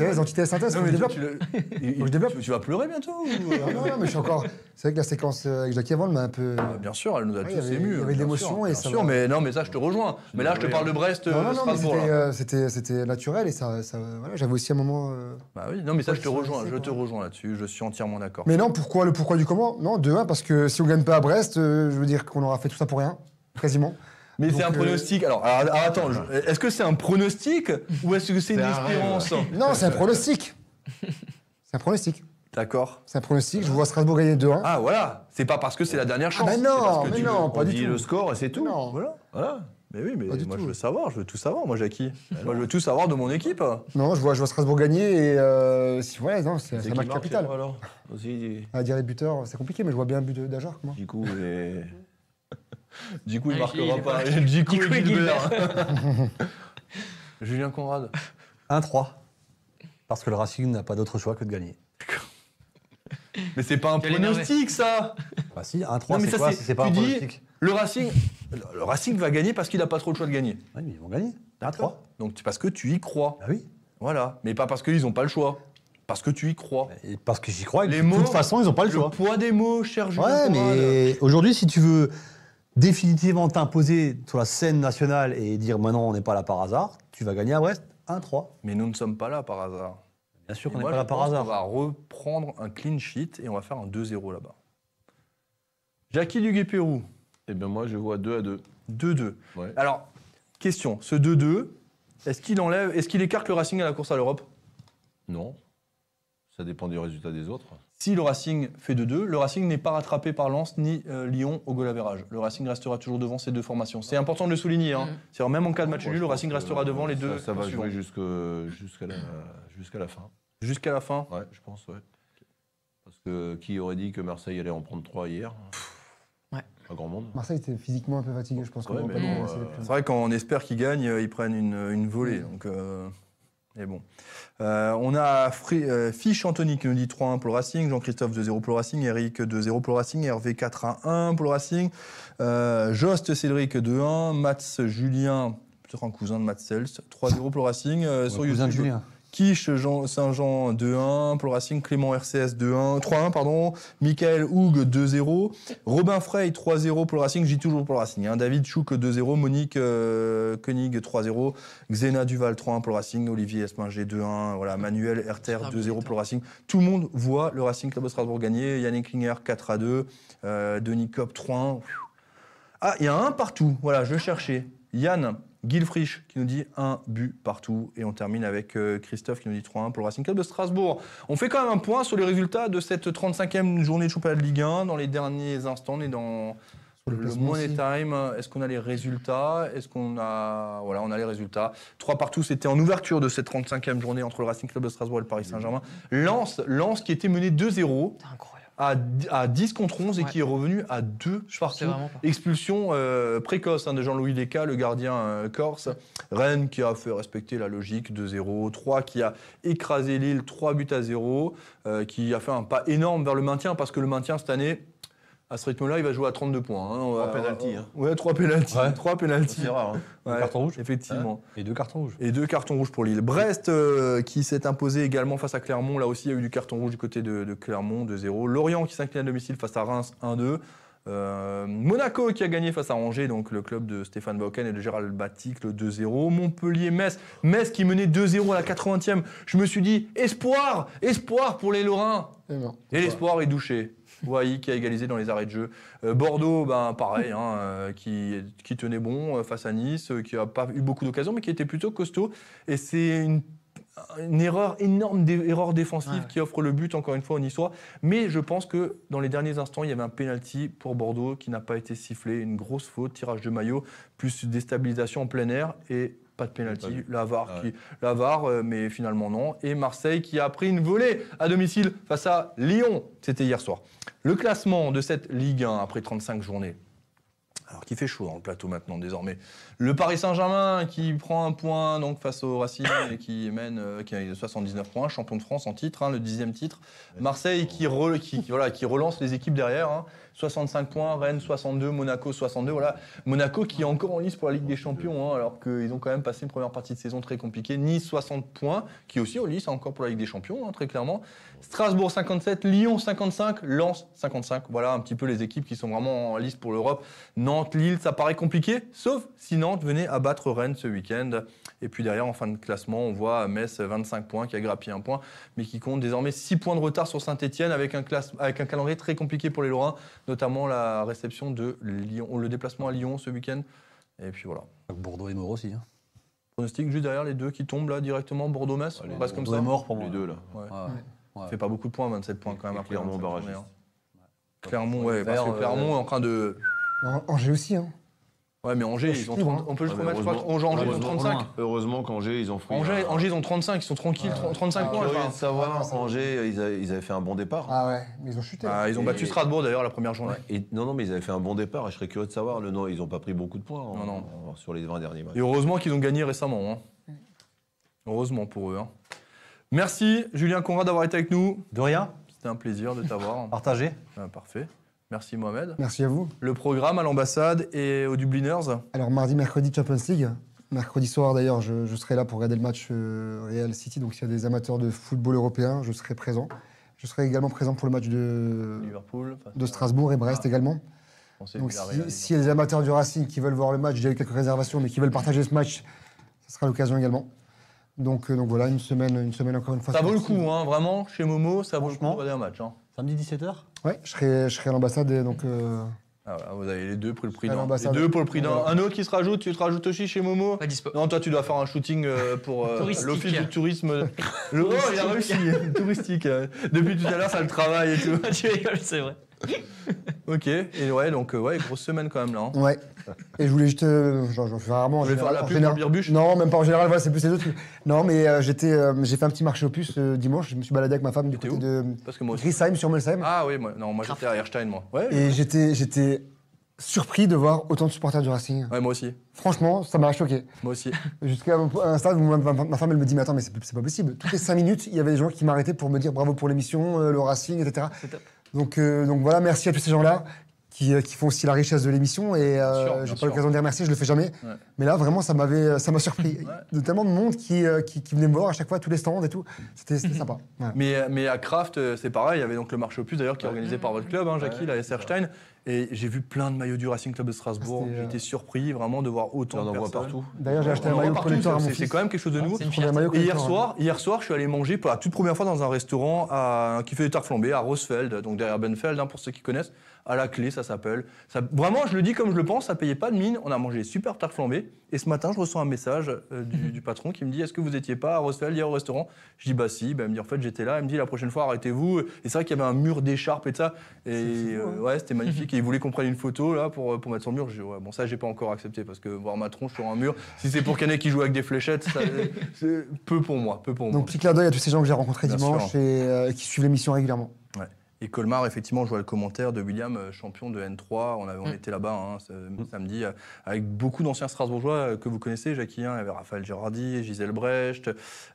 [SPEAKER 4] Les antithèses synthèse, faut que je développe.
[SPEAKER 1] tu, le- il-
[SPEAKER 4] Faut que je développe.
[SPEAKER 1] tu- tu vas pleurer bientôt ou-
[SPEAKER 4] Non, non, non, mais je suis encore. C'est vrai que la séquence euh, avec Jackie avant elle m'a un peu.
[SPEAKER 1] Ah, Bien sûr, elle nous a
[SPEAKER 4] Ouais,
[SPEAKER 1] tous
[SPEAKER 4] il y avait-
[SPEAKER 1] émus.
[SPEAKER 4] il y avait de
[SPEAKER 1] bien
[SPEAKER 4] l'émotion
[SPEAKER 1] sûr,
[SPEAKER 4] et
[SPEAKER 1] bien
[SPEAKER 4] ça
[SPEAKER 1] sûr,
[SPEAKER 4] va.
[SPEAKER 1] mais non, mais ça, je te rejoins. Mais là, je te parle de Brest,
[SPEAKER 4] Non, non,
[SPEAKER 1] euh,
[SPEAKER 4] non, mais
[SPEAKER 1] Strasbourg.
[SPEAKER 4] c'était,
[SPEAKER 1] là.
[SPEAKER 4] euh, c'était, c'était naturel et ça, ça voilà, j'avais aussi un moment. euh,
[SPEAKER 1] Bah oui, non, mais ça, je te rejoins. Je te rejoins là-dessus. Je suis entièrement d'accord.
[SPEAKER 4] Mais non, pourquoi le pourquoi du comment? Non, 2-1 parce que si on gagne pas à Brest, euh, je veux dire qu'on aura fait tout ça pour rien, quasiment.
[SPEAKER 1] Mais c'est un
[SPEAKER 4] euh,
[SPEAKER 1] pronostic. Alors, alors, alors, attends, je- est-ce que c'est un pronostic ou est-ce que c'est une
[SPEAKER 5] C'est un rêve.
[SPEAKER 1] espérance?
[SPEAKER 4] Non, c'est un pronostic. C'est un pronostic.
[SPEAKER 1] D'accord.
[SPEAKER 4] C'est un pronostic. Je vois Strasbourg gagner 2-1.
[SPEAKER 1] Ah, voilà. C'est pas parce que c'est la dernière chance.
[SPEAKER 4] mais
[SPEAKER 1] c'est
[SPEAKER 4] non,
[SPEAKER 1] parce que
[SPEAKER 4] mais
[SPEAKER 1] tu
[SPEAKER 4] non,
[SPEAKER 1] veux-
[SPEAKER 4] pas
[SPEAKER 5] On
[SPEAKER 4] du
[SPEAKER 5] dit
[SPEAKER 4] tout.
[SPEAKER 5] le score et c'est tout.
[SPEAKER 4] Non.
[SPEAKER 1] Voilà.
[SPEAKER 5] Voilà.
[SPEAKER 1] Mais oui, mais
[SPEAKER 4] Pas du
[SPEAKER 1] moi,
[SPEAKER 4] tout.
[SPEAKER 1] je veux savoir. Je veux tout savoir, moi, Jackie. moi, je veux tout savoir de mon équipe.
[SPEAKER 4] Non, je vois, je vois Strasbourg gagner et euh, si, ouais, non, c'est, c'est
[SPEAKER 5] C'est
[SPEAKER 4] un
[SPEAKER 5] qui
[SPEAKER 4] match
[SPEAKER 5] marque,
[SPEAKER 4] capital.
[SPEAKER 5] alors, alors Aussi,
[SPEAKER 4] À dire les buteurs, c'est compliqué, mais je vois bien un but de- d'Ajar. moi.
[SPEAKER 5] du coup, et...
[SPEAKER 1] Du coup, il
[SPEAKER 3] Ah,
[SPEAKER 1] marquera pas.
[SPEAKER 3] pas-
[SPEAKER 1] Du coup,
[SPEAKER 3] Du coup,
[SPEAKER 1] il
[SPEAKER 3] Gilbert.
[SPEAKER 1] Julien Conrad.
[SPEAKER 2] 1-3. Parce que le Racing n'a pas d'autre choix que de gagner.
[SPEAKER 1] Mais c'est pas un pronostic, ça
[SPEAKER 2] Bah si, 1-3,
[SPEAKER 1] Non, mais
[SPEAKER 2] c'est
[SPEAKER 1] ça,
[SPEAKER 2] quoi
[SPEAKER 1] c'est-
[SPEAKER 2] pas
[SPEAKER 1] tu
[SPEAKER 2] un
[SPEAKER 1] dis-
[SPEAKER 2] pronostic
[SPEAKER 1] Le Racing, le Racing va gagner parce qu'il n'a pas trop le choix de gagner.
[SPEAKER 2] Oui, mais ils vont gagner. 1-3.
[SPEAKER 1] Donc c'est parce que tu y crois.
[SPEAKER 2] Bah oui.
[SPEAKER 1] Voilà. Mais pas parce qu'ils n'ont pas le choix. Parce que tu y crois.
[SPEAKER 2] Et parce que j'y crois. et
[SPEAKER 1] Les
[SPEAKER 2] de
[SPEAKER 1] mots,
[SPEAKER 2] toute façon, ils n'ont pas le
[SPEAKER 1] Le
[SPEAKER 2] choix.
[SPEAKER 1] poids des mots, cher Julien
[SPEAKER 2] Ouais,
[SPEAKER 1] Conrad.
[SPEAKER 2] mais aujourd'hui, si tu veux définitivement t'imposer sur la scène nationale et dire maintenant on n'est pas là par hasard, tu vas gagner à Brest 1-3.
[SPEAKER 1] Mais nous ne sommes pas là par hasard.
[SPEAKER 2] Bien sûr qu'on n'est pas
[SPEAKER 1] je
[SPEAKER 2] là par
[SPEAKER 1] pense
[SPEAKER 2] hasard.
[SPEAKER 1] qu'on va reprendre un clean sheet et on va faire un 2-0 là-bas. Jackie Duguay-Pérou,
[SPEAKER 5] Eh bien, moi, je vois 2 à 2.
[SPEAKER 1] 2-2.
[SPEAKER 5] Ouais.
[SPEAKER 1] Alors, question, ce 2-2, est-ce qu'il enlève, est-ce qu'il écarte le Racing à la course à l'Europe?
[SPEAKER 5] Non. Ça dépend du résultat des autres.
[SPEAKER 1] Si le Racing fait 2-2, le Racing n'est pas rattrapé par Lens ni euh, Lyon au goal average. Le Racing restera toujours devant ces deux formations. C'est important de le souligner. Hein.
[SPEAKER 3] Mm.
[SPEAKER 1] C'est-à-dire, même en cas de match nul, le Racing
[SPEAKER 5] que
[SPEAKER 1] restera devant les deux.
[SPEAKER 5] Ça, va
[SPEAKER 1] suivants.
[SPEAKER 5] jouer jusqu'à la, fin.
[SPEAKER 1] Jusqu'à la fin.
[SPEAKER 5] Ouais, je pense, ouais. Parce que qui aurait dit que Marseille allait en prendre 3 hier?
[SPEAKER 3] Ouais.
[SPEAKER 5] Pas grand monde.
[SPEAKER 4] Marseille était physiquement un peu fatigué, je pense.
[SPEAKER 5] Ouais,
[SPEAKER 4] qu'on
[SPEAKER 5] euh.
[SPEAKER 1] C'est vrai quand on espère qu'ils gagnent, euh, ils prennent une, une volée. Donc, euh, mais bon. Euh, on a euh, Fiche Anthony qui nous dit 3-1 pour le Racing, Jean-Christophe 2-0 pour le Racing, Eric 2-0 pour le Racing, Hervé 4-1 pour le Racing, euh, Jost Cédric 2-1, Mats Julien, peut-être un cousin de Mats Sels, 3-0 pour le Racing. sur
[SPEAKER 2] cousin de
[SPEAKER 1] YouTube,
[SPEAKER 2] Julien.
[SPEAKER 1] Quiche Jean, Saint-Jean 2-1 pour le Racing, Clément RCS 2-1, 3-1 pardon, Michael Houg 2-0, Robin Frey 3-0 pour le Racing, j'y toujours pour le Racing, hein. David Chouk 2-0, Monique euh, Koenig 3-0, Xena Duval 3-1 pour le Racing, Olivier Esminger 2-1, voilà, Manuel Herter
[SPEAKER 3] Ah,
[SPEAKER 1] 2-0
[SPEAKER 3] putain.
[SPEAKER 1] pour le Racing. Tout le monde voit le Racing Club de Strasbourg gagner, Yannick Klinger 4-2, euh, Denis Kopp 3-1. Ah, il y a un partout, voilà, je cherchais. Yann Gilfrich qui nous dit un but partout. Et on termine avec euh, Christophe qui nous dit 3-1 pour le Racing Club de Strasbourg. On fait quand même un point sur les résultats de cette 35e journée de championnat de Ligue 1. Dans les derniers instants, on est dans
[SPEAKER 4] le
[SPEAKER 1] Money
[SPEAKER 4] aussi.
[SPEAKER 1] Time. Est-ce qu'on a les résultats? Est-ce qu'on a. Voilà, on a les résultats? 3 partout, c'était en ouverture de cette 35e journée entre le Racing Club de Strasbourg et le Paris Saint-Germain. Lens, Lens qui était mené 2-0
[SPEAKER 3] C'est incroyable.
[SPEAKER 1] À, à 10 contre 11 et
[SPEAKER 3] Ouais.
[SPEAKER 1] qui est revenu à 2
[SPEAKER 3] Je
[SPEAKER 1] partout. Expulsion euh, précoce hein, de Jean-Louis Leca, le gardien euh, corse. Rennes qui a fait respecter la logique 2-0. 3 qui a écrasé Lille 3 buts à 0. euh, qui a fait un pas énorme vers le maintien parce que le maintien cette année, à ce rythme-là, il va jouer à 32 points. hein.
[SPEAKER 5] Trois pénaltys, hein.
[SPEAKER 1] Ouais, 3 pénaltys.
[SPEAKER 2] Ouais.
[SPEAKER 1] 3 pénaltys.
[SPEAKER 5] C'est rare. Hein.
[SPEAKER 2] Deux
[SPEAKER 1] Ouais,
[SPEAKER 2] cartons rouges
[SPEAKER 1] Effectivement.
[SPEAKER 2] Et deux cartons rouges.
[SPEAKER 1] Et deux cartons rouges pour Lille. Brest euh, qui s'est imposé également face à Clermont. Là aussi, il y a eu du carton rouge du côté de, de Clermont, 2-0. Lorient qui s'incline à domicile face à Reims, 1-2. Euh, Monaco qui a gagné face à Angers, donc le club de Stéphane Bauken et de Gérald Batic, le 2-0. Montpellier-Metz, Metz qui menait 2-0 à la 80e. Je me suis dit, espoir, espoir pour les Lorrains. Et l'espoir est douché. Wai qui a égalisé dans les arrêts de jeu. Euh, Bordeaux, ben, pareil, hein, euh, qui, qui tenait bon euh, face à Nice, qui n'a pas eu beaucoup d'occasions, mais qui était plutôt costaud. Et c'est une, une erreur énorme, erreur défensive
[SPEAKER 3] Ouais.
[SPEAKER 1] qui offre le but, encore une fois, au Niçois. Mais je pense que dans les derniers instants, il y avait un penalty pour Bordeaux qui n'a pas été sifflé. Une grosse faute, tirage de maillot, plus déstabilisation en plein air. Et pas de
[SPEAKER 5] Pas
[SPEAKER 1] penalty.
[SPEAKER 5] vu.
[SPEAKER 1] La VAR,
[SPEAKER 5] Ah
[SPEAKER 1] qui, euh, mais finalement non. Et Marseille qui a pris une volée à domicile face à Lyon. C'était hier soir. Le classement de cette Ligue 1 après 35 journées. Alors qu'il fait chaud dans le plateau maintenant désormais? Le Paris Saint-Germain qui prend un point donc face au Racing et qui mène euh, qui a 79 points, champion de France en titre, hein, le dixième titre. Marseille qui, re- qui, qui- voilà, qui relance les équipes derrière. hein. 65 points, Rennes 62, Monaco 62. Voilà. Monaco qui est encore en lice pour la Ligue des Champions, hein, alors qu'ils ont quand même passé une première partie de saison très compliquée. Nice 60 points, qui est aussi en lice encore pour la Ligue des Champions, hein, très clairement. Strasbourg 57, Lyon 55, Lens 55. Voilà un petit peu les équipes qui sont vraiment en lice pour l'Europe. Nantes, Lille, ça paraît compliqué, sauf si Nantes venait abattre Rennes ce week-end. Et puis derrière, en fin de classement, on voit Metz 25 points, qui a grappillé un point, mais qui compte désormais 6 points de retard sur Saint-Etienne avec un calendrier très compliqué pour les Lorrains, notamment la réception de Lyon, le déplacement à Lyon ce week-end. Et puis voilà.
[SPEAKER 2] Bordeaux est mort aussi. Hein.
[SPEAKER 1] Pronostic juste derrière les deux qui tombent là directement, Bordeaux-Metz,
[SPEAKER 5] Ouais,
[SPEAKER 1] on passe comme
[SPEAKER 2] Bordeaux
[SPEAKER 1] ça.
[SPEAKER 2] est mort pour moi.
[SPEAKER 5] Les deux, là.
[SPEAKER 1] Ouais.
[SPEAKER 2] Ouais. Ouais.
[SPEAKER 1] fait pas beaucoup de points, 27 points quand même
[SPEAKER 5] Et
[SPEAKER 1] après.
[SPEAKER 5] Clermont
[SPEAKER 1] 25
[SPEAKER 5] barragiste.
[SPEAKER 1] hein. Clermont,
[SPEAKER 2] Ouais,
[SPEAKER 1] parce que Clermont
[SPEAKER 2] euh,
[SPEAKER 1] est en train de.
[SPEAKER 4] Angers aussi, hein.
[SPEAKER 1] Ouais, mais Angers, ils ont
[SPEAKER 4] suis
[SPEAKER 1] 30
[SPEAKER 4] libre,
[SPEAKER 1] on peut juste remettre, je crois, Angers, ils ont
[SPEAKER 5] heureusement-
[SPEAKER 1] 35.
[SPEAKER 5] Heureusement qu'Angers, ils ont pris.
[SPEAKER 1] Angers, Angers, ils ont 35, ils sont tranquilles, 30 35 points.
[SPEAKER 5] Curieux de savoir, Angers, ils avaient, ils avaient fait un bon départ.
[SPEAKER 4] Ah ouais, mais ils ont chuté.
[SPEAKER 1] Ah, ils ont
[SPEAKER 5] Et-
[SPEAKER 1] battu Strasbourg d'ailleurs la première journée.
[SPEAKER 5] Ouais, et, non, non, mais ils avaient fait un bon départ. Et je serais curieux de savoir. Le, non, ils n'ont pas pris beaucoup de points en-
[SPEAKER 1] Non, non.
[SPEAKER 5] en- sur les 20 derniers matchs.
[SPEAKER 1] Et heureusement qu'ils ont gagné récemment. hein. Heureusement pour eux. hein. Merci Julien Conrad d'avoir été avec nous.
[SPEAKER 2] De rien,
[SPEAKER 1] C'était un plaisir de t'avoir.
[SPEAKER 2] partagez.
[SPEAKER 1] Ah, parfait. Merci Mohamed.
[SPEAKER 4] Merci à vous.
[SPEAKER 1] Le programme à l'ambassade et aux Dubliners.
[SPEAKER 4] Alors mardi, mercredi, Champions League. Mercredi soir d'ailleurs, je, je serai là pour regarder le match euh, Real City. Donc s'il y a des amateurs de football européen, je serai présent. Je serai également présent pour le match de,
[SPEAKER 1] Liverpool.
[SPEAKER 4] de Strasbourg et Brest
[SPEAKER 1] Ah.
[SPEAKER 4] également. Donc si- s'il y a des amateurs du Racing qui veulent voir le match, j'ai eu quelques réservations, mais qui veulent partager ce match, ce sera l'occasion également. Donc, euh, donc voilà, une semaine, une semaine encore une fois.
[SPEAKER 1] Ça vaut le coup, hein, vraiment, chez Momo, ça vaut le coup de regarder un match. hein.
[SPEAKER 2] Samedi 17h
[SPEAKER 4] Ouais, je serai, je serai à l'ambassade et donc. euh,
[SPEAKER 1] Ah, voilà, vous avez les deux pour le prix d'un. Les deux pour le prix d'un. Un autre qui se rajoute, tu te rajoutes aussi chez Momo
[SPEAKER 3] Pas dispo.
[SPEAKER 1] Non, toi, tu dois faire un shooting euh, pour euh, l'office du tourisme. Le... Oh, il a réussi, touristique. euh. Depuis tout à l'heure, ça le travaille et tout.
[SPEAKER 3] tu rigoles, c'est vrai.
[SPEAKER 1] Ok, et ouais, donc euh, ouais, grosse semaine quand même là. hein.
[SPEAKER 4] Ouais. Et je voulais juste. euh, J'en j'en fais rarement. en
[SPEAKER 1] Vous voulez faire
[SPEAKER 4] général-
[SPEAKER 1] la
[SPEAKER 4] en
[SPEAKER 1] pub
[SPEAKER 4] général-
[SPEAKER 1] pour Birbuche
[SPEAKER 4] Non, même pas en général, voilà, c'est plus les autres. Non, mais euh, j'étais, euh, j'ai fait un petit marché aux puces euh, dimanche. Je me suis baladé avec ma femme du
[SPEAKER 1] T'étais
[SPEAKER 4] côté
[SPEAKER 1] où
[SPEAKER 4] de
[SPEAKER 1] Parce que moi aussi.
[SPEAKER 4] Grisheim sur Melsheim.
[SPEAKER 1] Ah oui, moi, non, moi j'étais à Erstein, moi. Ouais,
[SPEAKER 4] Et j'étais, j'étais surpris de voir autant de supporters du Racing.
[SPEAKER 1] ouais, moi aussi.
[SPEAKER 4] Franchement, ça m'a choqué.
[SPEAKER 1] Moi aussi.
[SPEAKER 4] Jusqu'à un un stade où ma, ma- ma femme, elle me dit Mais attends, mais c'est c'est pas possible. Toutes les 5 minutes, il y avait des gens qui m'arrêtaient pour me dire bravo pour l'émission, euh, le Racing, etc.
[SPEAKER 3] C'est top.
[SPEAKER 4] Donc, euh, donc voilà, merci à tous ces gens-là qui, euh, qui font aussi la richesse de l'émission. Et euh, j'ai pas l'occasion de les remercier, je le fais jamais.
[SPEAKER 1] Ouais.
[SPEAKER 4] Mais là, vraiment, ça m'avait, ça m'a surpris. De tellement de monde qui, euh, qui, qui venait me voir à chaque fois, tous les stands et tout. C'était c'était sympa.
[SPEAKER 1] Mais, mais à Kraft, euh, c'est pareil. Il y avait donc le marché aux puces d'ailleurs qui est organisé par votre club, hein, Jackie,
[SPEAKER 5] Ouais,
[SPEAKER 1] la SR Stein. Et j'ai vu plein de maillots du Racing Club de Strasbourg.
[SPEAKER 4] Ah, euh,
[SPEAKER 1] été surpris vraiment de voir autant
[SPEAKER 5] On
[SPEAKER 1] de
[SPEAKER 5] en voit
[SPEAKER 1] personnes.
[SPEAKER 5] partout.
[SPEAKER 4] D'ailleurs, j'ai acheté un maillot
[SPEAKER 1] partout,
[SPEAKER 4] collector à mon
[SPEAKER 1] c'est- quand même quelque chose de nouveau.
[SPEAKER 3] Fierté.
[SPEAKER 4] maillot
[SPEAKER 1] Et hier soir, hier soir, je suis allé manger pour la toute première fois dans un restaurant à- qui fait des tartes flambées à Rosfeld, donc derrière Benfeld, hein, pour ceux qui connaissent. À la clé, ça s'appelle. Ça- Vraiment, je le dis comme je le pense, ça payait pas de mine. On a mangé super tartes flambées. Et ce matin, je reçois un message euh, du, du patron qui me dit Est-ce que vous étiez pas à Rosfeld hier au restaurant? Je dis Bah si. Ben, il me dit En fait, j'étais là. Il me dit La prochaine fois, arrêtez-vous. Et c'est vrai qu'il y avait un mur d'écharpe et de ça. Et euh, ouais, c'était magnifique. Et il voulait qu'on prenne une photo là pour, pour mettre sur le mur. Dit, ouais, Bon, ça, j'ai pas encore accepté parce que voir ma tronche sur un mur, si c'est pour Canet qui joue avec des fléchettes, ça, c'est peu pour moi. Peu pour moi.
[SPEAKER 4] Donc, petit clin d'œil à tous ces gens que j'ai rencontrés
[SPEAKER 1] Bien
[SPEAKER 4] dimanche
[SPEAKER 1] sûr.
[SPEAKER 4] et euh, qui suivent l'émission régulièrement.
[SPEAKER 1] Et Colmar, effectivement, je vois le commentaire de William, euh, champion de N3. On, avait, on
[SPEAKER 3] Mm.
[SPEAKER 1] était là-bas hein, ce- samedi euh, avec beaucoup d'anciens Strasbourgeois euh, que vous connaissez, Jackie. hein. Il y avait Raphaël Girardi, Gisèle Brecht,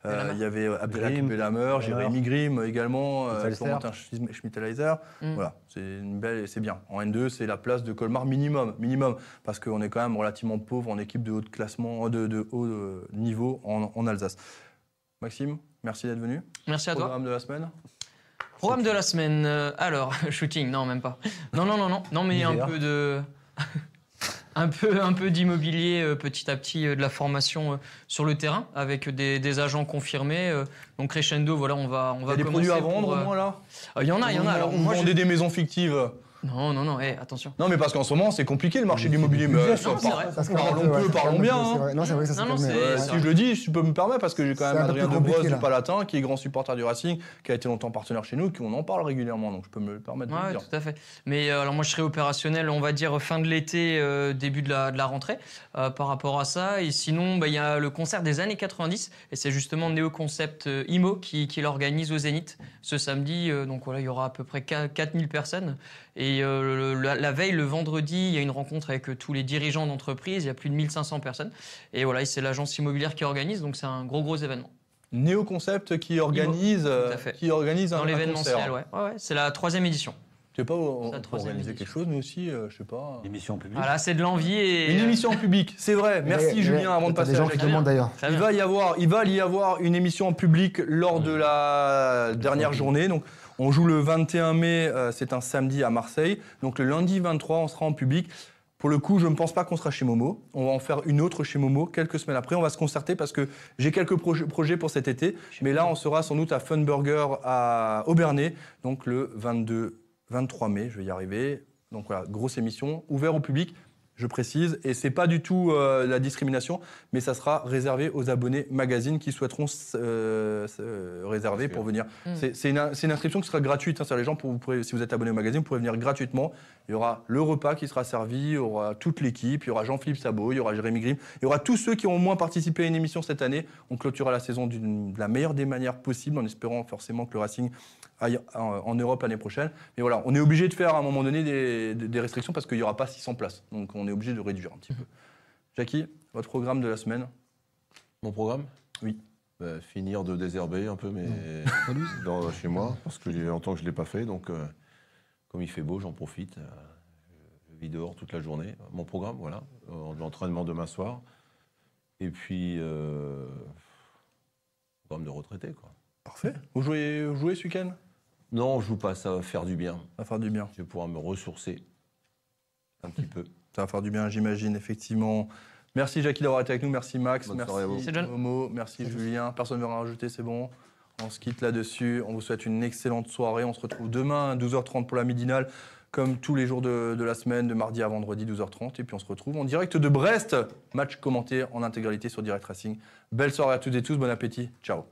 [SPEAKER 1] euh, il y avait Abdelhak Belhammer, Jérémy Grimm également. Florentin Schmi- Schmittalaiser.
[SPEAKER 3] Mm.
[SPEAKER 1] Voilà, c'est une belle, c'est bien. En N2, c'est la place de Colmar minimum, minimum, parce qu'on est quand même relativement pauvre en équipe de haut de classement, de, de haut niveau en, en Alsace. Maxime, merci d'être venu.
[SPEAKER 3] Merci à toi.
[SPEAKER 1] Programme de la semaine.
[SPEAKER 3] Programme de la semaine. euh, alors, shooting, non, même pas. Non, non, non, non. Non, mais un
[SPEAKER 2] L'hiver.
[SPEAKER 3] peu de. un peu, un peu d'immobilier euh, petit à petit, euh, de la formation euh, sur le terrain avec des, des agents confirmés. euh, donc crescendo, voilà, on va, on
[SPEAKER 1] Il y
[SPEAKER 3] va
[SPEAKER 1] a des
[SPEAKER 3] commencer
[SPEAKER 1] produits à
[SPEAKER 3] pour,
[SPEAKER 1] vendre
[SPEAKER 3] euh,
[SPEAKER 1] au moins là?
[SPEAKER 3] euh, Il y en a, il y en a. Alors,
[SPEAKER 1] Vous
[SPEAKER 3] moi,
[SPEAKER 1] vendez des maisons fictives.
[SPEAKER 3] Non, non, non, eh, attention.
[SPEAKER 1] Non, mais parce qu'en ce moment, c'est compliqué le marché de l'immobilier. Mais euh, par-.
[SPEAKER 4] Ça se calme
[SPEAKER 1] parlons
[SPEAKER 4] peu, ouais,
[SPEAKER 1] peu,
[SPEAKER 4] ça se
[SPEAKER 1] parlons
[SPEAKER 4] calme
[SPEAKER 1] bien. hein.
[SPEAKER 4] vrai. Non, c'est vrai que ça se
[SPEAKER 3] Non, non,
[SPEAKER 4] calme,
[SPEAKER 3] c'est-
[SPEAKER 4] ouais,
[SPEAKER 1] Euh, si je le dis, je peux me permettre parce que j'ai quand
[SPEAKER 4] C'est
[SPEAKER 1] même
[SPEAKER 4] un peu
[SPEAKER 1] Adrien
[SPEAKER 4] plus
[SPEAKER 1] Debrosse
[SPEAKER 4] compliqué,
[SPEAKER 1] du
[SPEAKER 4] là.
[SPEAKER 1] Palatin, qui est grand supporter du Racing, qui a été longtemps partenaire chez nous, qui on en parle régulièrement, donc je peux me le permettre de
[SPEAKER 3] Ouais,
[SPEAKER 1] dire.
[SPEAKER 3] tout à fait. Mais euh, alors moi, je serai opérationnel, on va dire fin de l'été, euh, début de la, de la rentrée, euh, par rapport à ça. Et sinon, bah, il y a le concert des années 90, et c'est justement Néo Concept euh, IMO qui, qui l'organise au Zénith ce samedi. Euh, donc voilà, il y aura à peu près 4 4000 personnes. Et euh, la, la veille, le vendredi, il y a une rencontre avec euh, tous les dirigeants d'entreprise. Il y a plus de 1500 personnes. Et voilà, c'est l'agence immobilière qui organise, donc c'est un gros, gros événement.
[SPEAKER 1] Néo Concept qui organise, euh,
[SPEAKER 3] à fait.
[SPEAKER 1] qui organise un,
[SPEAKER 3] Dans
[SPEAKER 1] un
[SPEAKER 3] l'événementiel, ouais. Ouais, ouais, c'est la troisième édition.
[SPEAKER 1] Je sais pas, on, on peut organiser quelque chose, nous aussi, euh, je sais pas.
[SPEAKER 2] Émission publique.
[SPEAKER 3] Voilà, c'est de l'envie et.
[SPEAKER 1] Une émission en public, c'est vrai. Merci
[SPEAKER 4] Mais- mais
[SPEAKER 1] Julien, avant de passer
[SPEAKER 4] des
[SPEAKER 1] à
[SPEAKER 4] gens qui
[SPEAKER 1] Jackie.
[SPEAKER 4] demandent d'ailleurs.
[SPEAKER 1] Il va, y avoir, il va y avoir une émission en public lors de la dernière journée. Donc, on joue le 21 mai, euh, c'est un samedi à Marseille. Donc, le lundi 23, on sera en public. Pour le coup, je ne pense pas qu'on sera chez Momo. On va en faire une autre chez Momo quelques semaines après. On va se concerter parce que j'ai quelques proje- projets pour cet été. Mais là, on sera sans doute à Fun Burger à Aubernay, donc le 22, 23 mai, je vais y arriver. Donc voilà, grosse émission, ouvert au public. Je précise. Et c'est pas du tout euh, la discrimination, mais ça sera réservé aux abonnés magazine qui souhaiteront euh, euh, réserver pour venir.
[SPEAKER 3] Mm.
[SPEAKER 1] C'est une, inscription qui sera gratuite. hein, c'est-à-dire les gens, pour, vous pourrez- si vous êtes abonné au magazine, vous pourrez venir gratuitement. Il y aura le repas qui sera servi, il y aura toute l'équipe, il y aura Jean-Philippe Sabot, il y aura Jérémy Grimm, il y aura tous ceux qui ont au moins participé à une émission cette année. On clôturera la saison de la meilleure des manières possibles, en espérant forcément que le Racing aille en, en Europe l'année prochaine. Mais voilà, on est obligé de faire à un moment donné des, des- des restrictions parce qu'il n'y aura pas 600 places. Donc on est obligé de réduire un petit peu. Jackie, votre programme de la semaine?
[SPEAKER 5] Mon programme?
[SPEAKER 1] Oui.
[SPEAKER 5] Bah, finir de désherber un peu mais dans, chez moi, parce que j'ai longtemps que je ne l'ai pas fait. Donc, euh, comme il fait beau, j'en profite. euh, je vis dehors toute la journée. Mon programme, voilà. euh, L'entraînement demain soir. Et puis, euh, programme de retraité, quoi.
[SPEAKER 1] Parfait. Vous jouez, vous jouez ce week-end?
[SPEAKER 5] Non, je joue pas, ça va faire du bien.
[SPEAKER 1] Ça va faire du bien.
[SPEAKER 5] Je vais pouvoir me ressourcer un petit peu.
[SPEAKER 1] Ça va faire du bien, j'imagine, effectivement. Merci Jackie d'avoir été avec nous, merci Max,
[SPEAKER 5] Bonne
[SPEAKER 1] merci. Momo, merci Julien. Personne ne veut rien rajouter, c'est bon. On se quitte là-dessus. On vous souhaite une excellente soirée. On se retrouve demain à 12h30 pour la midinale, comme tous les jours de, de la semaine, de mardi à vendredi, 12h30. Et puis on se retrouve en direct de Brest. Match commenté en intégralité sur Direct Racing. Belle soirée à toutes et tous, bon appétit. Ciao.